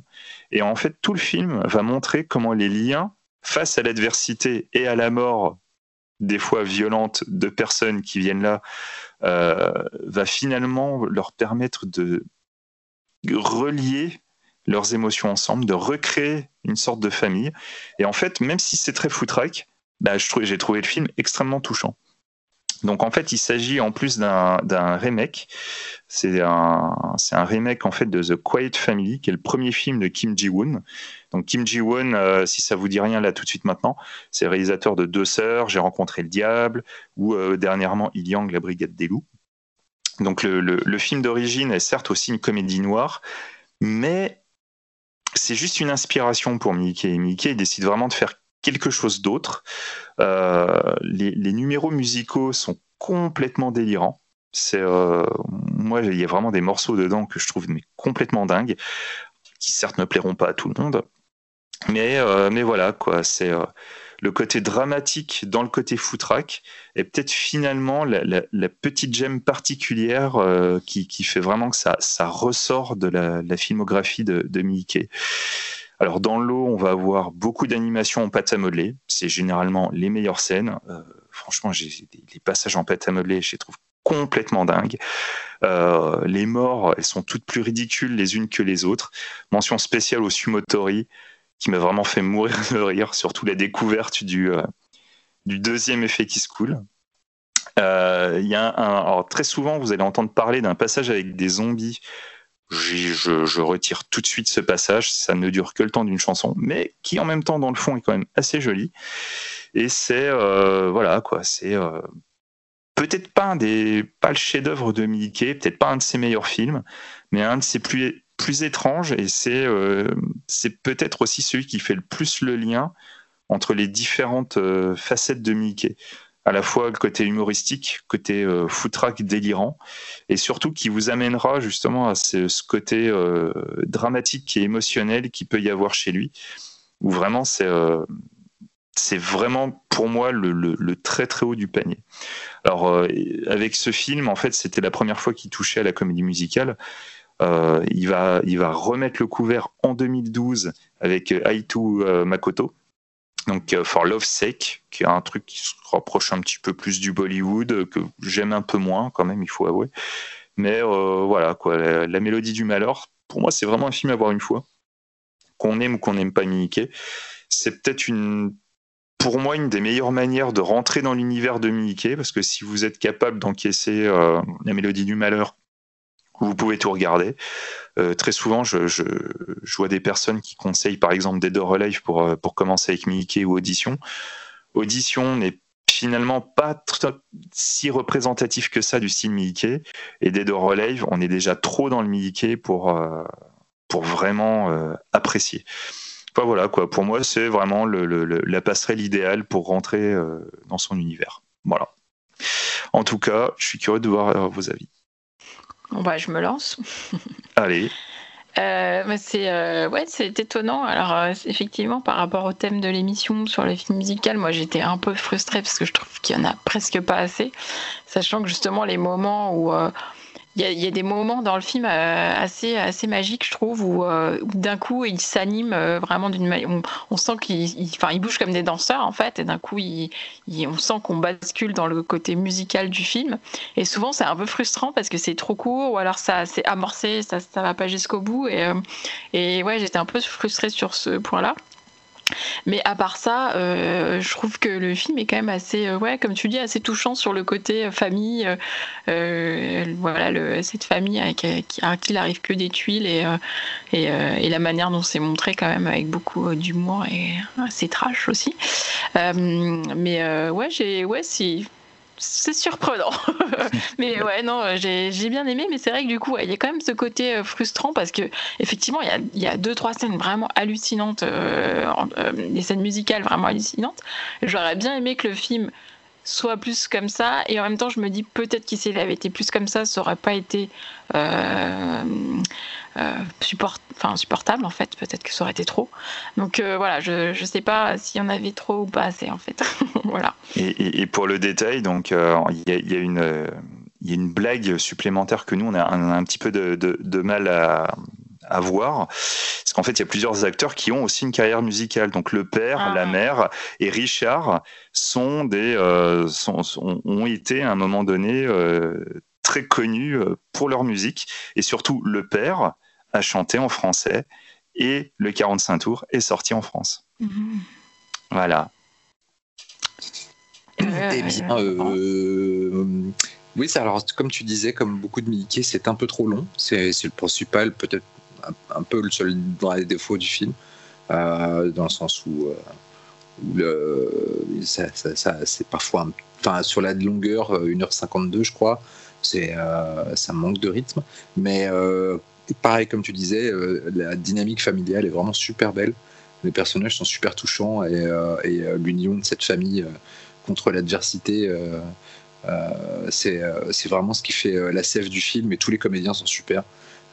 Et en fait, tout le film va montrer comment les liens face à l'adversité et à la mort, des fois violente, de personnes qui viennent là, euh, va finalement leur permettre de relier leurs émotions ensemble, de recréer une sorte de famille. Et en fait, même si c'est très foutraque, bah, j'ai trouvé le film extrêmement touchant. Donc en fait, il s'agit en plus d'un remake. C'est un, un remake en fait de The Quiet Family, qui est le premier film de Kim Ji-woon. Donc Kim Ji-woon, euh, si ça vous dit rien là tout de suite maintenant, c'est réalisateur de Deux sœurs, J'ai rencontré le diable, ou euh, dernièrement Il Yang, La Brigade des loups. Donc le, le film d'origine est certes aussi une comédie noire, mais c'est juste une inspiration pour Mickey. Mickey décide vraiment de faire quelque chose d'autre. Euh, les, numéros musicaux sont complètement délirants. C'est euh, moi, il y a vraiment des morceaux dedans que je trouve complètement dingues, qui certes ne plairont pas à tout le monde, mais euh, mais voilà quoi. C'est le côté dramatique dans le côté footrack est peut-être finalement la, petite gemme particulière euh, qui, fait vraiment que ça, ressort de la, filmographie de, Mickey. Alors dans l'eau, on va avoir beaucoup d'animations en pâte à modeler. C'est généralement les meilleures scènes. Euh, franchement, les passages en pâte à modeler, je les trouve complètement dingues. Euh, les morts, elles sont toutes plus ridicules les unes que les autres. Mention spéciale au Sumotori qui m'a vraiment fait mourir de rire, surtout la découverte du, euh, du deuxième effet qui se coule. Euh, y a très souvent, vous allez entendre parler d'un passage avec des zombies. Je, retire tout de suite ce passage, ça ne dure que le temps d'une chanson, mais qui en même temps, dans le fond, est quand même assez joli. Et c'est, euh, voilà, quoi, c'est peut-être pas, un des, pas le chef-d'œuvre de Mickey, peut-être pas un de ses meilleurs films, mais un de ses plus plus étrange et c'est euh, c'est peut-être aussi celui qui fait le plus le lien entre les différentes euh, facettes de Mickey. À la fois le côté humoristique, côté euh, foutraque délirant, et surtout qui vous amènera justement à ce, côté euh, dramatique et émotionnel qui peut y avoir chez lui, où vraiment c'est c'est vraiment pour moi le, très très haut du panier. Alors avec ce film, en fait, c'était la première fois qu'il touchait à la comédie musicale. Euh, il, va, il va remettre le couvert en 2012 avec euh, Aitu euh, Makoto, donc For Love's Sake, qui est un truc qui se rapproche un petit peu plus du Bollywood, que j'aime un peu moins quand même, il faut avouer. Mais voilà, quoi, la, mélodie du malheur, pour moi, c'est vraiment un film à voir une fois. Qu'on aime ou qu'on n'aime pas Mickey, c'est peut-être une, pour moi, une des meilleures manières de rentrer dans l'univers de Mickey, parce que si vous êtes capable d'encaisser la mélodie du malheur vous pouvez tout regarder. très souvent, je, vois des personnes qui conseillent par exemple Dead or Alive pour, pour commencer avec Mickey ou Audition. Audition n'est finalement pas si représentatif que ça du style Mickey. Et Dead or Alive, on est déjà trop dans le Mickey pour, pour vraiment apprécier. Enfin voilà quoi, pour moi c'est vraiment la passerelle idéale pour rentrer dans son univers. Voilà. En tout cas, je suis curieux de voir euh, vos avis.
Bon bah, je me lance. *laughs*
Allez.
Euh, c'est euh, ouais, c'est étonnant. Alors effectivement, par rapport au thème de l'émission sur les films musicaux, moi j'étais un peu frustrée parce que je trouve qu'il y en a presque pas assez, sachant que justement les moments où il y, a des moments dans le film euh, assez, assez magiques, je trouve, où, euh, d'un coup, il s'anime euh, vraiment d'une manière. On, sent qu'il enfin, il bouge comme des danseurs, en fait, et d'un coup, on sent qu'on bascule dans le côté musical du film. Et souvent, c'est un peu frustrant parce que c'est trop court, ou alors ça c'est amorcé, ça ne va pas jusqu'au bout. Et, et ouais, j'étais un peu frustrée sur ce point-là. Mais à part ça, euh, je trouve que le film est quand même assez, euh, ouais, comme tu dis, assez touchant sur le côté euh, famille. voilà, cette famille à qui, il arrive que des tuiles et, et, la manière dont c'est montré quand même avec beaucoup d'humour et assez trash aussi. mais ouais, j'ai, ouais, si c'est surprenant. *laughs* mais ouais, non, j'ai bien aimé, mais c'est vrai que du coup, il y a quand même ce côté euh, frustrant parce que effectivement, il y a, deux, trois scènes vraiment hallucinantes, euh, euh, des scènes musicales vraiment hallucinantes. J'aurais bien aimé que le film soit plus comme ça. Et en même temps, je me dis peut-être qu'il s'il avait été plus comme ça, ça aurait pas été euh, euh, support, enfin, supportable en fait. Peut-être que ça aurait été trop. Donc euh, voilà, je ne sais pas s'il y en avait trop ou pas assez en fait. *laughs* voilà.
Et, pour le détail, donc il y, a, une il y a une blague supplémentaire que nous on a un, petit peu de, de mal à à voir. Parce qu'en fait, il y a plusieurs acteurs qui ont aussi une carrière musicale. Donc le père, ah la mère et Richard sont des, euh, sont, ont été à un moment donné euh, très connus euh, pour leur musique. Et surtout, le père a chanté en français et le 45 tours est sorti en France. Mhm. Voilà.
Eh bien, oui, alors comme tu disais, comme beaucoup de Mickey, c'est un peu trop long. C'est le principal, peut-être un, peu le seul vrai défaut du film, euh, dans le sens où, euh, le, ça, c'est parfois, enfin, sur la longueur, 1h52, euh, je crois, c'est, ça manque de rythme. Mais pareil, comme tu disais, la dynamique familiale est vraiment super belle. Les personnages sont super touchants et, et l'union de cette famille contre l'adversité. c'est vraiment ce qui fait la sève du film et tous les comédiens sont super.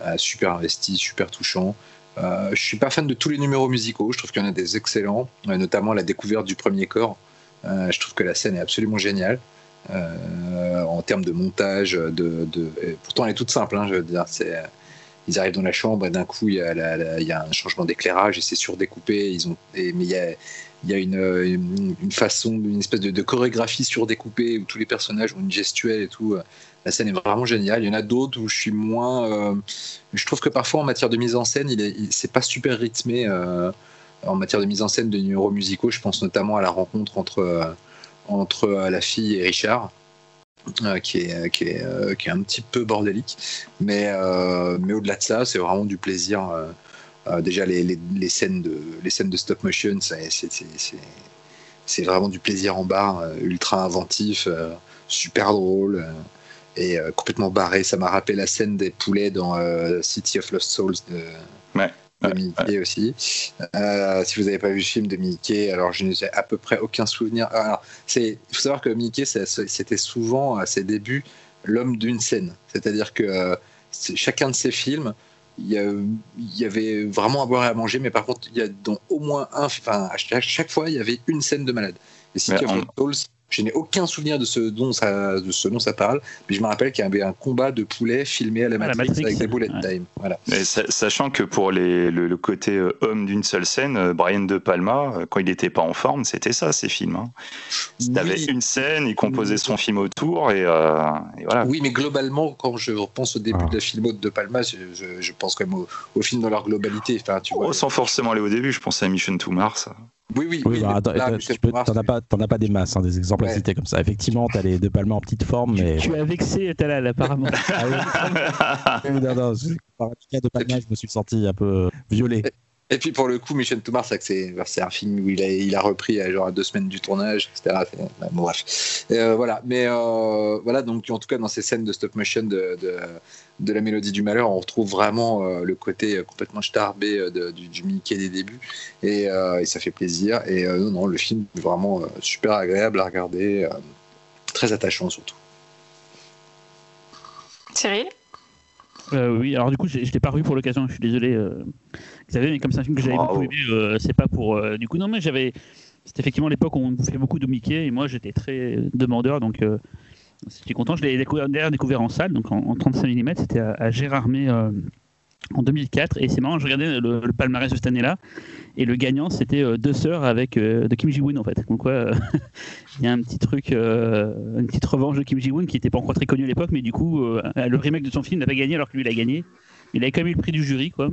Euh, super investi, super touchant. Euh, je suis pas fan de tous les numéros musicaux. Je trouve qu'il y en a des excellents, euh, notamment la découverte du premier corps. je trouve que la scène est absolument géniale. en termes de montage, de, pourtant elle est toute simple. Hein, je veux dire, c'est ils arrivent dans la chambre et d'un coup il y, a un changement d'éclairage et c'est surdécoupé. Ils ont, mais il y a, il y a une, une, façon, une espèce de, chorégraphie surdécoupée où tous les personnages ont une gestuelle et tout. La scène est vraiment géniale. Il y en a d'autres où je suis moins. Euh, je trouve que parfois en matière de mise en scène, il est, c'est pas super rythmé. Euh, en matière de mise en scène de numéros musicaux, je pense notamment à la rencontre entre, euh, entre la fille et Richard. Qui, est, qui, est, qui est un petit peu bordélique. Mais, mais au-delà de ça, c'est vraiment du plaisir. déjà, les, les, les, scènes de, les scènes de stop motion, c'est vraiment du plaisir en barre, ultra inventif, super drôle et euh, complètement barré. Ça m'a rappelé la scène des poulets dans euh, City of Lost Souls de, Mickey aussi. Euh, si vous n'avez pas vu le film de Mickey, alors je n'ai à peu près aucun souvenir. il faut savoir que Mickey, c'était souvent à ses débuts l'homme d'une scène. C'est-à-dire que chacun de ses films, il y, avait vraiment à boire et à manger, mais par contre, il y a dans au moins un, enfin, à chaque fois, il y avait une scène de malade. Et of Lost Souls, je n'ai aucun souvenir de ce dont ça, de ce dont ça parle, mais je me rappelle qu'il y avait un combat de poulets filmé à la, Matrix, avec des bullet time. Voilà.
sachant que pour les, le, côté euh, homme d'une seule scène, euh, Brian De Palma, euh, quand il n'était pas en forme, c'était ça ses films. Hein. Il avait une scène, il composait son film autour et, voilà.
Oui, mais globalement, quand je repense au début ah. de la filmo de De Palma, je, je, pense quand même au, film dans leur globalité. Enfin, tu
oh, sans forcément aller au début, je pensais à Mission to Mars.
Oui, oui,
Oui, bah, attends,
là,
tu peux- t'en as pas, t'en as pas des masses, hein, des exemples à citer comme ça. Effectivement, t'as les deux palmas en petite forme, mais.
Tu as vexé Talal, apparemment.
Ah *laughs* oui, non, non, je- par un cas de palma, je me suis senti un peu violé.
Et puis pour le coup, Michel Toumar, c'est un film où il a, il a repris à genre à deux semaines du tournage, etc. Bah, bon, bref. Euh, voilà, mais euh, voilà, donc en tout cas dans ces scènes de stop motion de, de, de la mélodie du malheur, on retrouve vraiment euh, le côté euh, complètement starbé euh, de- du, du Mickey des débuts, et, euh, et ça fait plaisir. Et euh, non, non, le film est vraiment euh, super agréable à regarder, euh, très attachant surtout.
Cyril?
Euh, oui, alors du coup, je je l'ai pas revu pour l'occasion, je suis désolé, mais comme c'est un film que j'avais beaucoup aimé, euh, c'est pas pour. euh, du coup, non, mais j'avais. C'était effectivement l'époque où on bouffait beaucoup de Mickey, et moi j'étais très demandeur, donc euh, j'étais content. Je l'ai découvert, découvert en salle, donc en, en 35 mm, c'était à, à Gérardmer en 2004, et c'est marrant, je regardais le, le palmarès de cette année-là, et le gagnant c'était euh, Deux Sœurs avec euh, de Kim Ji-woon en fait. Donc, quoi, euh, *laughs* il y a un petit truc, une petite revanche de Kim Ji-woon qui n'était pas encore très connu à l'époque, mais du coup, le remake de son film n'a pas gagné alors que lui il a gagné. Il avait quand même eu le prix du jury, quoi.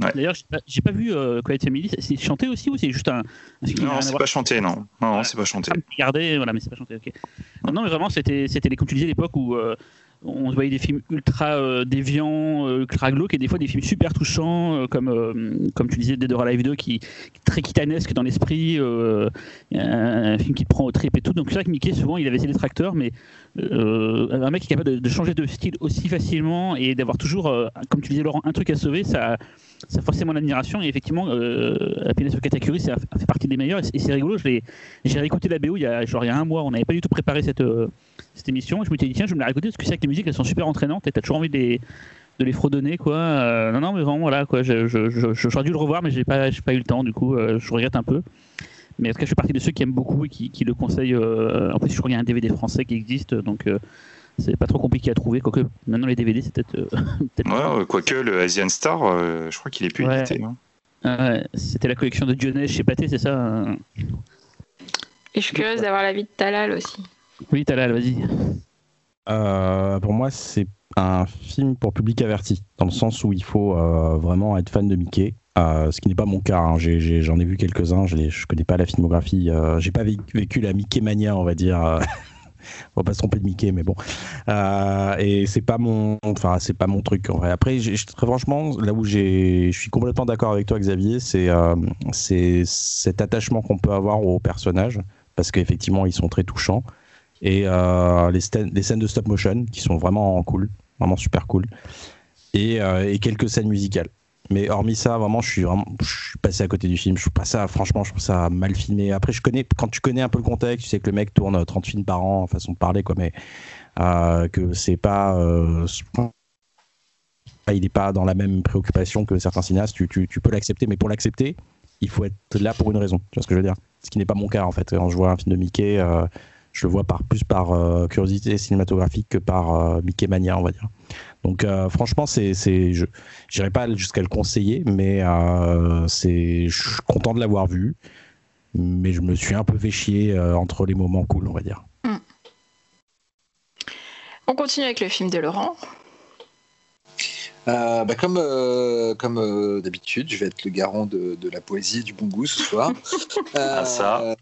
Ouais.
D'ailleurs, j'ai pas, vu euh, Quiet Family. C'est- chanté aussi ou c'est juste un, un film
Non, c'est pas chanté, non. Non, c'est pas chanté.
regardait, voilà, mais c'est pas chanté, ok. Non, non, mais vraiment, c'était, c'était les, comme tu disais, l'époque où euh, on voyait des films ultra euh, déviants, euh, ultra glauques, et des fois des films super touchants, euh, comme, euh, comme tu disais, Dead or Alive 2, qui, qui est très kitanesque dans l'esprit, un, film qui te prend au trip et tout. Donc c'est vrai que Mickey, souvent, il avait ses détracteurs, mais un mec qui est capable de, de changer de style aussi facilement et d'avoir toujours, comme tu disais, Laurent, un truc à sauver, ça, ça a forcément l'admiration. Et effectivement, euh, Happiness of Katakuri, ça fait partie des meilleurs, et c'est- rigolo, j'ai réécouté la BO il y a, genre, il y a un mois, on n'avait pas du tout préparé cette, euh, émission. Je me suis dit, tiens, je vais me la réécouter parce que c'est que les musiques, elles sont super entraînantes et t'as toujours envie de les, de fredonner, quoi. Euh, non, non, mais vraiment, voilà, quoi. J'aurais dû le revoir, mais j'ai pas, pas eu le temps, du coup, euh, je regrette un peu. Mais en tout cas, je fais partie de ceux qui aiment beaucoup et qui, qui le conseillent. en plus, je crois qu'il y a un DVD français qui existe, donc c'est pas trop compliqué à trouver. Quoique, maintenant, les DVD, c'est peut-être. euh, *laughs* peut-être
Ouais, quoique le Asian Star, euh, je crois qu'il est plus
Ouais.
édité.
Ah ouais, c'était la collection de Dionès chez Pathé, c'est ça hein?
Et je suis curieuse d'avoir l'avis de Talal aussi.
Oui, Talal, vas-y.
Euh, pour moi, c'est un film pour public averti, dans le sens où il faut euh, vraiment être fan de Mickey. euh, ce qui n'est pas mon cas. hein. J'en ai, vu quelques-uns. Je ne connais pas la filmographie. Euh, J'ai pas vécu, vécu la Mickey mania, on va dire. On va pas se tromper de Mickey, mais bon. Euh, et c'est pas mon, enfin c'est pas mon truc. En vrai. Après, très franchement, là où je suis complètement d'accord avec toi, Xavier, c'est euh, c'est cet attachement qu'on peut avoir aux personnages, parce qu'effectivement, ils sont très touchants et euh, les, les scènes de stop motion qui sont vraiment cool, vraiment super cool, et, euh, et quelques scènes musicales. Mais hormis ça, vraiment, je suis passé à côté du film. Je trouve ça, franchement, je trouve ça mal filmé. Après, je connais, quand tu connais un peu le contexte, tu sais que le mec tourne euh, 30 films par an, façon de parler, quoi, mais euh, que c'est pas, euh, il n'est pas dans la même préoccupation que certains cinéastes. Tu, peux l'accepter, mais pour l'accepter, il faut être là pour une raison. Tu vois ce que je veux dire? Ce qui n'est pas mon cas en fait. Quand je vois un film de Mickey, euh, je le vois plus par euh, curiosité cinématographique que par euh, Mickey mania, on va dire. Donc euh, franchement, c'est, c'est, je n'irai pas jusqu'à le conseiller, mais euh, c'est, je suis content de l'avoir vu, mais je me suis un peu fait chier euh, entre les moments cool, on va dire.
On continue avec le film de Laurent.
Euh, bah, comme euh, comme euh, d'habitude, je vais être le garant de, de la poésie et du bon goût ce soir. Euh, *laughs*
Ah, ça.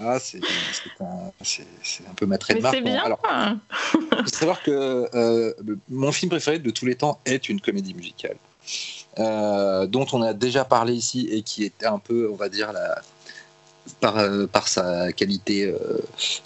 Ah, c'est c'est un, c'est- c'est un peu ma
Mais
trademark.
c'est bien.
Alors, il *laughs* faut savoir que euh, mon film préféré de tous les temps est une comédie musicale, euh, dont on a déjà parlé ici et qui était un peu, on va dire, la, par, euh, par sa qualité euh,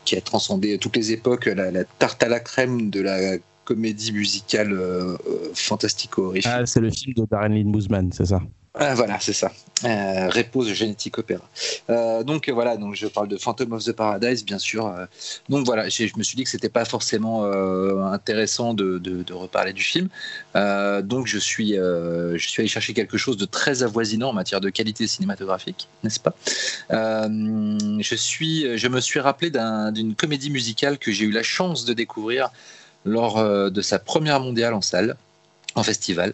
qui a transcendé toutes les époques, la, la tarte à la crème de la comédie musicale euh, euh, fantastico-horrifique.
Ah, c'est le film de Darren Lynn Bousman, c'est ça?
Ah, voilà, c'est ça. Euh, Repose génétique opéra. Euh, donc voilà, donc je parle de Phantom of the Paradise, bien sûr. Euh, donc voilà, je me suis dit que c'était pas forcément euh, intéressant de, de- reparler du film. Euh, donc je suis, je suis allé chercher quelque chose de très avoisinant en matière de qualité cinématographique, n'est-ce pas? Je suis, je me suis rappelé d'un- d'une comédie musicale que j'ai eu la chance de découvrir lors de sa première mondiale en salle, en festival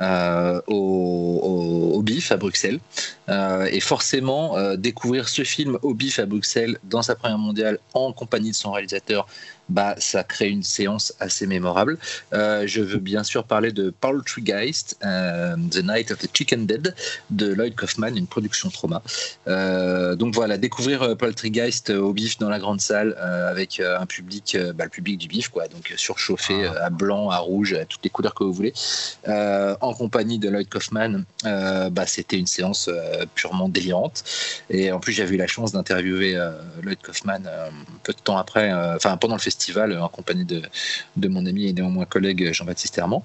euh, au, BIF à Bruxelles. Euh, et forcément, euh, découvrir ce film au BIF à Bruxelles dans sa première mondiale en compagnie de son réalisateur, bah, ça crée une séance assez mémorable. je veux bien sûr parler de Poultrygeist, The Night of the Chicken Dead de Lloyd Kaufman, une production trauma. donc voilà, découvrir Poultrygeist au bif dans la grande salle avec un public, bah, le public du bif, quoi, donc surchauffé ah. à blanc, à rouge, à toutes les couleurs que vous voulez, en compagnie de Lloyd Kaufman, bah, c'était une séance purement délirante. Et en plus, j'avais eu la chance d'interviewer euh, Lloyd Kaufman euh, peu de temps après, euh, enfin pendant le festival, en compagnie de, de mon ami et néanmoins collègue Jean-Baptiste Herman.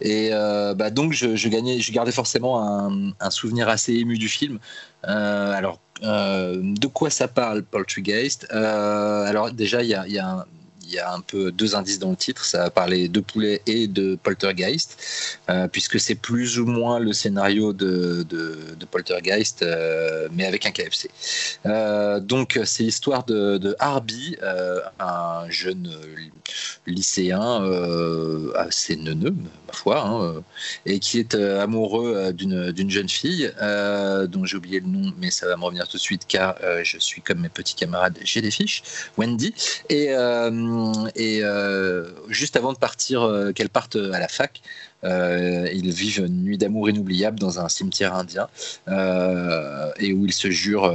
et bah donc je, gagnais, je gardais forcément un, souvenir assez ému du film. alors de quoi ça parle, Poltergeist? Alors déjà il y a, y a un, il y a un peu deux indices dans le titre. Ça va parler de poulet et de poltergeist, euh, puisque c'est plus ou moins le scénario de, de, poltergeist, euh, mais avec un KFC. Euh, donc c'est l'histoire de, de Harby, un jeune lycéen assez neuneux, ma foi, hein, et qui est amoureux d'une jeune fille dont j'ai oublié le nom, mais ça va me revenir tout de suite car je suis comme mes petits camarades, j'ai des fiches, Wendy, et et euh, juste avant de partir, euh, qu'elle parte à la fac, euh, ils vivent une nuit d'amour inoubliable dans un cimetière indien et où ils se jurent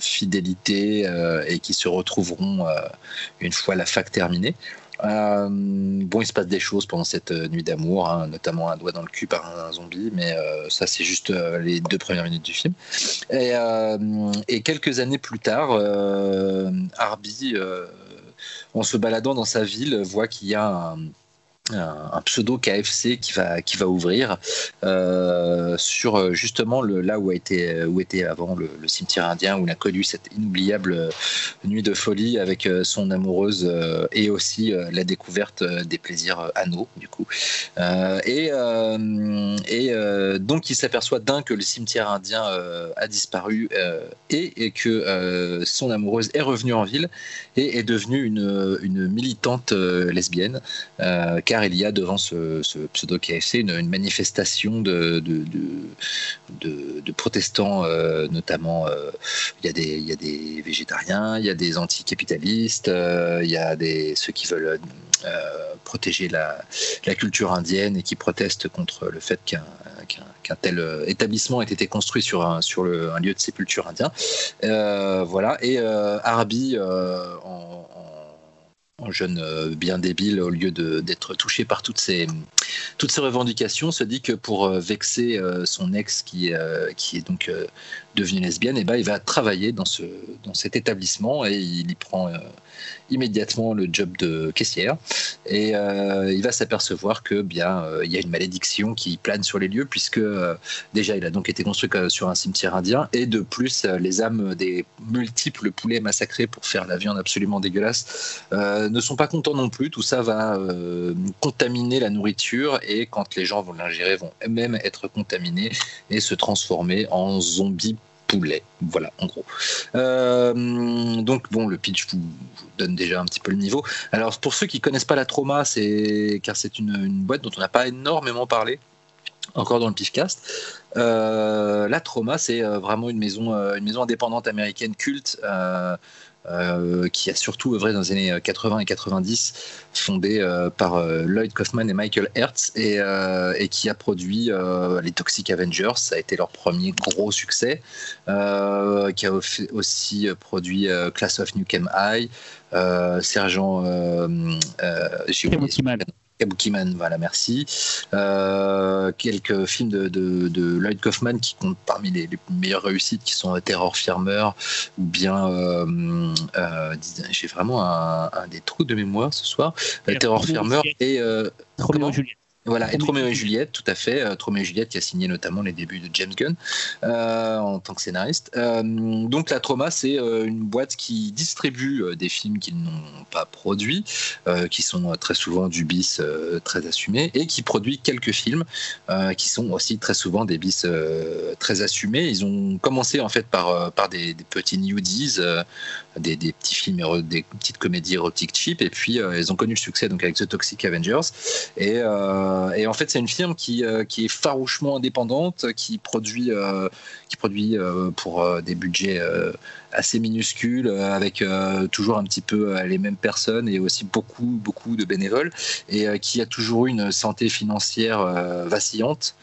fidélité et qui se retrouveront une fois la fac terminée. bon, il se passe des choses pendant cette nuit d'amour, hein, notamment un doigt dans le cul par un, zombie, mais ça, c'est juste les deux premières minutes du film. Et, et quelques années plus tard, Arby en se baladant dans sa ville, voit qu'il y a un, un, pseudo KFC qui va qui va ouvrir euh, sur euh, justement le là où a été où était avant le, cimetière indien où il a connu cette inoubliable euh, nuit de folie avec son amoureuse et aussi la découverte des plaisirs anneaux du coup. Et et donc il s'aperçoit d'un que le cimetière indien a disparu et, et que son amoureuse est revenue en ville et est devenue une, une militante lesbienne car il y a devant ce, pseudo KFC une, manifestation de, protestants, euh, notamment euh, il, y a des, végétariens, il y a des anticapitalistes, euh, il y a ceux qui veulent protéger la, culture indienne et qui protestent contre le fait qu'un tel établissement ait été construit sur un, lieu de sépulture indien. voilà. Et Arby, en, jeune euh, bien débile, au lieu d'être touché par toutes ces, toutes ces revendications, se dit que pour euh, vexer euh, son ex qui, qui est donc devenue lesbienne, et eh ben, il va travailler dans, ce, dans cet établissement et il y prend immédiatement le job de caissière. Et euh, il va s'apercevoir que bien euh, il y a une malédiction qui plane sur les lieux puisque euh, déjà il a donc été construit sur un cimetière indien. Et de plus les âmes des multiples poulets massacrés pour faire la viande absolument dégueulasse ne sont pas contents non plus. Tout ça va contaminer la nourriture. Et quand les gens vont l'ingérer vont même être contaminés et se transformer en zombies Voilà, en gros. Euh, donc, bon, le pitch vous, donne déjà un petit peu le niveau. Alors, pour ceux qui connaissent pas la trauma, c'est car c'est une, boîte dont on n'a pas énormément parlé encore dans le Pifcast. Euh, la Trauma, c'est euh, vraiment une maison, une maison indépendante américaine culte euh, qui a surtout œuvré dans les années 80 et 90, fondé euh, par euh, Lloyd Kaufman et Michael Hertz, et, et qui a produit les Toxic Avengers, ça a été leur premier gros succès, qui a aussi produit Class of Nukem High, Sergent... j'ai Kabukiman, voilà, merci. Euh, quelques films de, Lloyd Kaufman qui comptent parmi les, meilleures réussites, qui sont Terror Firmer, ou bien, euh, euh, j'ai vraiment un, des trous de mémoire ce soir, Terror Firmer et... Juliette. Voilà, et Troméo et Juliette, tout à fait. Euh, Troméo et Juliette qui a signé notamment les débuts de James Gunn euh, en tant que scénariste. Euh, donc la Trauma, c'est une boîte qui distribue des films qu'ils n'ont pas produits, qui sont très souvent du bis très assumé, et qui produit quelques films qui sont aussi très souvent des bis très assumés. Ils ont commencé en fait par, par des, des petits nudies des, petits films, des petites comédies érotiques cheap, et puis ils ont connu le succès donc avec The Toxic Avengers. Et et en fait, c'est une firme qui, qui est farouchement indépendante, qui produit, qui produit pour des budgets assez minuscules, avec toujours un petit peu les mêmes personnes et aussi beaucoup, beaucoup de bénévoles, et qui a toujours eu une santé financière vacillante.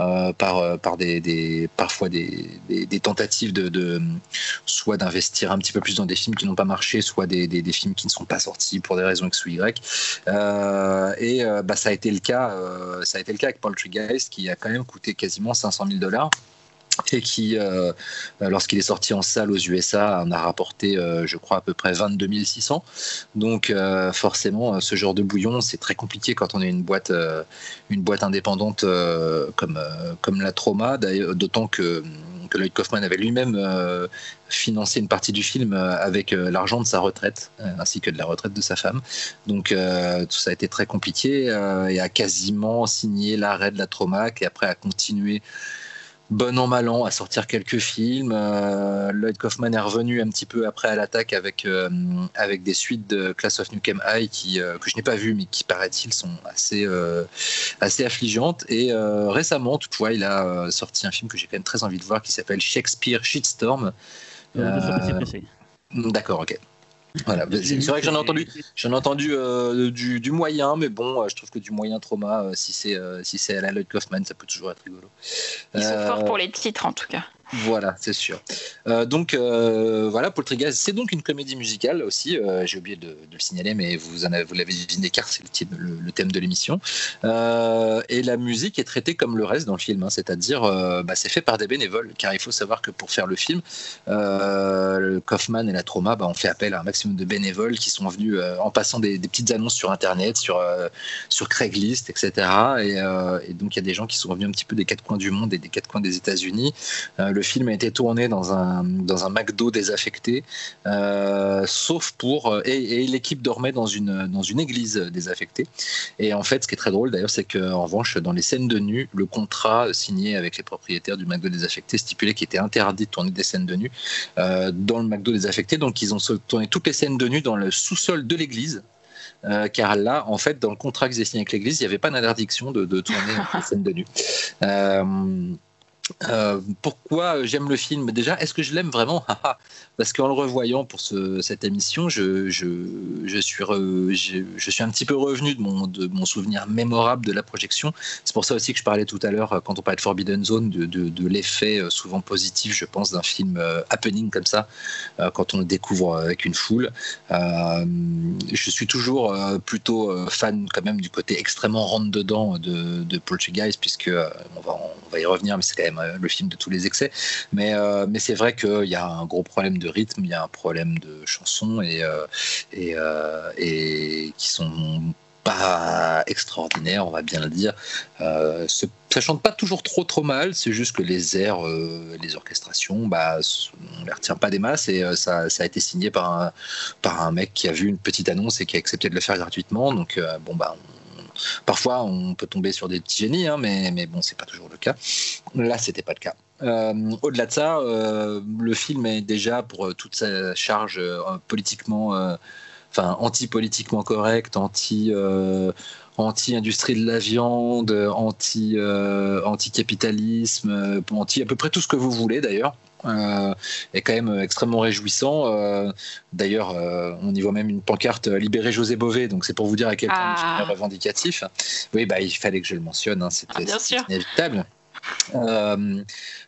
Euh, par, euh, par des, parfois des, tentatives de, soit d'investir un petit peu plus dans des films qui n'ont pas marché, soit des, films qui ne sont pas sortis pour des raisons X ou Y. Euh, et bah, ça a été le cas, ça a été le cas avec qui a quand même coûté quasiment 500 000 dollars *laughs* et qui, euh, lorsqu'il est sorti en salle aux USA, en a rapporté, euh, je crois, à peu près 22 600. Donc, euh, forcément, ce genre de bouillon, c'est très compliqué quand on est une boîte, une boîte indépendante comme, comme la Trauma, d'autant que, que Lloyd Kaufman avait lui-même financé une partie du film avec l'argent de sa retraite, ainsi que de la retraite de sa femme. Donc, tout ça a été très compliqué et a quasiment signé l'arrêt de la Trauma, qui après a continué bon an mal an à sortir quelques films. Euh, Lloyd Kaufman est revenu un petit peu après à l'attaque avec euh, avec des suites de Class of Nukem High qui euh, que je n'ai pas vu mais qui paraît-il sont assez assez affligeantes. Et récemment, toutefois, il a sorti un film que j'ai quand même très envie de voir qui s'appelle Shakespeare Shitstorm. D'accord, ok. Voilà, c'est vrai que j'en ai entendu, j'en ai entendu euh, du, moyen, mais bon, euh, je trouve que du moyen trauma, euh, si c'est si c'est à la Lloyd Kaufman, ça peut toujours être rigolo.
Ils sont forts pour les titres en tout cas.
Voilà, c'est sûr. Euh, donc euh, voilà, Poltergeist, c'est donc une comédie musicale aussi. Euh, j'ai oublié de, le signaler, mais vous, avez, vous l'avez deviné car c'est le, thème de l'émission. et la musique est traitée comme le reste dans le film, hein, c'est-à-dire bah, c'est fait par des bénévoles, car il faut savoir que pour faire le film, le Kaufman et la Trauma bah, ont fait appel à un maximum de bénévoles qui sont venus en passant des, petites annonces sur Internet, sur, Craigslist, etc. Et, et donc il y a des gens qui sont venus un petit peu des quatre coins du monde et des quatre coins des États-Unis le film a été tourné dans un, dans un McDo désaffecté, euh, sauf pour. Euh, et, l'équipe dormait dans une, dans une église désaffectée. Et en fait, ce qui est très drôle d'ailleurs, c'est qu'en revanche, dans les scènes de nu, le contrat signé avec les propriétaires du McDo désaffecté stipulait qu'il était interdit de tourner des scènes de nu euh, dans le McDo désaffecté. Donc, ils ont tourné toutes les scènes de nu dans le sous-sol de l'église. car là, en fait, dans le contrat qu'ils avaient signé avec l'Église, il n'y avait pas d'interdiction de, de, tourner *laughs* des scènes de nu. Euh, pourquoi j'aime le film Déjà, est-ce que je l'aime vraiment? *laughs* Parce qu'en le revoyant pour ce, cette émission, je, suis je, suis un petit peu revenu de mon, souvenir mémorable de la projection. C'est pour ça aussi que je parlais tout à l'heure, quand on parlait de Forbidden Zone, de, l'effet euh, souvent positif, je pense, d'un film euh, happening comme ça, quand on le découvre avec une foule. je suis toujours plutôt fan quand même du côté extrêmement rentre-dedans de, de Poltergeist, puisque on, va, on va y revenir, mais c'est quand même euh, le film de tous les excès. Mais, euh, mais c'est vrai qu'il y a un gros problème de rythme, il y a un problème de chansons et, euh, et, qui sont pas extraordinaires, on va bien le dire. ça chante pas toujours trop trop mal, c'est juste que les airs, les orchestrations, bah, on les retient pas des masses et ça, ça, a été signé par un, par un mec qui a vu une petite annonce et qui a accepté de le faire gratuitement. Donc bon bah Parfois, on peut tomber sur des petits génies, hein, mais, mais bon, c'est pas toujours le cas. Là, c'était pas le cas. Euh, au-delà de ça, euh, le film est déjà pour euh, toute sa charge politiquement, enfin anti-politiquement correct, anti anti-industrie de la viande, anti, anti-capitalisme, anti à peu près tout ce que vous voulez d'ailleurs. Euh, est quand même extrêmement réjouissant. Euh, d'ailleurs, euh, on y voit même une pancarte libérer José Bové, donc c'est pour vous dire à quel point ah. est revendicatif. Oui, bah, il fallait que je le mentionne, hein, c'était ah, inévitable. Euh,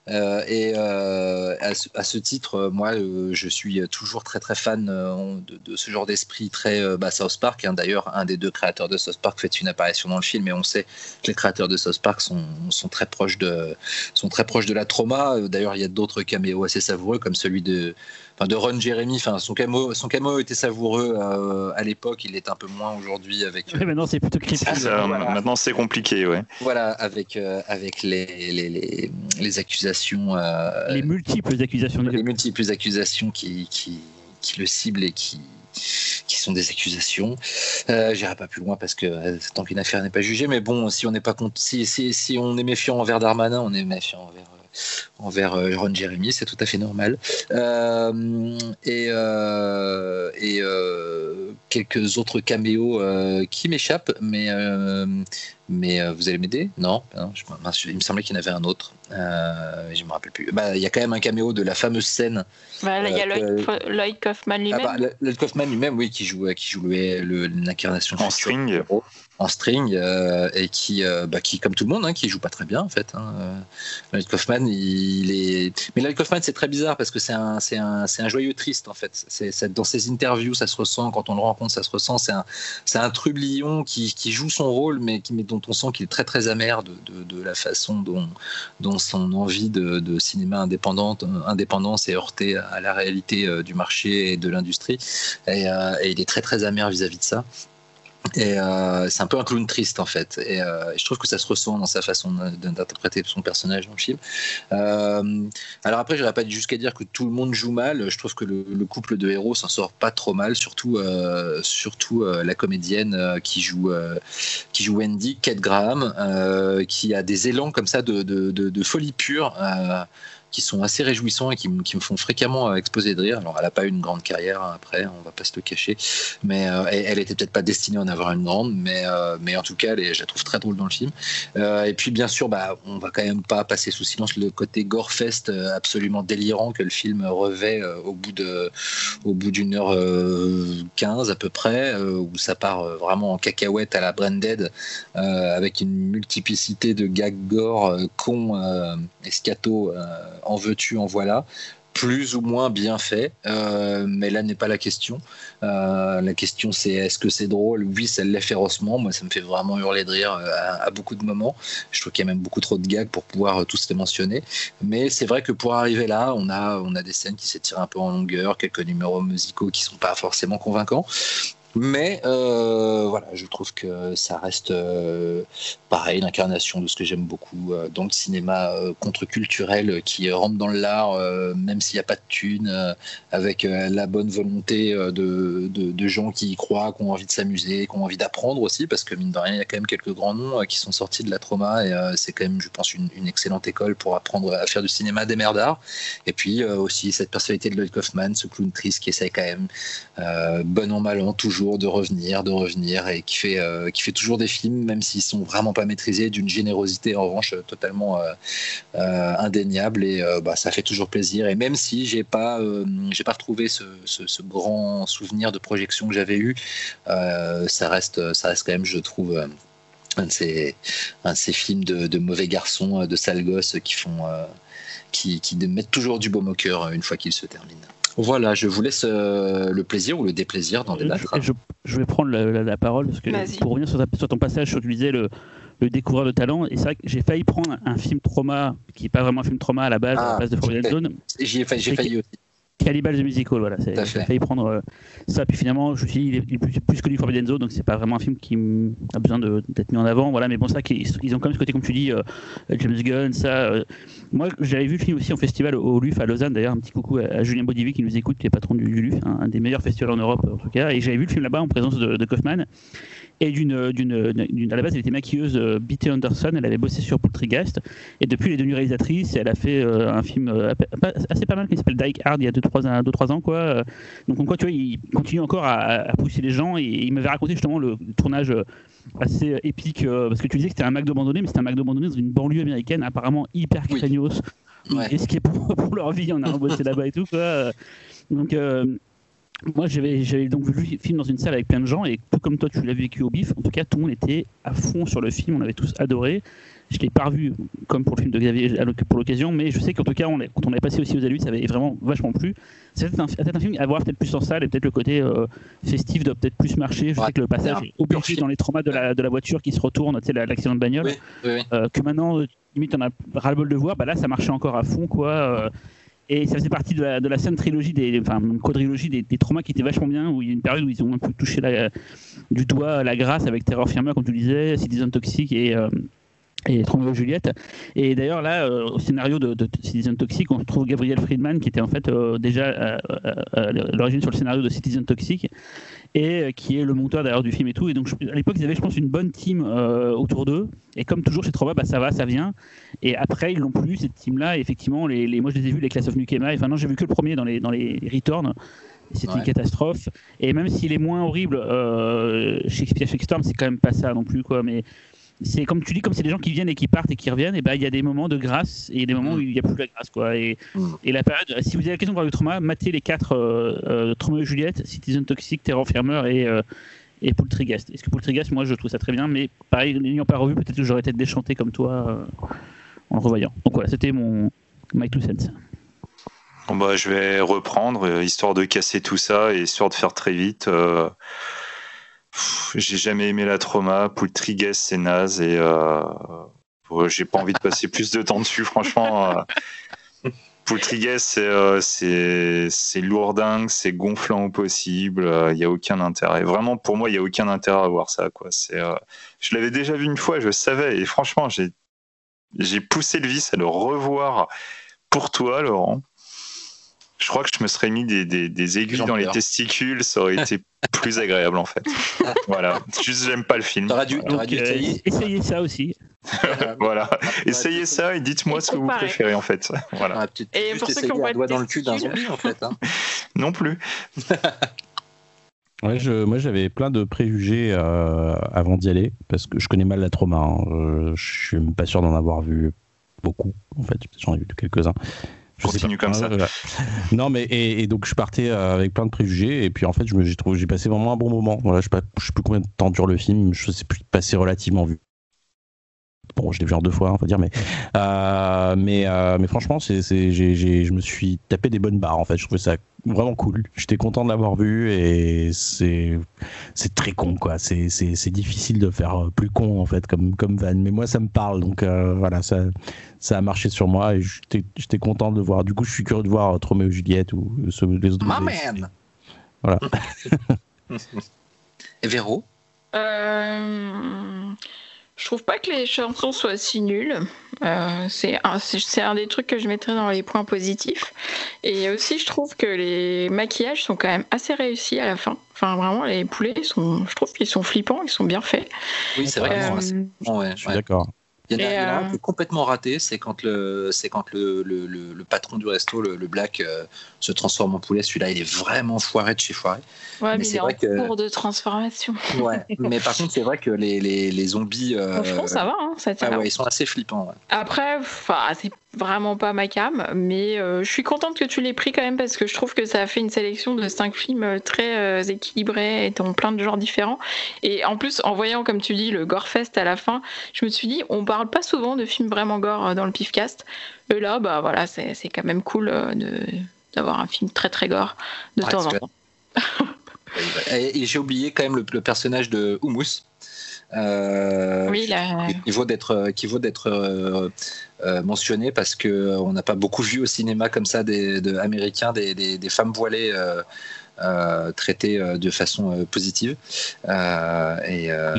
euh, et euh, à ce, titre, moi, je suis toujours très très fan de, ce genre d'esprit très bah, South Park. Hein. D'ailleurs, un des deux créateurs de South Park fait une apparition dans le film, et on sait que les créateurs de South Park sont, très proches de sont très proches de la trauma. D'ailleurs, il y a d'autres caméos assez savoureux, comme celui de de Ron Jeremy. Enfin, son camo, son camo était savoureux euh, à l'époque, il est un peu moins aujourd'hui avec.
maintenant c'est plutôt
ah, Maintenant c'est compliqué, ouais.
Voilà, avec euh, avec les les, les, accusations.
Euh, les multiples accusations.
Les multiples accusations qui, qui, qui le ciblent et qui qui sont des accusations. Euh, J'irai pas plus loin parce que tant qu'une affaire n'est pas jugée, mais bon, si on n'est pas si, si, si, on est méfiant envers Darmanin, on est méfiant envers envers euh, Ron Jeremy, c'est tout à fait normal. Euh, et, euh, et quelques autres caméos qui m'échappent, mais mais vous allez m'aider? Non, Il me semblait qu'il y en avait un autre. je me rappelle plus. Bah, il y a quand même un caméo de la fameuse scène.
Bah, il y a Lloyd, Kaufman lui-même. Ah,
bah, Lloyd Kaufman lui-même, oui, qui joue, qui joue l'incarnation
en string
en string euh, et qui, euh, bah, qui, comme tout le monde, hein, qui joue pas très bien en fait. Hein. Lloyd Kaufman, il est. Mais c'est très bizarre parce que c'est un, c'est un, un joyeux triste en fait. C'est, dans ses interviews, ça se ressent. Quand on le rencontre, ça se ressent. C'est un, c'est un trublion qui, joue son rôle, mais, dont on sent qu'il est très très amer de, la façon dont, dont son envie de, cinéma indépendante, indépendant s'est heurté à la réalité euh, du marché et de l'industrie. Et il est très très amer vis-à-vis de ça. Et euh, c'est un peu un clown triste en fait. Et, euh, je trouve que ça se ressent dans sa façon d'interpréter son personnage dans le film. Euh, alors après, je pas jusqu'à dire que tout le monde joue mal. Je trouve que le, couple de héros s'en sort pas trop mal, surtout, surtout la comédienne qui joue qui joue Wendy, Kate Graham, qui a des élans comme ça de folie pure qui sont assez réjouissants et qui, me font fréquemment euh, exposer de rire. Alors, elle n'a pas eu une grande carrière hein, après, on va pas se le cacher, mais euh, elle, était peut-être pas destinée à en avoir une grande, mais, euh, en tout cas, je la trouve très drôle dans le film. et puis, bien sûr, bah, on va quand même pas passer sous silence le côté gorefest absolument délirant que le film revêt au bout d'une heure quinze à peu près, où ça part vraiment en cacahuète à la Branded, avec une multiplicité de gags gore, cons, escato en veux-tu, en voilà plus ou moins bien fait, euh, mais là n'est pas la question. Euh, la question c'est est-ce que c'est drôle? Oui, ça l'est férocement. Moi, ça me fait vraiment hurler de rire euh, à, beaucoup de moments. Je trouve qu'il y a même beaucoup trop de gags pour pouvoir tous les mentionner. Mais c'est vrai que pour arriver là, on a, on a des scènes qui s'étirent un peu en longueur, quelques numéros musicaux qui sont pas forcément convaincants. Mais euh, voilà, je trouve que ça reste euh, pareil, l'incarnation de ce que j'aime beaucoup euh, dans le cinéma contre-culturel qui rentre dans l'art, même s'il n'y a pas de thunes, avec la bonne volonté de, de, gens qui y croient, qui ont envie de s'amuser, qui ont envie d'apprendre aussi, parce que mine de rien, il y a quand même quelques grands noms qui sont sortis de la trauma et c'est quand même, je pense, une, excellente école pour apprendre à faire du cinéma des mers d'art. Et puis aussi cette personnalité de Lloyd Kaufman, ce clown triste qui essaie quand même, bon an, mal an, toujours de revenir, de revenir, et qui fait, euh, qui fait toujours des films, même s'ils sont vraiment pas maîtrisés, d'une générosité en revanche totalement euh, euh, indéniable, et bah, ça fait toujours plaisir. Et même si j'ai pas, j'ai pas retrouvé ce, ce, grand souvenir de projection que j'avais eu, ça reste, ça reste quand même, je trouve. un de, ces, un de ces films de, de mauvais garçons, de sales gosses qui font, qui, qui mettent toujours du baume au cœur une fois qu'ils se terminent. Voilà, je vous laisse euh, le plaisir ou le déplaisir dans débattre.
Je, je, vais prendre la, parole parce que pour revenir sur, ton passage, tu disais le, le découvreur de talent. Et c'est vrai que j'ai failli prendre un film trauma qui n'est pas vraiment un film trauma à la base, à la ah, base de Forbidden Zone.
J'y ai failli, j'ai failli aussi.
Cannibal the Musical, voilà. J'ai failli prendre euh, ça, puis finalement, je me suis dit, il est, plus, plus connu Forbidden Zone, donc c'est pas vraiment un film qui a besoin d'être mis en avant, voilà. Mais bon, ça, ils, ont quand même ce côté, comme tu dis, euh, James Gunn, ça. Moi, j'avais vu le film aussi en festival au LUF à Lausanne, d'ailleurs, un petit coucou à, Julien Baudivi qui nous écoute, qui est patron du, LUF, un, des meilleurs festivals en Europe en tout cas. Et j'avais vu le film là-bas en présence de, de Kaufman et d'une, d'une, à la base, elle était maquilleuse euh, B.T. Anderson, elle avait bossé sur Poltergeist, et depuis, elle est devenue réalisatrice, et elle a fait euh, un film euh, assez pas mal qui s'appelle Die Hard il y a 2-3 deux, trois ans, quoi. Donc, quoi, tu vois, il continue encore à, pousser les gens, et il m'avait raconté justement le, tournage assez épique, parce que tu disais que c'était un McDo abandonné, mais c'était un McDo abandonné dans une banlieue américaine, apparemment hyper craignos. Oui. ce qui est pour, *laughs* pour, leur vie, on a bossé là-bas et tout, quoi. Donc, moi, j'avais donc vu le film dans une salle avec plein de gens, et tout comme toi, tu l'as vécu au bif. En tout cas, tout le monde était à fond sur le film, on avait tous adoré. Je l'ai pas revu comme pour le film de Xavier pour l'occasion, mais je sais qu'en tout cas, on quand on est passé aussi aux Alus, ça avait vraiment vachement plu. C'est peut-être un, film à voir peut-être plus en salle, et peut-être le côté euh, festif doit peut-être plus marcher. Je sais que le passage est obligé dans les traumas de la, de la voiture qui se retourne, tu sais, l'accident de bagnole, euh, que maintenant, limite, on a ras-le-bol de voir, bah là, ça marchait encore à fond, quoi. Euh, et ça faisait partie de la, de la scène trilogie, des, enfin, quadrilogie des, traumas qui étaient vachement bien, où il y a une période où ils ont un peu touché la, du doigt la grâce avec Terror Firmer, comme tu disais, Citizen Toxic et. Euh, et Tromeo Juliette. Et d'ailleurs, là, euh, au scénario de, Citizen Toxic, on trouve Gabriel Friedman, qui était en fait euh, déjà l'origine sur le scénario de Citizen Toxic et euh, qui est le monteur d'ailleurs du film et tout. Et donc à l'époque, ils avaient, je pense, une bonne team euh, autour d'eux. Et comme toujours chez Trova, bah, ça va, ça vient. Et après, ils l'ont plus, cette team-là. Effectivement, les, les, moi, je les ai vus, les Class of Nukema. Enfin, non, j'ai vu que le premier dans les, dans les Returns. C'était une catastrophe. Et même s'il est moins horrible, euh, Shakespeare Storm, c'est quand même pas ça non plus, quoi. Mais c'est comme tu dis, comme c'est des gens qui viennent et qui partent et qui reviennent, et ben il y a des moments de grâce et des moments où il n'y a plus de grâce, quoi. Et,
Mm.
et la période, si vous avez la question de voir le trauma, matez les quatre euh, euh, Trauma et Juliette, Citizen Toxic, Terror Fermeur et euh, et Poultryghast. Est-ce que Poultryghast, moi, je trouve ça très bien, mais pareil, n'ayant pas revu, peut-être que j'aurais été déchanté comme toi euh, en le revoyant. Donc voilà, c'était mon my two cents.
Bon, bah, je vais reprendre, euh, histoire de casser tout ça et histoire de faire très vite. euh, J'ai jamais aimé la trauma, Poultryguest c'est naze et euh, j'ai pas envie de passer plus de temps dessus, franchement. euh. Poultryguest, c'est euh, c'est lourdingue, c'est gonflant au possible, il n'y a aucun intérêt. Vraiment, pour moi, il n'y a aucun intérêt à voir ça. Quoi. Je l'avais déjà vu une fois, je savais, et franchement, j'ai poussé le vice à le revoir pour toi, Laurent. Je crois que je me serais mis des, des, des aiguilles dans les testicules, ça aurait été *laughs* plus agréable en fait. *laughs* Voilà, juste j'aime pas le film.
T'aurais dû, dû
euh,
essayer.
essayez ça aussi. *laughs*
Voilà, essayez ça et dites-moi ce que vous préférez en fait. Voilà,
Ah,
Et pour ceux qui
essayer
ont pas
doigt dans le cul d'un zombie en fait. hein.
non plus.
Ouais, je, moi j'avais plein de préjugés euh, avant d'y aller parce que je connais mal la trauma. hein. Euh, je suis même pas sûr d'en avoir vu beaucoup. En fait, j'en ai vu quelques-uns. Je
Continue
pas.
comme ça.
Ouais. *laughs* Non, mais et, et donc je partais euh, avec plein de préjugés et puis en fait je me j'ai trouvé j'ai passé vraiment un bon moment. Voilà, je sais pas, je sais plus combien de temps dure le film. Je sais plus passé relativement vu. Bon, je l'ai vu en deux fois, on va dire, mais euh, mais euh, mais franchement, c'est je me suis tapé des bonnes barres en fait. Je trouvais ça vraiment cool. J'étais content de l'avoir vu et c'est c'est très con quoi. C'est c'est c'est difficile de faire euh, plus con en fait comme comme van. Mais moi ça me parle donc euh, voilà ça ça a marché sur moi et j'étais j'étais content de le voir. Du coup je suis curieux de voir Troméo et Juliette ou ce- les autres. Avez-
man.
Voilà. *laughs*
Et Véro?
Euh, je trouve pas que les chansons soient si nulles. Euh, c'est un, un des trucs que je mettrais dans les points positifs. Et aussi, je trouve que les maquillages sont quand même assez réussis à la fin. Enfin, vraiment, les poulets, ils sont, je trouve qu'ils sont flippants, ils sont bien faits.
Oui, c'est vrai
Euh,
ouais,
Je suis
ouais.
d'accord.
Il y en a,
Et,
il y en a un
euh,
qui est complètement raté, c'est quand le, c'est quand le, le, le- le patron du resto, le, Black, euh, se transforme en poulet. Celui-là, il est vraiment foiré de chez foiré.
Ouais,
Mais
mais,
c'est
est en
vrai que-
cours de transformation.
Ouais. *laughs* mais par contre, c'est vrai que les, les, les zombies, euh,
Franchement, ça va, hein, ça tient
ah ouais, ils sont assez flippants. ouais.
Après, enfin, c'est vraiment pas ma cam, mais euh, je suis contente que tu l'aies pris quand même parce que je trouve que ça a fait une sélection de cinq films euh, très euh, équilibrés et dans plein de genres différents. Et en plus, en voyant, comme tu dis, le Gorefest à la fin, je me suis dit, on parle pas souvent de films vraiment gore dans le Pifcast. Et là, bah voilà, c'est quand même cool de d'avoir un film très très gore de
Ouais,
temps en temps.
Et, *laughs* et j'ai oublié quand même le, le personnage de Hummus. Euh,
Oui, là,
qui vaut d'être qui vaut d'être euh, euh, mentionné parce que euh, on n'a pas beaucoup vu au cinéma comme ça des de, américains des, des, des femmes voilées euh, euh, traitées euh, de façon euh, positive. Euh, et, euh,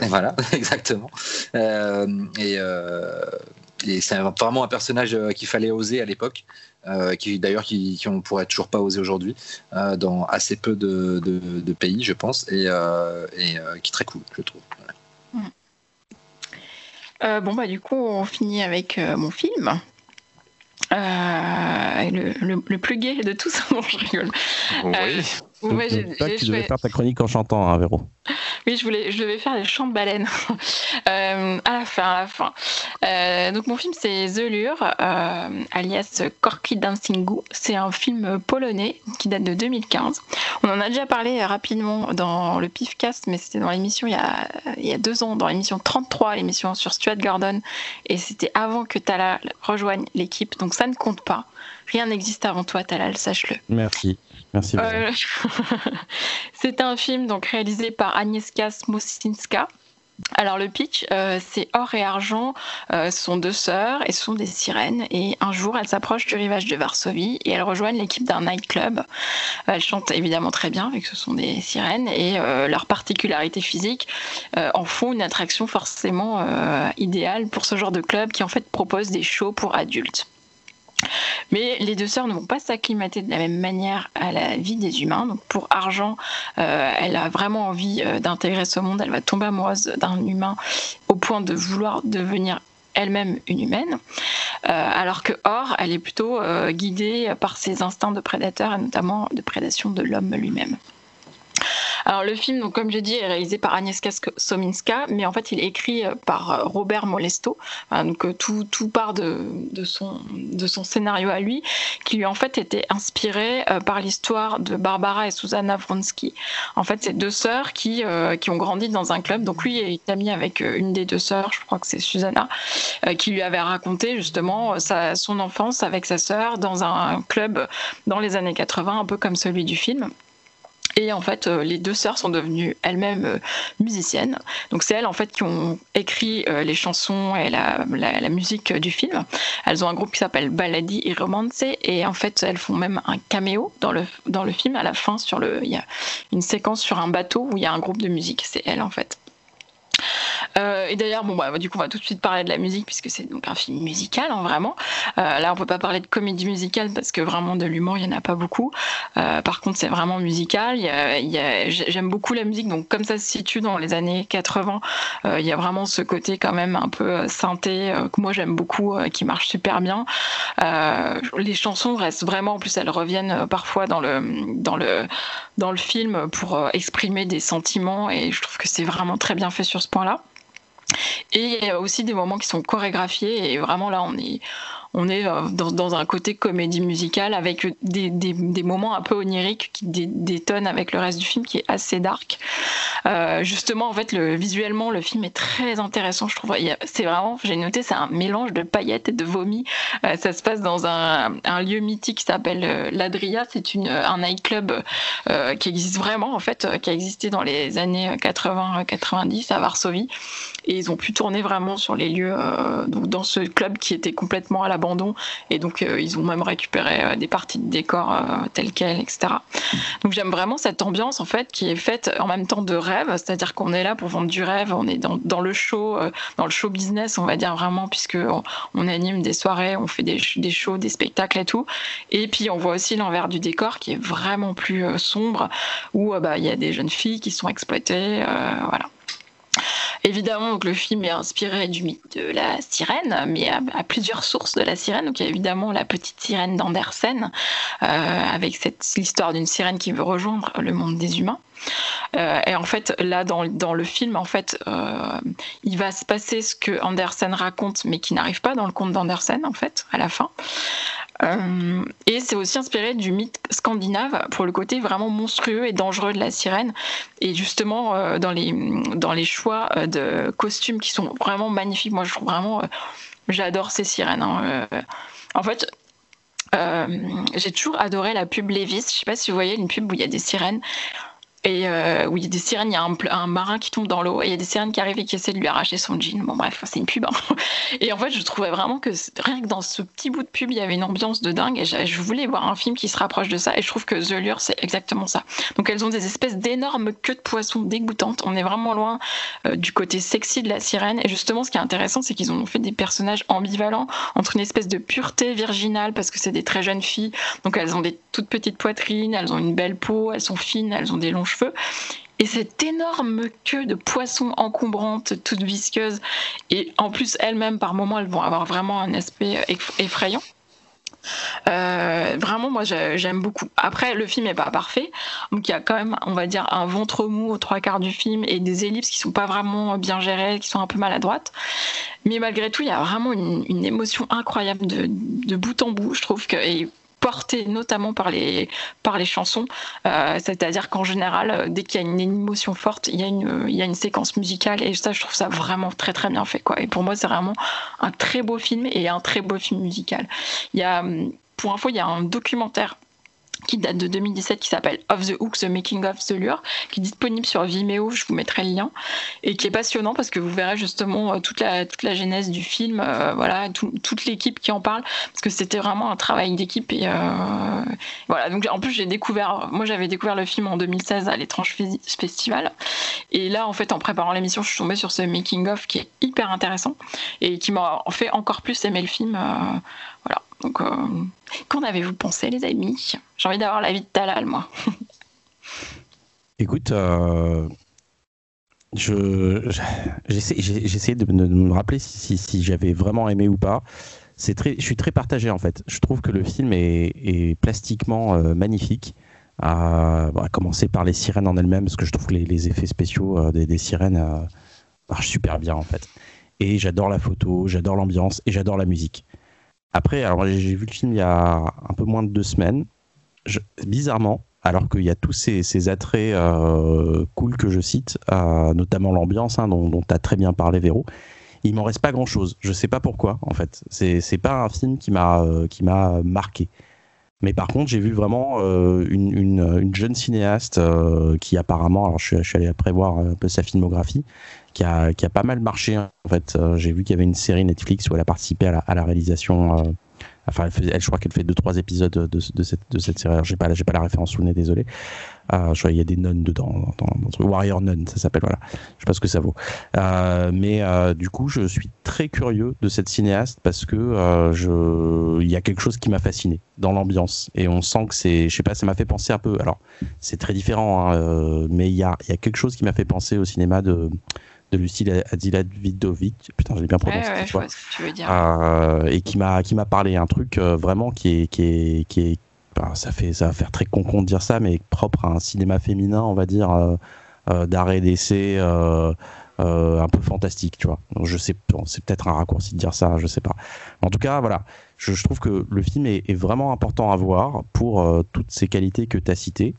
et voilà *laughs* exactement. Euh, et, euh, et c'est vraiment un personnage euh, qu'il fallait oser à l'époque euh, qui d'ailleurs qui, qui on pourrait toujours pas oser aujourd'hui euh, dans assez peu de, de, de pays je pense et, euh, et euh, qui est très cool je trouve Voilà.
Euh, bon, bah, du coup, on finit avec euh, mon film. Euh, le, le- le plus gay de tous, *laughs* non, je rigole.
Oui.
Ouais,
que
j'ai-
tu devais
vais-
faire ta chronique en chantant, hein, Véro.
Oui, je voulais, je devais faire les chants de baleines *laughs* Euh, à la fin, à la fin. Euh, donc mon film c'est The Lure, euh, alias Corky Dancing Goo. C'est un film polonais qui date de 2015. On en a déjà parlé rapidement dans le Pifcast, mais c'était dans l'émission il, y a- il y a deux ans, dans l'émission 33, l'émission sur Stuart Gordon, et c'était avant que Tala rejoigne l'équipe, donc ça ne compte pas. Rien n'existe avant toi, Talal, sache-le.
Merci. Merci.
Euh, *laughs* c'est un film donc réalisé par Agnieszka Smosinska. Alors le pitch, euh, c'est or et argent, euh, sont deux sœurs et ce sont des sirènes. Et un jour, elles s'approchent du rivage de Varsovie et elles rejoignent l'équipe d'un nightclub. Euh, Elles chantent évidemment très bien, vu que ce sont des sirènes, et euh, leurs particularités physiques euh, en font une attraction forcément idéale pour ce genre de club qui en fait propose des shows pour adultes. Mais les deux sœurs ne vont pas s'acclimater de la même manière à la vie des humains. Donc pour Argent, euh, elle a vraiment envie euh, d'intégrer ce monde. Elle va tomber amoureuse d'un humain au point de vouloir devenir elle-même une humaine. Euh, alors que Or, elle est plutôt guidée par ses instincts de prédateur et notamment de prédation de l'homme lui-même. Alors le film, donc, comme j'ai dit, est réalisé par Agnieszka Sominska, mais en fait il est écrit euh, par euh, Robert Molesto. donc euh, tout, tout part de, son, de son scénario à lui, qui lui en fait était inspiré par l'histoire de Barbara et Susanna Vronsky. En fait, c'est deux sœurs qui, qui ont grandi dans un club. Donc lui est ami avec une des deux sœurs, je crois que c'est Susanna, qui lui avait raconté justement sa, son enfance avec sa sœur dans un club dans les années 80, un peu comme celui du film. Et en fait, euh, les deux sœurs sont devenues elles-mêmes euh, musiciennes. Donc c'est elles en fait qui ont écrit euh, les chansons et la, musique du film. Elles ont un groupe qui s'appelle Baladi et Romance et en fait elles font même un caméo dans le dans le film à la fin sur le il y a une séquence sur un bateau où il y a un groupe de musique. C'est elles en fait. Euh, et d'ailleurs, bon, bah, du coup, on va tout de suite parler de la musique puisque c'est donc un film musical, hein, vraiment. Euh, là, on peut pas parler de comédie musicale parce que vraiment de l'humour, il y en a pas beaucoup. Euh, par contre, c'est vraiment musical. J'aime beaucoup la musique, donc comme ça se situe dans les années 80, il y a vraiment ce côté quand même un peu synthé que moi j'aime beaucoup, qui marche super bien. les chansons restent vraiment, en plus, elles reviennent parfois dans le dans le dans le film pour exprimer des sentiments et je trouve que c'est vraiment très bien fait sur point-là. Et il y a aussi des moments qui sont chorégraphiés et vraiment là on est on est euh, dans, un côté comédie musicale avec des, moments un peu oniriques qui détonnent avec le reste du film qui est assez dark. Euh, justement, en fait, le, visuellement, le film est très intéressant, je trouve. C'est vraiment, j'ai noté, c'est un mélange de paillettes et de vomi. Euh, ça se passe dans un, lieu mythique qui s'appelle l'Adria. C'est un nightclub qui existe vraiment, en fait, qui a existé dans les années 80-90 à Varsovie. Et ils ont pu tourner vraiment sur les lieux, donc dans ce club qui était complètement à la et donc, euh, ils ont même récupéré euh, des parties de décor euh, telles quelles, etc. Donc, j'aime vraiment cette ambiance, en fait, qui est faite en même temps de rêve, c'est-à-dire qu'on est là pour vendre du rêve, on est dans, le show, dans le show business, on va dire vraiment, puisque on, anime des soirées, on fait des, des, shows, des spectacles et tout. Et puis, on voit aussi l'envers du décor qui est vraiment plus sombre, où bah, il y a des jeunes filles qui sont exploitées, voilà. Évidemment, le film est inspiré du mythe de la sirène, mais à, plusieurs sources de la sirène. Donc, il y a évidemment la petite sirène d'Andersen, euh, avec l'histoire d'une sirène qui veut rejoindre le monde des humains. Euh, et en fait, là, dans, dans, le film, en fait, euh, il va se passer ce que Andersen raconte, mais qui n'arrive pas dans le conte d'Andersen, en fait, à la fin. Euh, et c'est aussi inspiré du mythe scandinave pour le côté vraiment monstrueux et dangereux de la sirène. Et justement, euh, dans, les, dans les choix euh, de costumes qui sont vraiment magnifiques, moi je trouve vraiment, j'adore ces sirènes. Hein, en fait, j'ai toujours adoré la pub Levis. Je sais pas si vous voyez une pub où il y a des sirènes. Et euh, oui, il y a des sirènes, il y a un, marin qui tombe dans l'eau, et il y a des sirènes qui arrivent et qui essaient de lui arracher son jean. Bon, bref, c'est une pub. Hein. *laughs* Et en fait, je trouvais vraiment que rien que dans ce petit bout de pub, il y avait une ambiance de dingue, et je, voulais voir un film qui se rapproche de ça, et je trouve que The Lure, c'est exactement ça. Donc, elles ont des espèces d'énormes queues de poissons dégoûtantes. On est vraiment loin euh, du côté sexy de la sirène, et justement, ce qui est intéressant, c'est qu'ils ont fait des personnages ambivalents entre une espèce de pureté virginale, parce que c'est des très jeunes filles, donc elles ont des toutes petites poitrines, elles ont une belle peau, elles sont fines, elles ont des longs et cette énorme queue de poisson encombrante, toute visqueuse, et en plus elles-mêmes par moments elles vont avoir vraiment un aspect effrayant. Euh, vraiment, moi, j'aime beaucoup. Après, le film n'est pas parfait, donc il y a quand même, on va dire, un ventre mou aux trois quarts du film et des ellipses qui sont pas vraiment bien gérées, qui sont un peu maladroites. Mais malgré tout, il y a vraiment une, émotion incroyable de, bout en bout. Je trouve que porté notamment par les, par les chansons. Euh, c'est-à-dire qu'en général, dès qu'il y a une émotion forte, il y, a une, il y a une séquence musicale et ça, je trouve ça vraiment très très bien fait. Quoi. Et pour moi, c'est vraiment un très beau film et un très beau film musical. Il y a, pour info, il y a un documentaire qui date de 2017 qui s'appelle Off the Hook, The Making of the Lure, qui est disponible sur Vimeo, je vous mettrai le lien, et qui est passionnant parce que vous verrez justement euh, toute la, toute la genèse du film, euh, voilà, toute l'équipe qui en parle, parce que c'était vraiment un travail d'équipe et euh, voilà. Donc en plus j'ai découvert, moi j'avais découvert le film en 2016 à l'étrange festival, et là en fait en préparant l'émission je suis tombée sur ce making of qui est hyper intéressant et qui m'a fait encore plus aimer le film, voilà. Donc, euh, qu'en avez-vous pensé, les amis? J'ai envie d'avoir l'avis de Talal, moi. *laughs*
Écoute, euh, je, j'essaie de, me rappeler si, j'avais vraiment aimé ou pas. C'est très, je suis très partagé en fait. Je trouve que le film est, plastiquement euh, magnifique. à, commencer par les sirènes en elles-mêmes, parce que je trouve que les, effets spéciaux des, sirènes marchent super bien en fait. Et j'adore la photo, j'adore l'ambiance et j'adore la musique. Après, alors j'ai vu le film il y a un peu moins de deux semaines. bizarrement, alors qu'il y a tous ces, attraits euh, cool que je cite, euh, notamment l'ambiance hein, dont, tu as très bien parlé, Véro, il m'en reste pas grand chose. Je sais pas pourquoi, en fait. C'est pas un film qui m'a euh, qui m'a marqué. Mais par contre, j'ai vu vraiment une, jeune cinéaste qui apparemment, alors je suis, allé prévoir un peu sa filmographie, qui a, pas mal marché. En fait, j'ai vu qu'il y avait une série Netflix où elle a participé à la réalisation Enfin, elle, je crois qu'elle fait deux trois épisodes de, cette, de cette série. J'ai pas, j'ai pas la référence sous le nez, désolé. Euh, qu'il y a des nonnes dedans, dans, Warrior Nun, ça s'appelle. Voilà. Je sais pas ce que ça vaut. Euh, mais euh, du coup, je suis très curieux de cette cinéaste parce que je, il y a quelque chose qui m'a fasciné dans l'ambiance et on sent que c'est, je sais pas, ça m'a fait penser un peu. Alors, c'est très différent, hein, mais il y a, il y a quelque chose qui m'a fait penser au cinéma de de Lucille Adilavidovic, putain, je l'ai bien prononcé.
Ouais, ouais, ce que tu veux dire.
Euh, et qui m'a qui m'a parlé un truc euh, vraiment qui est qui est qui est ben, ça fait ça va faire très concon de dire ça, mais propre à un cinéma féminin, on va dire euh, d'arrêt d'essai. un peu fantastique, tu vois. Je sais, c'est peut-être un raccourci de dire ça, je sais pas. En tout cas, voilà, je, trouve que le film est, est, vraiment important à voir pour toutes ces qualités que tu as citées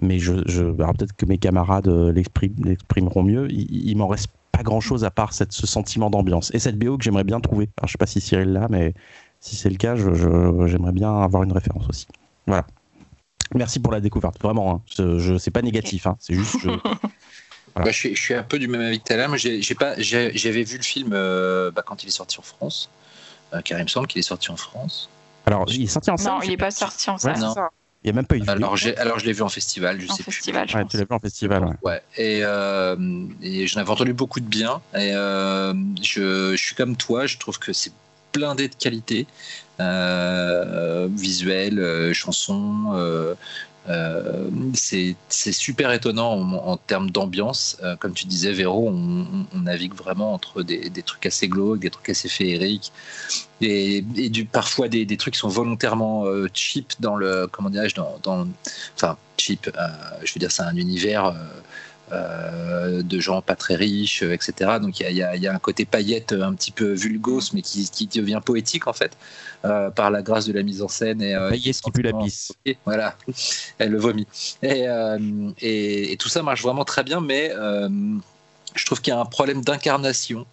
mais je, je peut-être que mes camarades euh, l'exprimeront mieux. Il, il m'en reste pas grand-chose à part cette, ce sentiment d'ambiance et cette BO que j'aimerais bien trouver. Alors, je sais pas si Cyril l'a, mais si c'est le cas, j'aimerais bien avoir une référence aussi. Voilà. Merci pour la découverte, vraiment. Hein. Je, c'est pas négatif, hein. c'est juste. *laughs*
Bah, je, suis, je, suis, un peu du même avis que Talam. J'avais vu le film euh, bah, quand il est sorti en France, euh, car il me semble qu'il est sorti en France.
Alors, il est sorti en
salle Non, il n'est pas sorti en salle.
Il n'y a même pas eu de
alors, alors je l'ai vu en festival, je
en
sais
festival,
plus.
Ouais,
tu l'as vu en festival, ouais.
ouais. Et, euh, et j'en avais entendu beaucoup de bien. Et euh, je, je, suis comme toi, je trouve que c'est blindé de qualité. Euh, visuel, euh, chanson, euh, euh, c'est super étonnant en, termes d'ambiance. Euh, comme tu disais, Véro, on, navigue vraiment entre des, trucs assez glauques, des trucs assez féeriques, et, parfois des, trucs qui sont volontairement euh, cheap dans le, comment dirais-je, enfin cheap. je veux dire, c'est un univers euh, de gens pas très riches, euh, etc. Donc il y, y a, un côté paillette un petit peu vulgose, mais qui, qui devient poétique en fait, euh, par la grâce de la mise en scène. Et,
paillette qui pue la pisse.
Voilà, *laughs* elle le vomit. Et, et, tout ça marche vraiment très bien, mais je trouve qu'il y a un problème d'incarnation.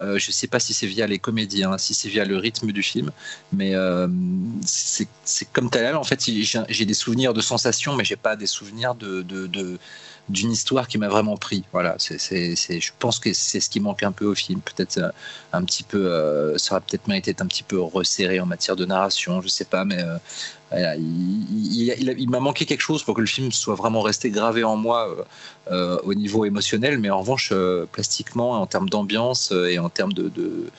je ne sais pas si c'est via les comédiens, si c'est via le rythme du film, mais c'est comme tel. En fait, j'ai des souvenirs de sensations, mais j'ai pas des souvenirs de, de d'une histoire qui m'a vraiment pris. Voilà, c'est, c'est, je pense que c'est ce qui manque un peu au film. Peut-être euh, un petit peu, euh, ça aurait peut-être mérité un petit peu resserré en matière de narration, je sais pas, mais euh, il, m'a manqué quelque chose pour que le film soit vraiment resté gravé en moi au niveau émotionnel, mais en revanche, plastiquement, en termes d'ambiance et en termes de, de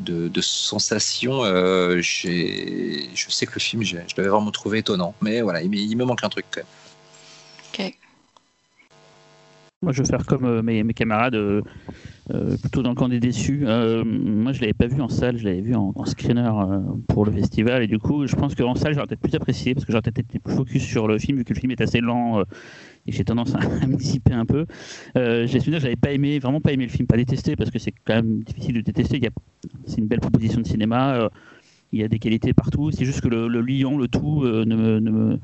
de, sensations. je sais que le film, je, l'avais vraiment trouvé étonnant. Mais voilà, il, il me manque un truc quand
même.
Moi, je vais faire comme euh, mes, camarades, euh, euh, plutôt dans le camp des déçus. moi, je l'avais pas vu en salle, je l'avais vu en, screener pour le festival. Et du coup, je pense qu'en salle, j'aurais peut-être plus apprécié parce que j'aurais peut-être été plus focus sur le film, vu que le film est assez lent et j'ai tendance *laughs* à, me dissiper un peu. j'ai souvenir, j'avais pas aimé, vraiment pas aimé le film, pas détesté parce que c'est quand même difficile de détester. C'est une belle proposition de cinéma. il y a des qualités partout. C'est juste que le, lion, le tout, ne me,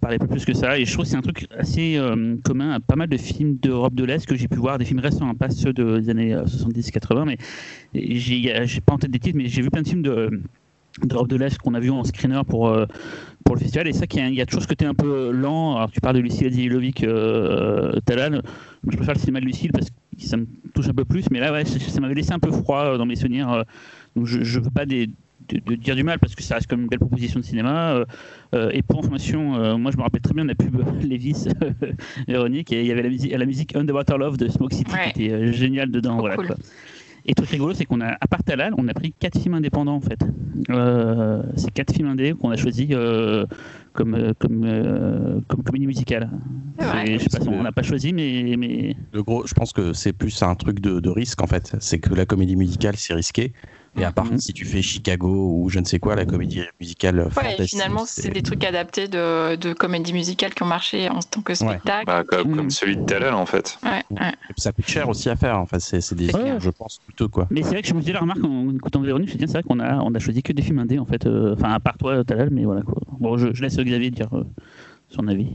parlait pas plus que ça. Et je trouve que c'est un truc assez euh, commun à pas mal de films d'Europe de l'Est que j'ai pu voir, des films récents, hein, pas ceux des années 70-80, euh, mais j'ai pas en tête des titres, mais j'ai vu plein de films de d'Europe de l'Est qu'on a vu en screener pour, euh, pour le festival. Et ça, il y, a toujours ce côté un peu lent. Alors, tu parles de Lucille Adilovic euh, Talan. Je préfère le cinéma de Lucille parce que ça me touche un peu plus. Mais là, ouais, ça m'avait laissé un peu froid dans mes souvenirs. donc, je ne veux pas des, de, dire du mal parce que ça reste comme une belle proposition de cinéma. Euh, euh, et pour information, euh, moi je me rappelle très bien de la pub *laughs* Levis Véronique et il y avait la musique, la musique Underwater Love de Smoke City qui était géniale dedans. voilà, quoi. Et truc rigolo, c'est qu'on a, à part Talal, on a pris quatre films indépendants en fait. c'est quatre films indés qu'on a choisi comme, comme, comme comédie musicale. je sais pas, on n'a pas choisi, mais, mais.
Le gros, je pense que c'est plus un truc de, de risque en fait. C'est que la comédie musicale, c'est risqué. Et à part
Mhm.
si tu fais Chicago ou je ne sais quoi, la comédie musicale
Ouais, finalement, c'est des trucs adaptés de, de comédies musicales qui ont marché en tant que spectacle.
Bah, comme,
Mm.
comme celui de Talal en fait.
Ouais, ouais.
Et ça coûte cher aussi à faire. Enfin, c'est c'est des
clair.
je pense plutôt quoi.
Mais c'est vrai que je me faisais la remarque en écoutant Véronique, je me c'est vrai qu'on a, on a choisi que des films indés en fait. euh, Enfin, à part toi, Talal, mais voilà quoi. Bon, je, je laisse Xavier dire euh, son avis.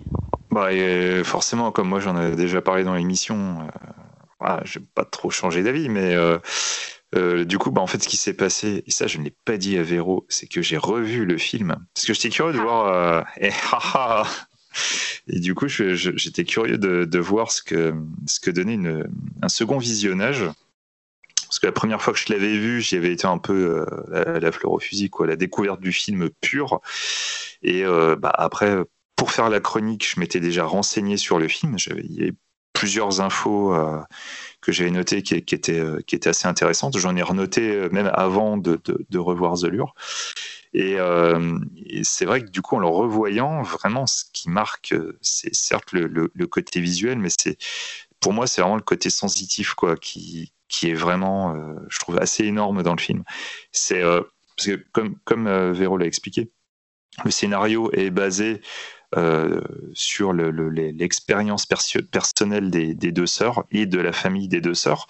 Bah, et forcément, comme moi j'en ai déjà parlé dans l'émission, euh, voilà, j'ai pas trop changé d'avis, mais euh, euh, du coup, bah, en fait, ce qui s'est passé, et ça je ne l'ai pas dit à Véro, c'est que j'ai revu le film. Parce que j'étais curieux de voir. euh, *laughs* et, du coup, j'étais curieux de, de voir ce que, ce que donnait une, un second visionnage. Parce que la première fois que je l'avais vu, j'y avais été un peu euh, la, la fleur au fusil, quoi, la découverte du film pur. Et euh, bah, après, pour faire la chronique, je m'étais déjà renseigné sur le film. J'avais il y avait plusieurs infos euh, que j'avais notées qui, qui étaient, euh, qui étaient assez intéressantes. J'en ai renoté euh, même avant de, revoir The euh, et c'est vrai que du coup, en le revoyant, vraiment, ce qui marque, c'est certes le, côté visuel, mais c'est pour moi, c'est vraiment le côté sensitif, quoi, qui, est vraiment, je trouve, assez énorme dans le film. C'est parce que comme comme Véro l'a expliqué, le scénario est basé euh, sur l'expérience perso- personnelle des, deux sœurs et de la famille des deux sœurs.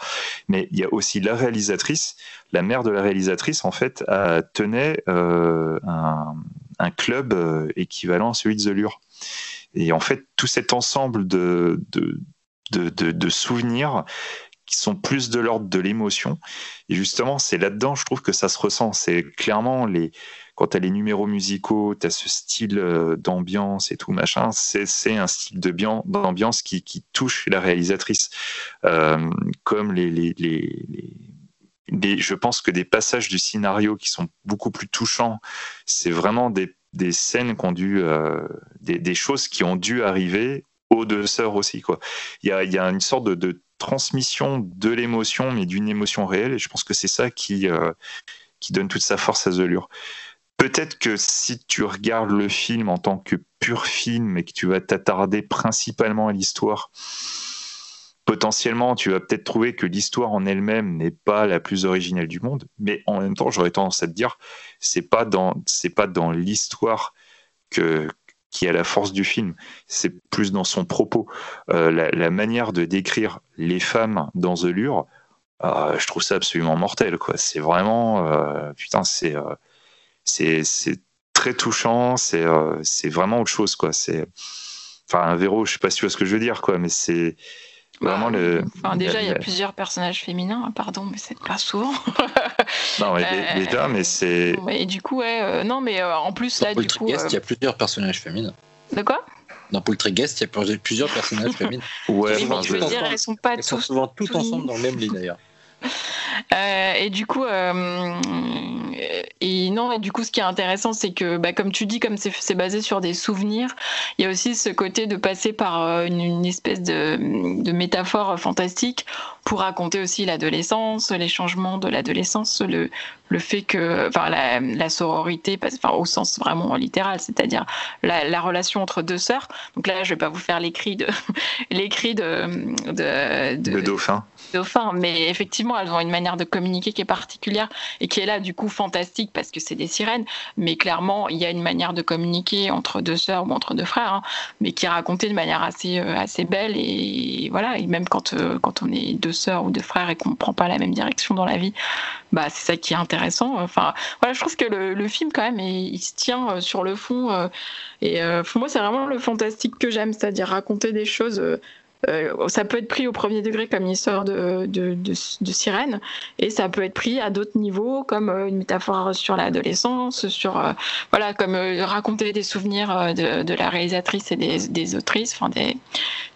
Mais il y a aussi la réalisatrice, la mère de la réalisatrice, en fait, tenait euh, un, club euh, équivalent à celui de The Lure. Et en fait, tout cet ensemble de, de, de, de- de souvenirs qui sont plus de l'ordre de l'émotion. Et justement, c'est là-dedans, je trouve que ça se ressent. C'est clairement les, quand tu as les numéros musicaux, tu as ce style euh, d'ambiance et tout machin, c'est un style d'ambiance qui, qui touche la réalisatrice. Euh, comme les, les, les, je pense que des passages du scénario qui sont beaucoup plus touchants, c'est vraiment des, des scènes qui ont dû, euh, des, des choses qui ont dû arriver aux deux sœurs aussi. Il, y a, y a une sorte de, transmission de l'émotion, mais d'une émotion réelle, et je pense que c'est ça qui, qui donne toute sa force à The. Peut-être que si tu regardes le film en tant que pur film et que tu vas t'attarder principalement à l'histoire, potentiellement tu vas peut-être trouver que l'histoire en elle-même n'est pas la plus originelle du monde, mais en même temps j'aurais tendance à te dire c'est pas dans c'est pas dans l'histoire que qui a la force du film, c'est plus dans son propos, Euh, la, manière de décrire les femmes dans The Lure. euh, je trouve ça absolument mortel quoi. C'est vraiment euh, putain c'est c'est c'est très touchant, c'est euh, c'est vraiment autre chose quoi. C'est enfin un Véro, je sais pas si tu vois ce que je veux dire quoi, mais c'est vraiment le.
Enfin, déjà, il y a plusieurs personnages féminins, hein, pardon, mais c'est pas souvent. *laughs*
Non, mais
Euh,
dé- déjà, mais c'est.
et du coup, ouais, euh, non, mais euh, en plus, là,
Dans
du coup.
Il y
euh,
a plusieurs personnages féminins.
De quoi?
Dans Poltergeist, il y a plusieurs- personnages *laughs* féminins.
Ouais,
Oui,
enfin,
mais
je
veux dire, elles sont pas
Elles sont
tous.
souvent toutes
tous
ensemble dans le même lit *laughs* d'ailleurs. *laughs*
Euh, et du coup, euh, et non, et du coup, ce qui est intéressant, c'est que, bah, comme tu dis, comme c'est basé sur des souvenirs, il y a aussi ce côté de passer par euh, une, espèce de, métaphore fantastique pour raconter aussi l'adolescence, les changements de l'adolescence, le, fait que, enfin, la, sororité, enfin, au sens vraiment littéral, c'est-à-dire la, la relation entre deux sœurs. Donc là, je vais pas vous faire l'écrit de, *laughs* l'écrit de, de, de-
dauphin.
Mais effectivement, elles ont une manière de communiquer qui est particulière et qui est là, du coup, fantastique parce que c'est des sirènes. Mais clairement, il y a une manière de communiquer entre deux sœurs ou entre deux frères, hein, mais qui est racontée de manière assez, euh, assez belle. Et voilà, et même quand, euh, quand on est deux sœurs ou deux frères et qu'on ne prend pas la même direction dans la vie, bah, c'est ça qui est intéressant. Enfin, voilà, je trouve que le, le film, quand même, il, se tient euh, sur le fond. et pour moi, c'est vraiment le fantastique que j'aime, c'est-à-dire raconter des choses. Euh, ça peut être pris au premier degré comme une histoire de, de, de, de sirène, et ça peut être pris à d'autres niveaux, comme euh, une métaphore sur l'adolescence, sur euh, voilà, comme euh, raconter des souvenirs de, la réalisatrice et des, des autrices, enfin des,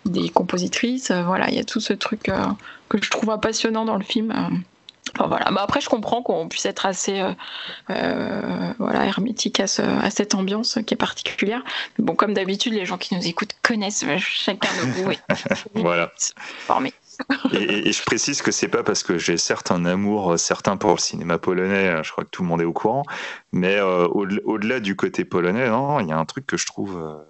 des compositrices. Voilà, il y a tout ce truc que je trouve passionnant dans le film. Enfin, voilà. Bah, après, je comprends qu'on puisse être assez euh, euh, voilà, hermétique à, ce- à cette ambiance qui est particulière. Mais bon, comme d'habitude, les gens qui nous écoutent connaissent euh, chacun de vous et *laughs*
Voilà.
formés.
Et, et- et je précise que c'est pas parce que j'ai certes un amour certain pour le cinéma polonais, euh, je crois que tout le monde est au courant, mais euh, au- au-delà du côté polonais, il y a un truc que je trouve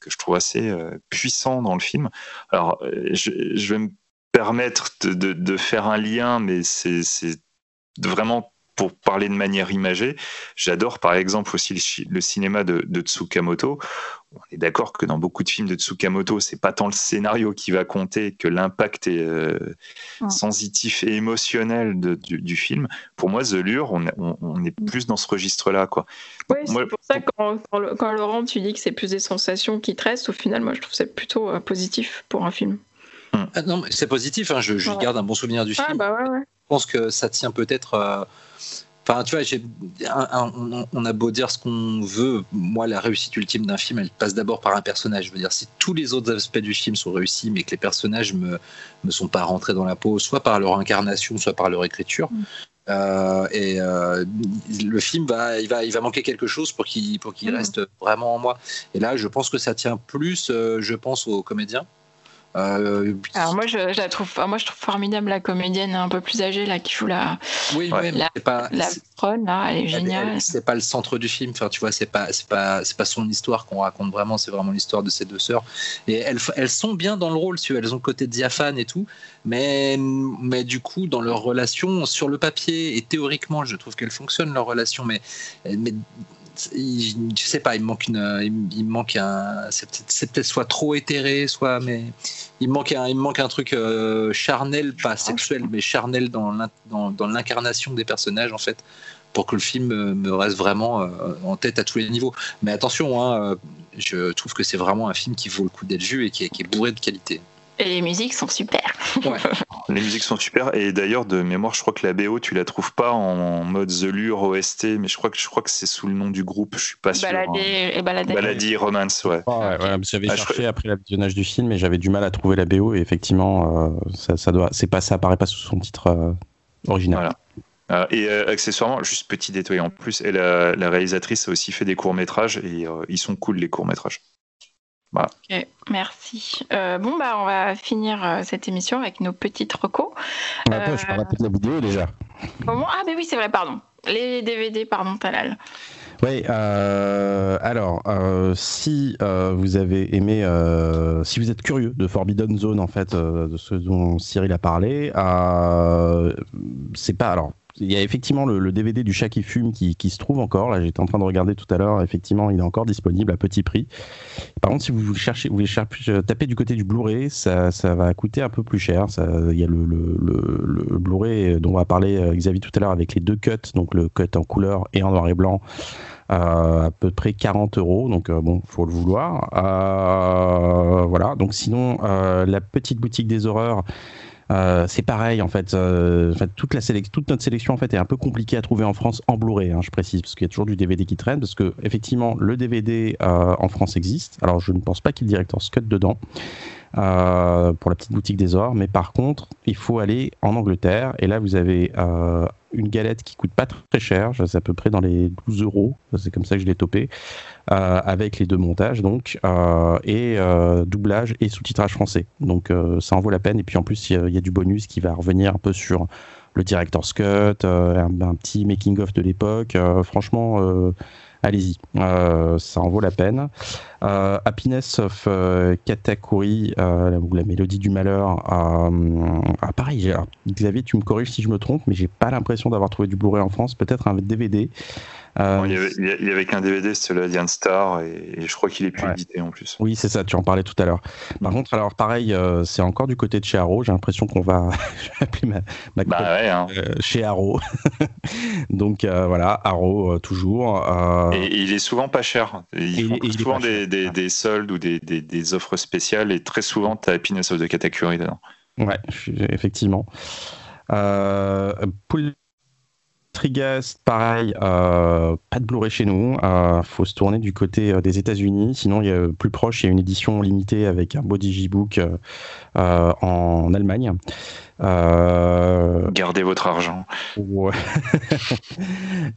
que je trouve assez puissant dans le film. Alors, je, je vais me permettre de, de- de faire un lien, mais c'est vraiment pour parler de manière imagée, j'adore par exemple aussi le, cinéma de, Tsukamoto. On est d'accord que dans beaucoup de films de Tsukamoto, c'est pas tant le scénario qui va compter que l'impact euh, sensitif et émotionnel du, film. Pour moi, The Lure, on, est mm. plus dans ce registre-là.
Oui, c'est pour ça que quand, Laurent, tu dis que c'est plus des sensations qui te restent, au final, moi, je trouve c'est plutôt euh, positif pour un film.
Ah non, c'est positif, hein, je, garde un bon souvenir du ah, film.
Bah je
pense que ça tient peut-être. Euh, enfin, tu vois, on, a beau dire ce qu'on veut, moi, la réussite ultime d'un film, elle passe d'abord par un personnage. Je veux dire, si tous les autres aspects du film sont réussis, mais que les personnages me me sont pas rentrés dans la peau, soit par leur incarnation, soit par leur écriture, mm. euh, et euh, le film va, il va, il va manquer quelque chose pour qu'il pour qu'il mm. reste vraiment en moi. Et là, je pense que ça tient plus, je pense, aux comédiens.
Euh, Alors moi je, la trouve, moi je trouve formidable la comédienne un peu plus âgée là qui joue la,
oui,
la,
pas,
la là, elle est géniale.
C'est pas le centre du film, enfin tu vois, c'est pas, c'est pas, c'est pas son histoire qu'on raconte vraiment, c'est vraiment l'histoire de ces deux sœurs. Et elles, elles sont bien dans le rôle, si elles ont le côté diaphane et tout, mais, mais du coup dans leur relation sur le papier et théoriquement, je trouve qu'elle fonctionne leur relation, mais, mais je sais pas, il manque une, il, manque un, c'est peut-être soit trop éthéré, soit, mais il manque un, il manque un truc euh, charnel, pas sexuel, mais charnel dans l'incarnation des personnages en fait, pour que le film euh, me reste vraiment euh, en tête à tous les niveaux. Mais attention, hein, je trouve que c'est vraiment un film qui vaut le coup d'être vu et qui est bourré de qualité.
Et les musiques sont super. *laughs*
les musiques sont super. Et d'ailleurs, de mémoire, je crois que la BO, tu la trouves pas en mode The Lure OST, mais je crois que, je crois que c'est sous le nom du groupe. Je suis pas sûr.
Baladé hein. et Baladé.
Baladé Romance, ouais.
ouais, j'avais ah, cherché après le visionnage du film et j'avais du mal à trouver la BO. Et effectivement, euh, ça, ça, doit, c'est pas, ça apparaît pas sous son titre euh, original.
Voilà. Euh, et accessoirement, juste petit détail en plus, et la, la, réalisatrice a aussi fait des courts métrages et ils sont cool les courts métrages.
Ok, merci. Euh, bon, bah, on va finir euh, cette émission avec nos petites recos.
attends, je parle de la vidéo déjà.
Comment Ah, mais oui, c'est vrai, pardon. Les DVD, pardon, Talal.
Oui, euh, alors, si vous avez aimé, si vous êtes curieux de Forbidden Zone, en fait, de ce dont Cyril a parlé, c'est pas. Alors, il y a effectivement le, DVD du chat qui fume qui, se trouve encore. Là, j'étais en train de regarder tout à l'heure. Effectivement, il est encore disponible à petit prix. Par contre, si vous cherchez, vous voulez chercher, taper du côté du Blu-ray, ça, va coûter un peu plus cher. il y a le, le, Blu-ray dont on va parler euh, Xavier tout à l'heure avec les deux cuts, donc le cut en couleur et en noir et blanc. Euh, à peu près 40 euros, donc euh, bon, faut le vouloir. voilà. Donc sinon, la petite boutique des horreurs, euh, c'est pareil en fait, euh, toute, la toute notre sélection en fait est un peu compliquée à trouver en France en Blu-ray, hein, je précise, parce qu'il y a toujours du DVD qui traîne, parce que effectivement le DVD euh, en France existe. Alors je ne pense pas qu'il y ait Director's Cut dedans. Pour la petite boutique des ors, mais par contre, il faut aller en Angleterre, et là vous avez une galette qui coûte pas très cher, c'est à peu près dans les 12 euros, c'est comme ça que je l'ai topé, euh, avec les deux montages donc, euh, et euh, doublage et sous-titrage français. Donc ça en vaut la peine, et puis en plus il y, a du bonus qui va revenir un peu sur le director's cut, un, petit making-of de l'époque, franchement allez-y, ça en vaut la peine. Happiness of Katakuri, la, la, mélodie du malheur. ah, pareil, Xavier, tu me corriges si je me trompe, mais j'ai pas l'impression d'avoir trouvé du Blu-ray en France, peut-être un DVD.
Euh, il, y avait, qu'un DVD, c'était le Diane Star, et, je crois qu'il est plus édité en plus.
Oui, c'est ça, tu en parlais tout à l'heure. Par mm. contre, alors pareil, euh, c'est encore du côté de chez Arrow. J'ai l'impression qu'on va *laughs* appeler ma, ma
bah hein.
euh, chez Arrow. *laughs* Donc voilà, Arrow toujours.
Et, il est souvent pas cher. Ils font souvent des, des, soldes ou des, des, offres spéciales, et très souvent, tu as Happiness of the Katakuri dedans.
Ouais, effectivement. Euh, Trigast, pareil, euh, pas de Blu-ray chez nous. Il euh, faut se tourner du côté euh, des États-Unis. Sinon, il y a, plus proche, il y a une édition limitée avec un beau digibook en Allemagne.
Gardez votre argent.
Ouais.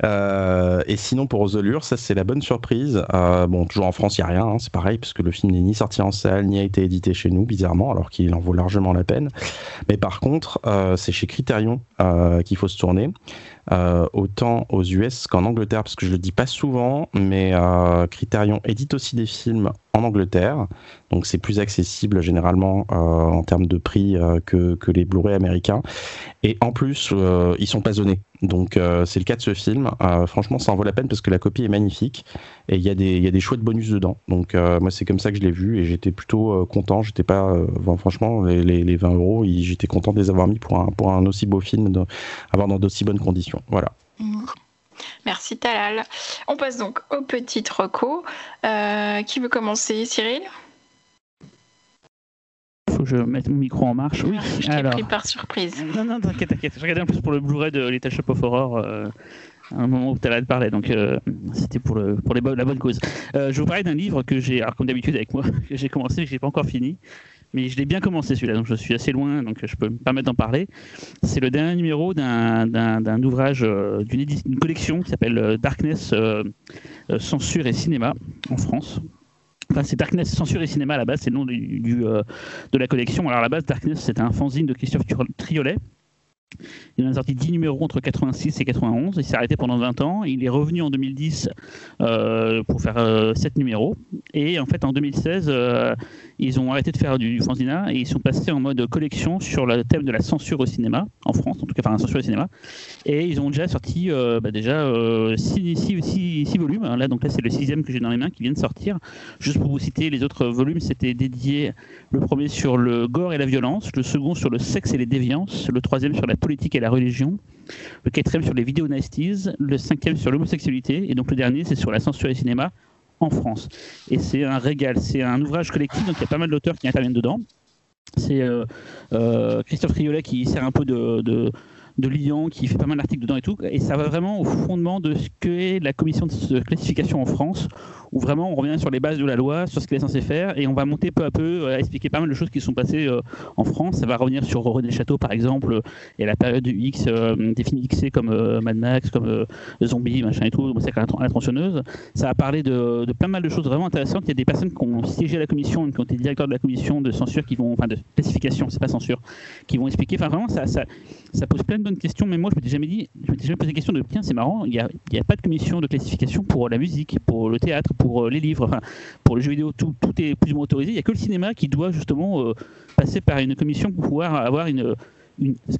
*laughs* et sinon, pour Osolure, ça c'est la bonne surprise. bon, toujours en France, il n'y a rien, hein, c'est pareil, puisque le film n'est ni sorti en salle, ni a été édité chez nous, bizarrement, alors qu'il en vaut largement la peine. Mais par contre, c'est chez Criterion qu'il faut se tourner. Euh, autant aux US qu'en Angleterre, parce que je le dis pas souvent, mais euh, Criterion édite aussi des films en Angleterre. Donc c'est plus accessible généralement en termes de prix que, que, les Blu-ray américains. Et en plus, ils sont pas zonés. Donc c'est le cas de ce film. franchement, ça en vaut la peine parce que la copie est magnifique et il y, a des, y a des chouettes bonus dedans. Donc moi, c'est comme ça que je l'ai vu et j'étais plutôt content. J'étais pas, franchement, les, les, 20 euros, j'étais content de les avoir mis pour un, pour un aussi beau film, de, avoir dans d'aussi bonnes conditions. Voilà.
Mmh. Merci Talal. On passe donc au petit reco. Euh, qui veut commencer Cyril?
Faut que je mette mon micro en marche. Oui,
je t'ai pris par surprise.
Non, non, t'inquiète, t'inquiète. Je regardais en plus pour le Blu-ray de Little Shop of Horror euh, à un moment où Talal parlait, donc euh, c'était pour, le, pour les la bonne cause. je vous parlais d'un livre que j'ai, alors comme d'habitude avec moi, *laughs* que j'ai commencé et que j'ai pas encore fini mais je l'ai bien commencé celui-là, donc je suis assez loin, donc je peux me permettre d'en parler. C'est le dernier numéro d'un ouvrage, euh, d'une collection qui s'appelle euh, Darkness, euh, Censure et Cinéma en France. Enfin, c'est Darkness, Censure et Cinéma à la base, c'est le nom du, de la collection. Alors à la base, Darkness, c'est un fanzine de Christophe Triolet, il en a sorti 10 numéros entre 86 et 91. Il s'est arrêté pendant 20 ans. Il est revenu en 2010 euh, pour faire 7 euh, numéros. Et en fait, en 2016, euh, ils ont arrêté de faire du, fanzina et ils sont passés en mode collection sur le thème de la censure au cinéma, en France, en tout cas, enfin, la censure au cinéma. Et ils ont déjà sorti bah, déjà 6 volumes. Là, donc là, c'est le sixième que j'ai dans les mains qui vient de sortir. Juste pour vous citer, les autres volumes, c'était dédié le premier sur le gore et la violence, le second sur le sexe et les déviances, le troisième sur la politique et la religion, le quatrième sur les vidéos nasties, le cinquième sur l'homosexualité, et donc le dernier c'est sur la censure et cinéma en France. Et c'est un régal, c'est un ouvrage collectif, donc il y a pas mal d'auteurs qui interviennent dedans. C'est euh, euh, Christophe Triolet qui sert un peu de de Lyon qui fait pas mal d'articles dedans et tout. Et ça va vraiment au fondement de ce qu'est la commission de classification en France, où vraiment on revient sur les bases de la loi, sur ce qu'elle est censée faire, et on va monter peu à peu euh, à expliquer pas mal de choses qui sont passées euh, en France. Ça va revenir sur René Château, par exemple, et la période du X, euh, films Xé comme Mad Max, comme Zombie, machin et tout, c'est même la tronçonneuse. Ça va parler de, de, pas mal de choses vraiment intéressantes. Il y a des personnes qui ont siégé à la commission, qui ont été directeurs de la commission de censure, qui vont, enfin de classification, c'est pas censure, qui vont expliquer. Enfin vraiment, ça, ça, ça pose plein de bonnes questions. Mais moi, je m'étais jamais dit, je m'étais jamais posé la question de tiens, c'est marrant, il n'y a, pas de commission de classification pour la musique, pour le théâtre, pour euh, les livres, pour le jeu vidéo, tout, tout est plus ou moins autorisé. Il n'y a que le cinéma qui doit justement euh, passer par une commission pour pouvoir avoir une,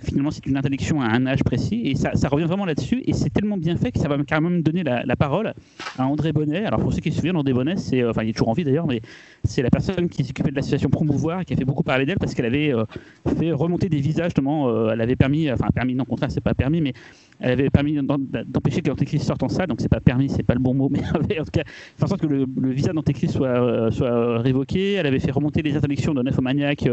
finalement, c'est une interdiction à un âge précis, et ça, revient vraiment là-dessus, et c'est tellement bien fait que ça va carrément me donner la, la, parole à André Bonnet. Alors, pour ceux qui se souviennent, André Bonnet, c'est, euh, enfin, il est toujours en vie d'ailleurs, mais c'est la personne qui s'occupait de l'association Promouvoir et qui a fait beaucoup parler d'elle parce qu'elle avait euh, fait remonter des visages, justement, euh, elle avait permis, enfin, permis, non, au contraire, c'est pas permis, mais elle avait permis d'empêcher que l'antéchrist sorte en salle, donc c'est pas permis, c'est pas le bon mot, *laughs* mais en tout cas, faire en sorte que le, visa d'antéchrist soit, soit révoqué. Elle avait fait remonter les interdictions de Nymphomaniac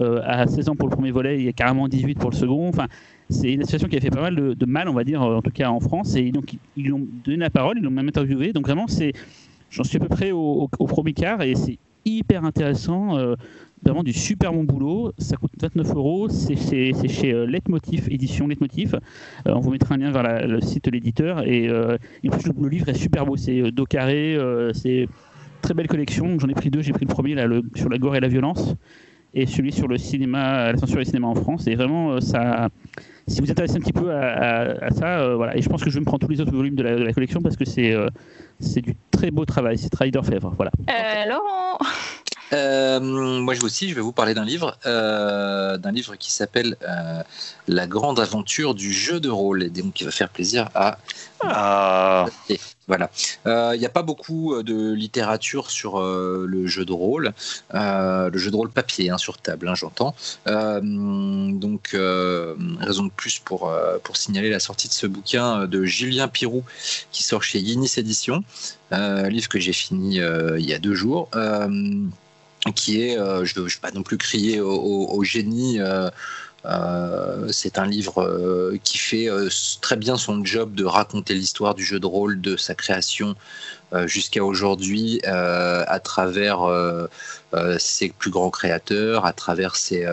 euh, à 16 ans pour le premier volet, a carrément 18 pour le second. Enfin, c'est une association qui a fait pas mal de, mal, on va dire, en tout cas en France. Et donc, ils lui ont donné la parole, ils l'ont même interviewé. Donc, vraiment, j'en suis à peu près au, premier quart et c'est hyper intéressant. Euh, vraiment du super bon boulot. Ça coûte 29 euros. C'est chez, euh, Leitmotiv, édition Leitmotiv. on vous mettra un lien vers le site de l'éditeur. Et, en plus, le, livre est super beau. C'est dos carré. c'est très belle collection. J'en ai pris deux. J'ai pris le premier là, le, sur la gore et la violence et celui sur le cinéma, la censure du cinéma en France. Et vraiment, euh, ça, si vous êtes intéressé un petit peu à, ça, euh, voilà. Et je pense que je me prendre tous les autres volumes de la, collection parce que c'est euh, c'est du très beau travail. C'est travail d'orfèvre. Voilà.
Laurent *laughs*
euh, moi aussi, je vais vous parler d'un livre, euh, d'un livre qui s'appelle euh, La grande aventure du jeu de rôle, et donc qui va faire plaisir à.
Ah.
Voilà. Il n'y a pas beaucoup de littérature sur le jeu de rôle, le jeu de rôle papier hein, sur table, hein, j'entends. donc, raison de plus pour, pour signaler la sortie de ce bouquin de Julien Pirou qui sort chez Guinness Éditions, livre que j'ai fini il y a deux jours qui est, euh, je ne veux pas non plus crier au, génie, euh, euh, c'est un livre qui fait très bien son job de raconter l'histoire du jeu de rôle, de sa création jusqu'à aujourd'hui, à travers ses plus grands créateurs, à travers ses,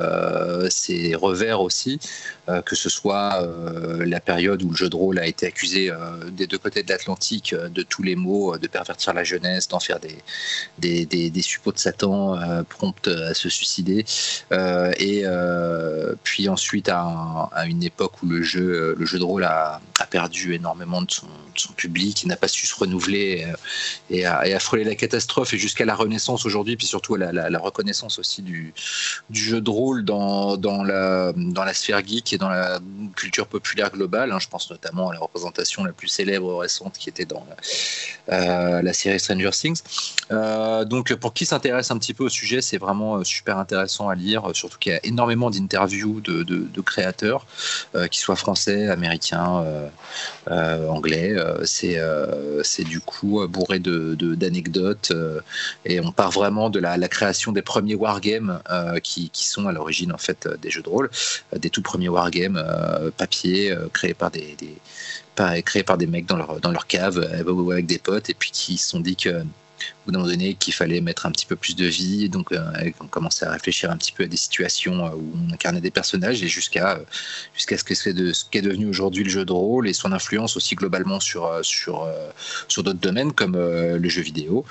revers aussi. Euh, que ce soit euh, la période où le jeu de rôle a été accusé euh, des deux côtés de l'Atlantique de tous les maux, de pervertir la jeunesse, d'en faire des, suppôts de Satan promptes à se suicider, et puis ensuite à, une époque où le jeu, le jeu de rôle a perdu énormément de son son public, qui n'a pas su se renouveler et, a, frôlé la catastrophe et jusqu'à la renaissance aujourd'hui, puis surtout la, la, reconnaissance aussi du, jeu de rôle dans, dans, la, dans la sphère geek et dans la culture populaire globale. Hein. je pense notamment à la représentation la plus célèbre récente qui était dans la, la série Stranger Things. donc pour qui s'intéresse un petit peu au sujet, c'est vraiment super intéressant à lire, surtout qu'il y a énormément d'interviews de, créateurs, qui soient français, américains, euh, anglais. Euh, c'est euh, du coup bourré d'anecdotes et on part vraiment de la, création des premiers wargames qui, qui sont à l'origine en fait des jeux de rôle, des tout premiers wargames papier créés par des créés par des mecs dans leur, dans leur cave avec des potes et puis qui se sont dit que bout d'un moment donné qu'il fallait mettre un petit peu plus de vie. Donc, euh, on commençait à réfléchir un petit peu à des situations euh, où on incarnait des personnages et jusqu'à euh, jusqu'à ce qu'est devenu aujourd'hui le jeu de rôle et son influence aussi globalement sur sur sur d'autres domaines comme le jeu vidéo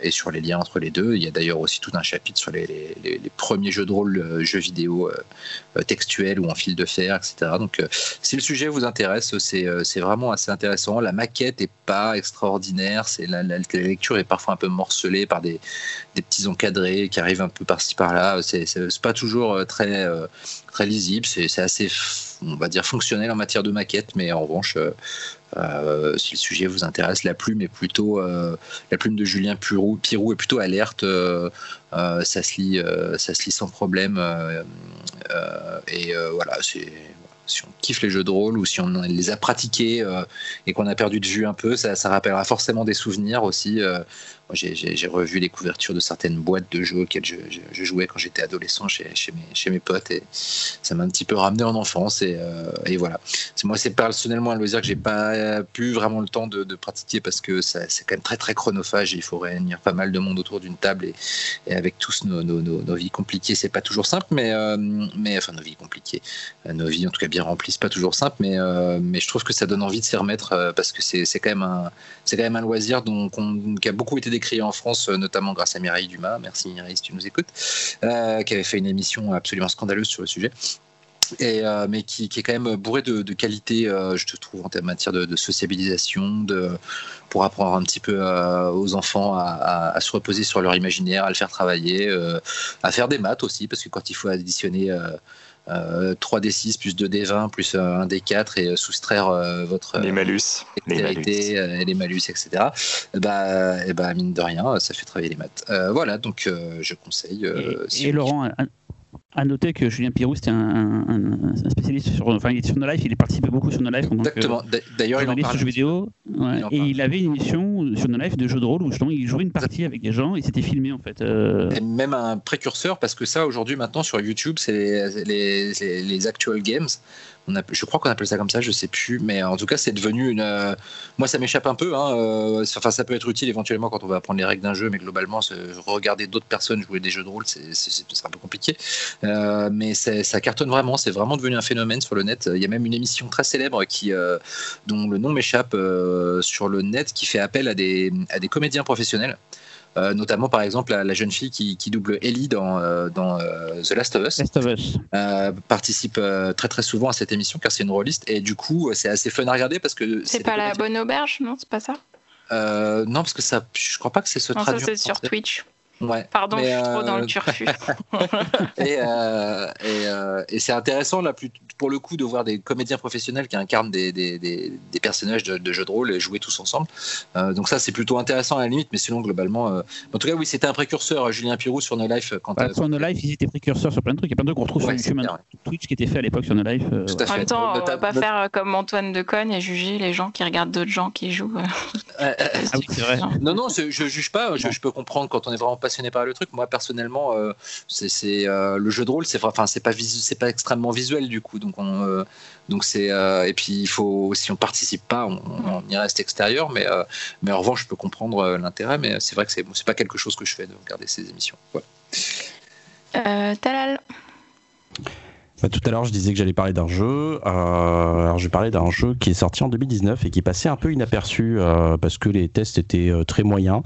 et sur les liens entre les deux. Il y a d'ailleurs aussi tout un chapitre sur les, premiers jeux de rôle, jeux vidéo textuels ou en fil de fer, etc. Donc, si le sujet vous intéresse, c'est c'est vraiment assez intéressant. La maquette est pas extraordinaire, c'est la, la la lecture est parfois un peu morcelée par des, petits encadrés qui arrivent un peu par-ci par-là. C'est pas toujours euh, très, euh, très lisible, c'est assez, on va dire, fonctionnel en matière de maquette, mais en revanche, euh, si le sujet vous intéresse, la plume est plutôt la plume de Julien Pirou, Pirou est plutôt alerte. ça se lit, ça se lit sans problème. et voilà, c'est si on kiffe les jeux de rôle ou si on les a pratiqués euh, et qu'on a perdu de vue un peu, ça, rappellera forcément des souvenirs aussi. Euh, j'ai revu les couvertures de certaines boîtes de jeux auxquelles je, jouais quand j'étais adolescent chez, mes, chez potes et ça m'a un petit peu ramené en enfance et, euh, et voilà. Moi, c'est personnellement un loisir que j'ai pas pu vraiment le temps de, pratiquer parce que c'est quand même très très chronophage et il faut réunir pas mal de monde autour d'une table et, avec tous nos, vies compliquées, c'est pas toujours simple, mais, euh, mais enfin nos vies compliquées, euh, nos vies en tout cas bien remplies, c'est pas toujours simple, mais, mais je trouve que ça donne envie de s'y remettre parce que c'est quand même un quand même un loisir dont, qui a beaucoup été décrié en France, euh, notamment grâce à Mireille Dumas. Merci Mireille si tu nous écoutes, euh, qui avait fait une émission absolument scandaleuse sur le sujet. Et, euh, mais qui, est quand même bourré de, qualité, je te trouve, en matière de, sociabilisation, de, pour apprendre un petit peu aux enfants à, se reposer sur leur imaginaire, à le faire travailler, à faire des maths aussi, parce que quand il faut additionner 3D6 plus 2D20 plus 1D4 et soustraire votre
les malus,
les malus. et les malus, etc. Bah, et bah, mine de rien, ça fait travailler les maths. voilà, donc je conseille.
et, Laurent, à noter que Julien Pirou, c'était un, spécialiste sur, enfin, il est sur No Life, il est participé beaucoup sur No Life.
Exactement. D'ailleurs, il en
parlait. jeux vidéo. et il avait une émission sur No Life de jeux de rôle où justement il jouait une partie avec des gens et c'était filmé en fait. Euh.
Et même un précurseur parce que ça aujourd'hui maintenant sur YouTube c'est les, les, les, actual games je crois qu'on appelle ça comme ça, je sais plus, mais en tout cas, c'est devenu une. Euh, moi, ça m'échappe un peu. Hein, euh, enfin, ça peut être utile éventuellement quand on va apprendre les règles d'un jeu, mais globalement, regarder d'autres personnes jouer des jeux de rôle, c'est un peu compliqué. Euh, mais ça cartonne vraiment. C'est vraiment devenu un phénomène sur le net. Il y a même une émission très célèbre qui, dont le nom m'échappe sur le net, qui fait appel à des, à des comédiens professionnels. Euh, notamment par exemple la, jeune fille qui, double Ellie dans, euh, dans euh, The Last of Us, participe très très souvent à cette émission car c'est une rôliste et du coup c'est assez fun à regarder parce que
c'est pas la bonne auberge non? C'est pas ça?
Non parce que ça je crois pas que c'est ce traduit
ça c'est sur Twitch. Ouais, Pardon, je suis trop dans le turfu. *laughs*
et, et, c'est intéressant là, pour le coup, de voir des comédiens professionnels qui incarnent des, des, des, personnages de, jeux de rôle et jouer tous ensemble. Euh, donc ça, c'est plutôt intéressant à la limite, mais sinon, globalement, euh, en tout cas, oui, c'était un précurseur, Julien Pirou, sur No Life.
Quand, bah, sur No Life, ils étaient précurseurs sur plein de trucs. Il y a plein de trucs qu'on retrouve sur YouTube, Twitch qui était fait à l'époque sur No Life.
Euh, en même temps, on va pas faire comme Antoine Deconne et juger les gens qui regardent d'autres gens qui jouent. *laughs*
ah oui, c'est vrai. Non, non, je, je juge pas. Je, je, peux comprendre quand on est vraiment passionné par le truc. Moi, personnellement, c'est le jeu de rôle, c'est enfin, c'est pas c'est pas extrêmement visuel du coup. Donc on donc c'est euh, et puis il faut si on participe pas, on, y reste extérieur. Mais euh, mais en revanche, je peux comprendre euh, l'intérêt. Mais c'est vrai que c'est c'est pas quelque chose que je fais de regarder ces émissions.
Talal.
Bah, tout à l'heure, je disais que j'allais parler d'un jeu. Euh, alors, je vais parler d'un jeu qui est sorti en 2019 et qui est passé un peu inaperçu euh, parce que les tests étaient euh, très moyens.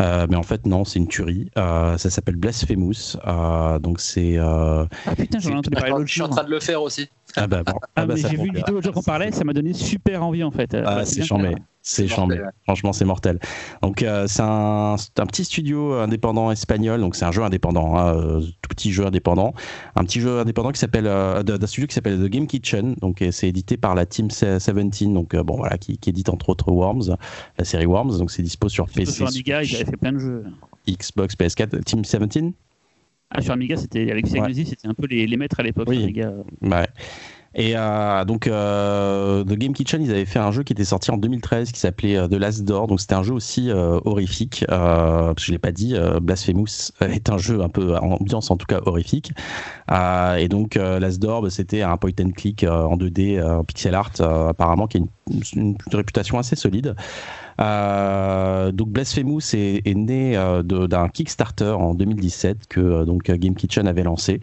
Euh, mais en fait, non, c'est une tuerie. Euh, ça s'appelle Blasphemous. Euh, donc, c'est.
Ah putain, j'en ai entendu parler l'autre
Je suis en train de le faire aussi.
Ah bah, bon.
Ah,
Ah bah, ça
j'ai vu une vidéo l'autre jour qu'on parlait, ça m'a donné super envie en fait.
Ah,
Ouais,
c'est chambé. C'est chambé.
ouais.
Franchement, c'est mortel. Donc, euh, c'est un, petit studio indépendant espagnol. Donc, c'est un jeu indépendant, hein, euh, tout petit jeu indépendant. Un petit jeu indépendant qui s'appelle euh, d'un studio qui s'appelle The Game Kitchen. Donc, c'est édité par la Team 17. Donc, euh, bon, voilà, qui, qui édite entre autres Worms, la série Worms. Donc, c'est dispo sur PC,
Sur Amiga, ils avaient fait plein de jeux.
Xbox, PS4. Team 17
Ah, sur Amiga, c'était avec Sega
Ouais.
C'était un peu les, les maîtres à l'époque.
Oui.
Amiga.
Ouais. Et euh, donc, euh, The Game Kitchen, ils avaient fait un jeu qui était sorti en 2013 qui s'appelait euh, The Last Door. Donc, c'était un jeu aussi euh, horrifique. Parce que je l'ai pas dit, Blasphemous est un jeu un peu en ambiance, en tout cas horrifique. Et donc, Last Door, bah, c'était un point and click en 2D, euh, en pixel art, apparemment, qui a une, une réputation assez solide. Euh, donc Blasphemous est, né euh, d'un Kickstarter en 2017 que euh, donc Game Kitchen avait lancé.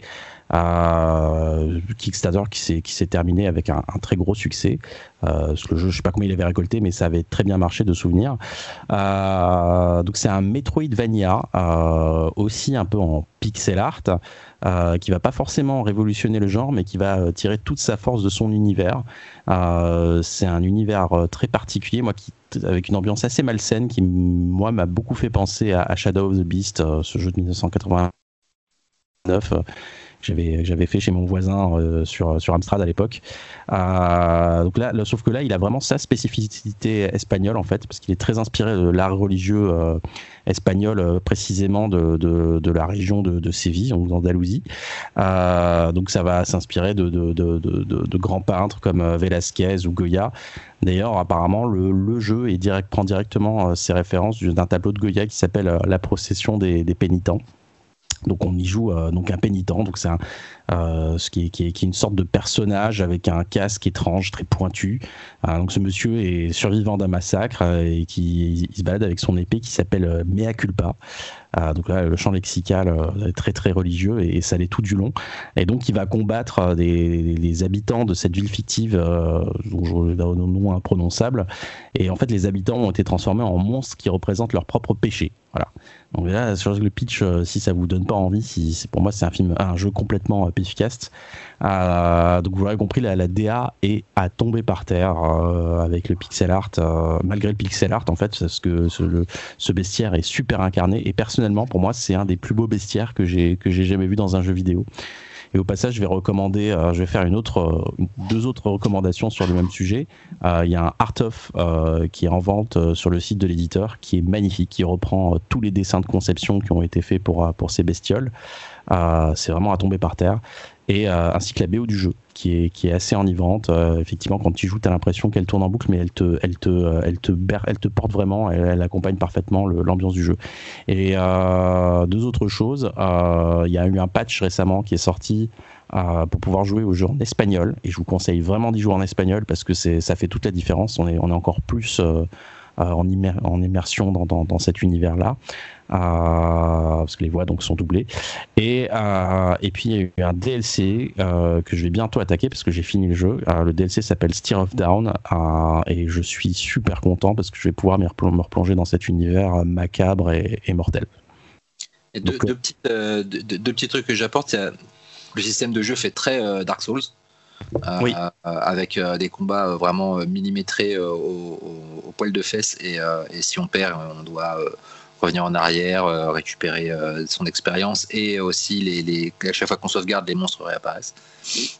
Kickstarter qui s'est terminé avec un, très gros succès. Le jeu, je sais pas combien il avait récolté, mais ça avait très bien marché de souvenir. Euh, donc c'est un Metroidvania, aussi un peu en pixel art, euh, qui va pas forcément révolutionner le genre, mais qui va euh, tirer toute sa force de son univers. Euh, c'est un univers très particulier, avec une ambiance assez malsaine, qui moi m'a beaucoup fait penser à, Shadow of the Beast, ce jeu de 1989. J'avais j'avais fait chez mon voisin euh, sur sur Amstrad à l'époque. Euh, donc là, sauf que là, il a vraiment sa spécificité espagnole en fait, parce qu'il est très inspiré de l'art religieux euh, espagnol, précisément de, de, la région de, Séville, en Andalousie. Euh, donc ça va s'inspirer de, de, grands peintres comme Velázquez ou Goya. D'ailleurs, apparemment, le, le jeu est direct, prend directement ses références d'un tableau de Goya qui s'appelle La procession des, des pénitents. Donc on y joue euh, donc un pénitent, donc c'est un, ce qui est, une sorte de personnage avec un casque étrange, très pointu. Euh, donc ce monsieur est survivant d'un massacre euh, et qui il se balade avec son épée qui s'appelle euh, Mea culpa. Euh, donc là, le champ lexical euh, est très très religieux et, ça l'est tout du long. Et donc il va combattre euh, des, les habitants de cette ville fictive euh, dont je vais un nom imprononçable. Et en fait, les habitants ont été transformés en monstres qui représentent leurs propres péchés. Voilà. Donc là, sur le pitch, euh, si ça vous donne pas envie, si, pour moi c'est un film, un jeu complètement efficace. Euh, donc vous l'aurez compris, la, DA est à tomber par terre euh, avec le pixel art, euh, malgré le pixel art en fait, parce que ce, bestiaire est super incarné et personnellement pour moi c'est un des plus beaux bestiaires que j'ai jamais vu dans un jeu vidéo. Et au passage, je vais recommander, je vais faire deux autres recommandations sur le même sujet. Il y a un Art of qui est en vente sur le site de l'éditeur, qui est magnifique, qui reprend tous les dessins de conception qui ont été faits pour, pour ces bestioles. Euh, c'est vraiment à tomber par terre. Et euh, ainsi que la BO du jeu, qui est, qui est assez enivrante. Euh, effectivement, quand tu joues, tu as l'impression qu'elle tourne en boucle, mais elle te, elle te, elle te, elle te porte vraiment, elle, accompagne parfaitement l'ambiance du jeu. Et deux autres choses, il y a eu un patch récemment qui est sorti pour pouvoir jouer au jeu en espagnol. Et je vous conseille vraiment d'y jouer en espagnol parce que ça fait toute la différence. On est, on est encore plus en, en immersion dans, dans, dans cet univers-là. Euh, parce que les voix donc sont doublées. Et, euh, et puis il y a eu un DLC euh, que je vais bientôt attaquer parce que j'ai fini le jeu. Le DLC s'appelle Steer of Down et je suis super content parce que je vais pouvoir me replonger dans cet univers macabre et, et mortel.
Et deux,
Donc,
deux petites, deux, deux- deux petits trucs que j'apporte. Le système de jeu fait très Dark Souls.
Oui.
euh, avec euh, des combats vraiment millimétrés euh, au, au- au poil de fesse et, et si on perd on doit revenir en arrière euh, récupérer euh, son expérience et aussi les, les, à chaque fois qu'on sauvegarde les monstres réapparaissent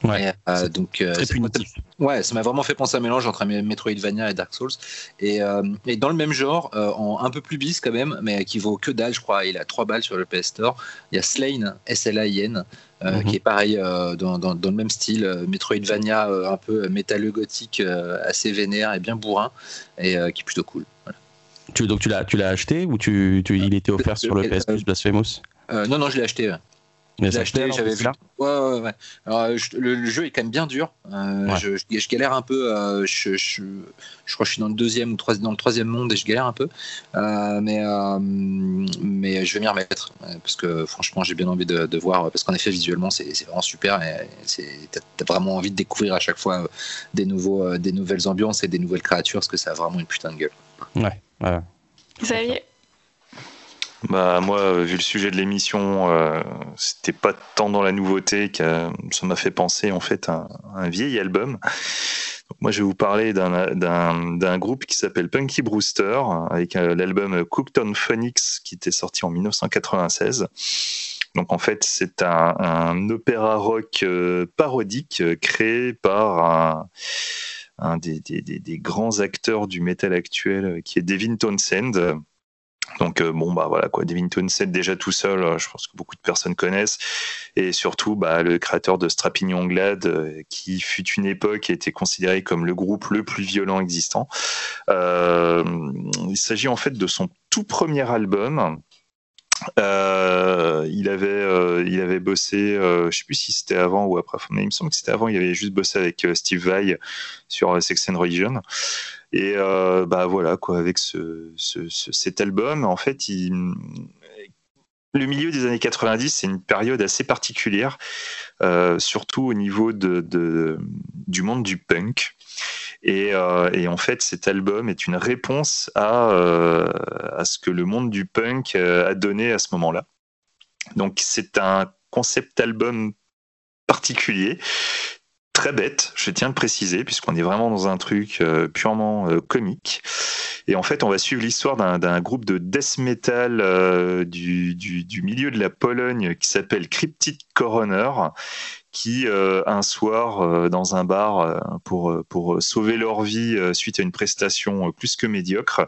Ouais,
Et, euh, donc
Très
c'est-
punitif.
Ouais, ça m'a vraiment fait penser à un mélange entre Metroidvania et Dark Souls. Et, et dans le même genre, en un peu plus bis quand même, mais qui vaut que dalle, je crois. Il a 3 balles sur le PS Store. Il y a Slain, S-L-A-I-N, euh,
Mhm.
qui est pareil euh, dans, dans, dans le même style, euh, Metroidvania un peu métalleux gothique, assez vénère et bien bourrin, et qui est plutôt cool.
Tu, donc tu l'as, tu l'as acheté ou tu, tu- il était offert sur le
Euh,
PS Plus Blasphemous?
Euh, non, non, je l'ai acheté. Acheté, j'avais vu. Ouais, ouais, ouais. Alors, le, jeu est quand même bien dur. Euh, je, je, galère un peu. Euh, je, je, je, crois que je suis dans le deuxième ou troisième, dans le troisième monde et je galère un peu. Euh, mais, mais je vais m'y remettre parce que franchement, j'ai bien envie de, de voir. Parce qu'en effet, visuellement, c'est vraiment super. Et t'as vraiment envie de découvrir à chaque fois des, nouveaux, des nouvelles ambiances et des nouvelles créatures parce que ça a vraiment une putain de gueule.
Ouais, ouais.
Ça y est.
Bah moi, euh, vu le sujet de l'émission, euh, c'était pas tant dans la nouveauté que ça m'a fait penser en fait à un, vieil album. Donc moi, je vais vous parler d'un groupe qui s'appelle Punky Brewster avec euh, l'album Cooktown Phoenix qui était sorti en 1996. Donc en fait, c'est un, opéra rock parodique créé par un, un des, des, des, grands acteurs du métal actuel qui est Devin Townsend donc euh, bon bah voilà quoi, Devin Townsend déjà tout seul, euh, je pense que beaucoup de personnes connaissent, et surtout bah, le créateur de Strapping Young Lad, euh, qui fut une époque a été considéré comme le groupe le plus violent existant. il s'agit en fait de son tout premier album. il avait il avait bossé, je sais plus si c'était avant ou après, mais il me semble que c'était avant. Il avait juste bossé avec Steve Vai sur Sex and Religion. Et euh, bah voilà quoi, avec ce, cet album, en fait, le milieu des années 90, c'est une période assez particulière, euh, surtout au niveau de, du monde du punk. Euh, et, en fait, cet album est une réponse à, à ce que le monde du punk a donné à ce moment-là. Donc c'est un concept album particulier très bête, je tiens à le préciser, puisqu'on est vraiment dans un truc euh, purement euh, comique. Et en fait, on va suivre l'histoire d'un groupe de death metal euh, du, milieu de la Pologne qui s'appelle Cryptid Coroner, qui euh, un soir euh, dans un bar euh, pour pour sauver leur vie suite à une prestation plus que médiocre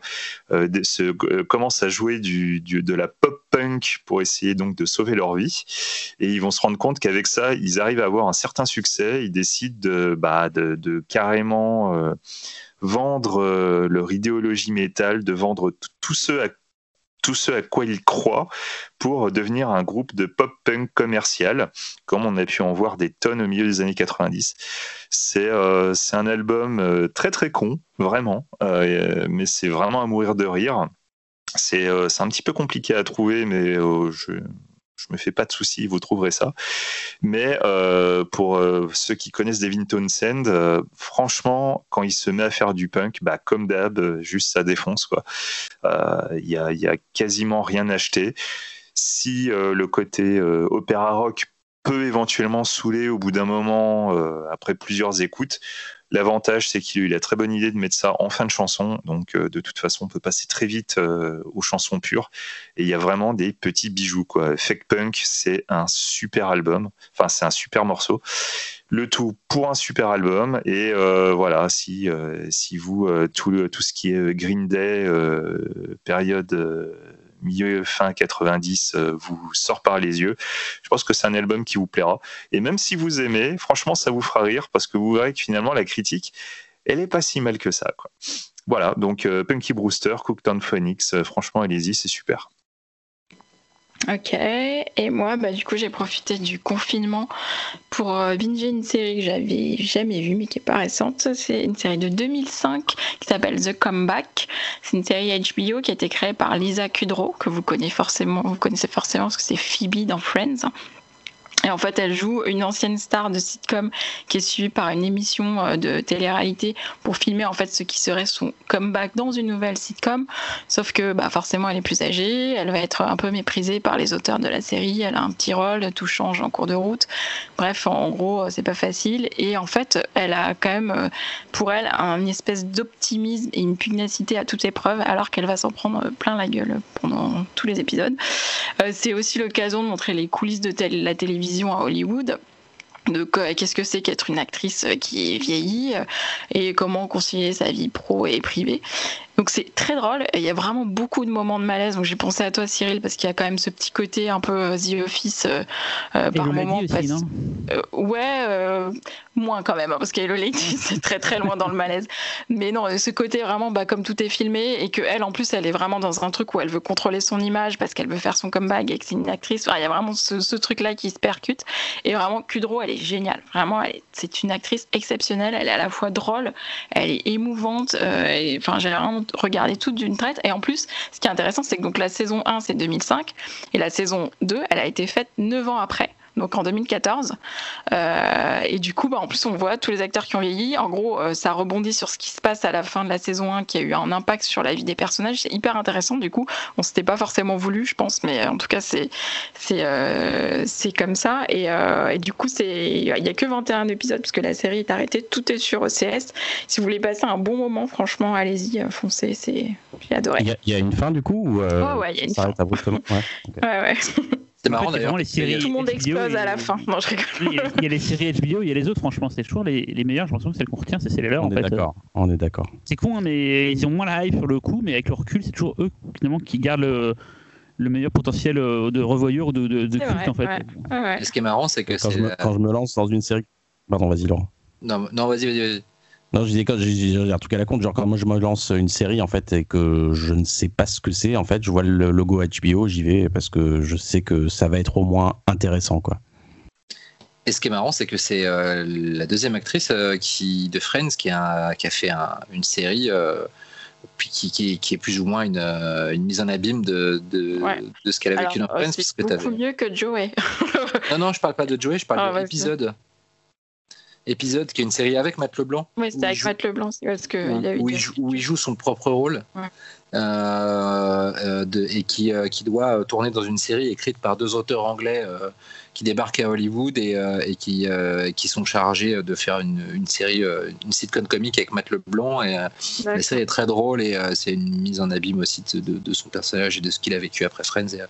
se, commencent à jouer du, de la pop punk pour essayer donc de sauver leur vie. Et ils vont se rendre compte qu'avec ça ils arrivent à avoir un certain succès. Ils décident de bah, de, carrément vendre leur idéologie métal de vendre tous ceux à tout ce à quoi ils croient pour devenir un groupe de pop-punk commercial, comme on a pu en voir des tonnes au milieu des années 90. C'est euh, un album euh, très très con, vraiment, euh, mais c'est vraiment à mourir de rire. C'est un petit peu compliqué à trouver, mais je, je me fais pas de soucis, vous trouverez ça. Mais euh, pour euh, ceux qui connaissent Devin Townsend, euh, franchement, quand il se met à faire du punk, bah, comme d'hab, juste ça défonce. Il y a, y, a, quasiment rien acheté. Si le côté opéra rock peut éventuellement saouler au bout d'un moment, après plusieurs écoutes, L'avantage, c'est qu'il a eu la très bonne idée de mettre ça en fin de chanson. Donc, euh, de toute façon, on peut passer très vite euh, aux chansons pures. Et il y a vraiment des petits bijoux, quoi. Fake Punk, c'est un super album. Enfin, c'est un super morceau. Le tout pour un super album. Et euh, voilà, si, vous, tout ce qui est Green Day, période milieu fin 90 euh, vous sort par les yeux. Je pense que c'est un album qui vous plaira. Et même si vous aimez, franchement, ça vous fera rire parce que vous verrez que finalement, la critique, elle est pas si mal que ça. Voilà, donc euh, Punky Brewster, Cooktown Phoenix, euh, franchement, allez-y, c'est super.
Ok, et moi, bah, du coup, j'ai profité du confinement pour euh, binger une série que j'avais jamais vue, mais qui est pas récente. C'est une série de 2005 qui s'appelle The Comeback. C'est une série HBO qui a été créée par Lisa Kudrow, que vous connaissez forcément, vous connaissez forcément parce que c'est Phoebe dans Friends. Et en fait, elle joue une ancienne star de sitcom qui est suivie par une émission euh, de télé-réalité pour filmer en fait ce qui serait son comeback dans une nouvelle sitcom. Sauf que bah, forcément, elle est plus âgée, elle va être un peu méprisée par les auteurs de la série, elle a un petit rôle, tout change en cours de route. Bref, en gros, euh, c'est pas facile. Et en fait, elle a quand même euh, pour elle une espèce d'optimisme et une pugnacité à toute épreuve, alors qu'elle va s'en prendre plein la gueule pendant tous les épisodes. C'est aussi l'occasion de montrer les coulisses de la télévision à Hollywood de qu'est-ce que c'est qu'être une actrice qui est vieillie et comment concilier sa vie pro et privée? Donc c'est très drôle. Il y a vraiment beaucoup de moments de malaise. Donc j'ai pensé à toi, Cyril, parce qu'il y a quand même ce petit côté un peu The Office par moment.
Aussi, non
ouais, moins quand même, hein, parce qu'Hello Lady, *laughs* c'est très très loin dans le malaise. Mais non, ce côté vraiment, bah, comme tout est filmé, et que elle, en plus, elle est vraiment dans un truc où elle veut contrôler son image parce qu'elle veut faire son comeback et que c'est une actrice. il y a vraiment ce, truc-là qui se percute. Et vraiment, Kudrow, elle est géniale. Vraiment, c'est une actrice exceptionnelle. Elle est à la fois drôle, elle est émouvante. Euh, enfin, j'ai vraiment regardé tout d'une traite. Et en plus, ce qui est intéressant, c'est que donc la saison 1, c'est 2005, et la saison 2, elle a été faite 9 ans après donc en 2014. Euh, et du coup, bah, en plus, on voit tous les acteurs qui ont vieilli. En gros, euh, ça rebondit sur ce qui se passe à la fin de la saison 1 qui a eu un impact sur la vie des personnages. C'est hyper intéressant. Du coup, on s'était pas forcément voulu, je pense, mais en tout cas, c'est c'est euh, c'est comme ça. Et, et du coup, il y a que 21 épisodes parce que la série est arrêtée. Tout est sur OCS. Si vous voulez passer un bon moment, franchement, allez-y, foncez. C'est j'ai adoré.
Il y, a une fin du coup ou
oh, ouais, il y a une fin. Ouais, ouais. *laughs*
C'est marrant d'ailleurs.
Les séries Tout le monde explose à la fin. Non, je
il, y a, les séries HBO, il y a les autres, franchement, c'est toujours les, les meilleures. J'ai l'impression que celles qu'on retient, c'est les leurs.
On est d'accord. On est d'accord.
C'est con, hein, mais ils ont moins la hype sur le coup, mais avec le recul, c'est toujours eux finalement qui gardent le, le meilleur potentiel euh, de revoyure ou de, de, de culte en fait.
Ouais. Ce qui est marrant, c'est que
quand, je me, quand je me lance dans une série. Pardon, vas-y Laurent.
Non, non vas-y, vas-y. Vas
non, je disais quand j'ai un truc à la compte, genre quand moi je me lance une série en fait et que je ne sais pas ce que c'est, en fait, je vois le logo HBO, j'y vais parce que je sais que ça va être au moins intéressant, quoi.
Et ce qui est marrant, c'est que c'est euh, la deuxième actrice euh, qui, de Friends qui a, qui a fait une série euh, puis qui, qui, est plus ou moins une, une mise en abîme de, de, de ce qu'elle a vécu dans Friends.
C'est beaucoup mieux que Joey.
non, non, je parle pas de Joey, je parle ah, de l'épisode épisode, qui est une série avec Matt Leblanc.
Oui, c'était avec Matt Leblanc, parce que
où, il, il joue, où il joue son propre rôle. Euh, euh, de, et qui, euh, qui doit tourner dans une série écrite par deux auteurs anglais qui débarquent à Hollywood et, et qui, qui sont chargés de faire une, une série, une sitcom comique avec Matt Leblanc. Et la série est très drôle et c'est une mise en abîme aussi de, de, son personnage et de ce qu'il a vécu après Friends. Et,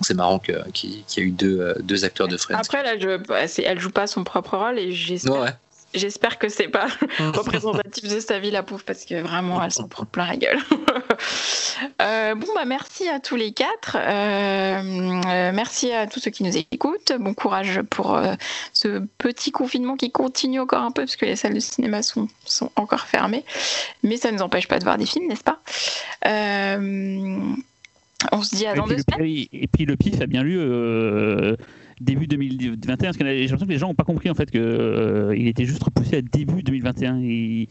c'est marrant qu'il y ait eu deux, deux acteurs de Friends.
Après, là, je, bah, elle joue pas son propre rôle et j'espère. Ouais J'espère que c'est pas *laughs* représentatif de sa vie, la pauvre, parce que vraiment, elle s'en prend plein la gueule. *laughs* Euh, bon, bah, merci à tous les quatre. Euh, euh, merci à tous ceux qui nous écoutent. Bon courage pour ce petit confinement qui continue encore un peu, parce que les salles de cinéma sont, sont encore fermées. Mais ça ne nous empêche pas de voir des films, n'est-ce pas? On se dit à dans deux semaines.
Et puis le PIF a bien lu début 2021 parce que j'ai l'impression que les gens n'ont pas compris en fait qu'il euh, il était juste repoussé à début 2021 et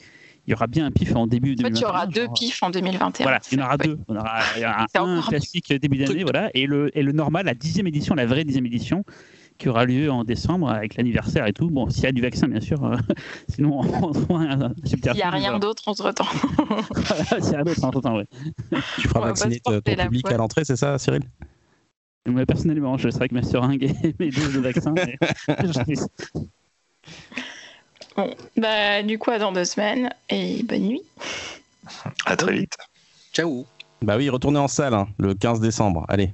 il y aura bien un pif en début 2021. En fait,
il y aura deux pifs en 2021.
Voilà, il y en aura deux. On aura un, classique début d'année, voilà, et le, et le normal, la dixième édition, la vraie dixième édition, qui aura lieu en décembre avec l'anniversaire et tout. Bon, s'il y a du vaccin, bien sûr. Euh, *laughs* sinon, on *laughs*
trouve un, S'il n'y a rien d'autre entre temps. *laughs*
S'il y a rien d'autre entre temps, oui.
Tu feras vacciner ton public à l'entrée, c'est ça, Cyril?
Moi, personnellement, je serai avec ma seringue et *laughs* mes doses de vaccin. *laughs*
bon, bah, du coup, à dans deux semaines et bonne nuit.
À très vite.
Ciao.
Bah oui, retournez en salle hein, le 15 décembre. Allez.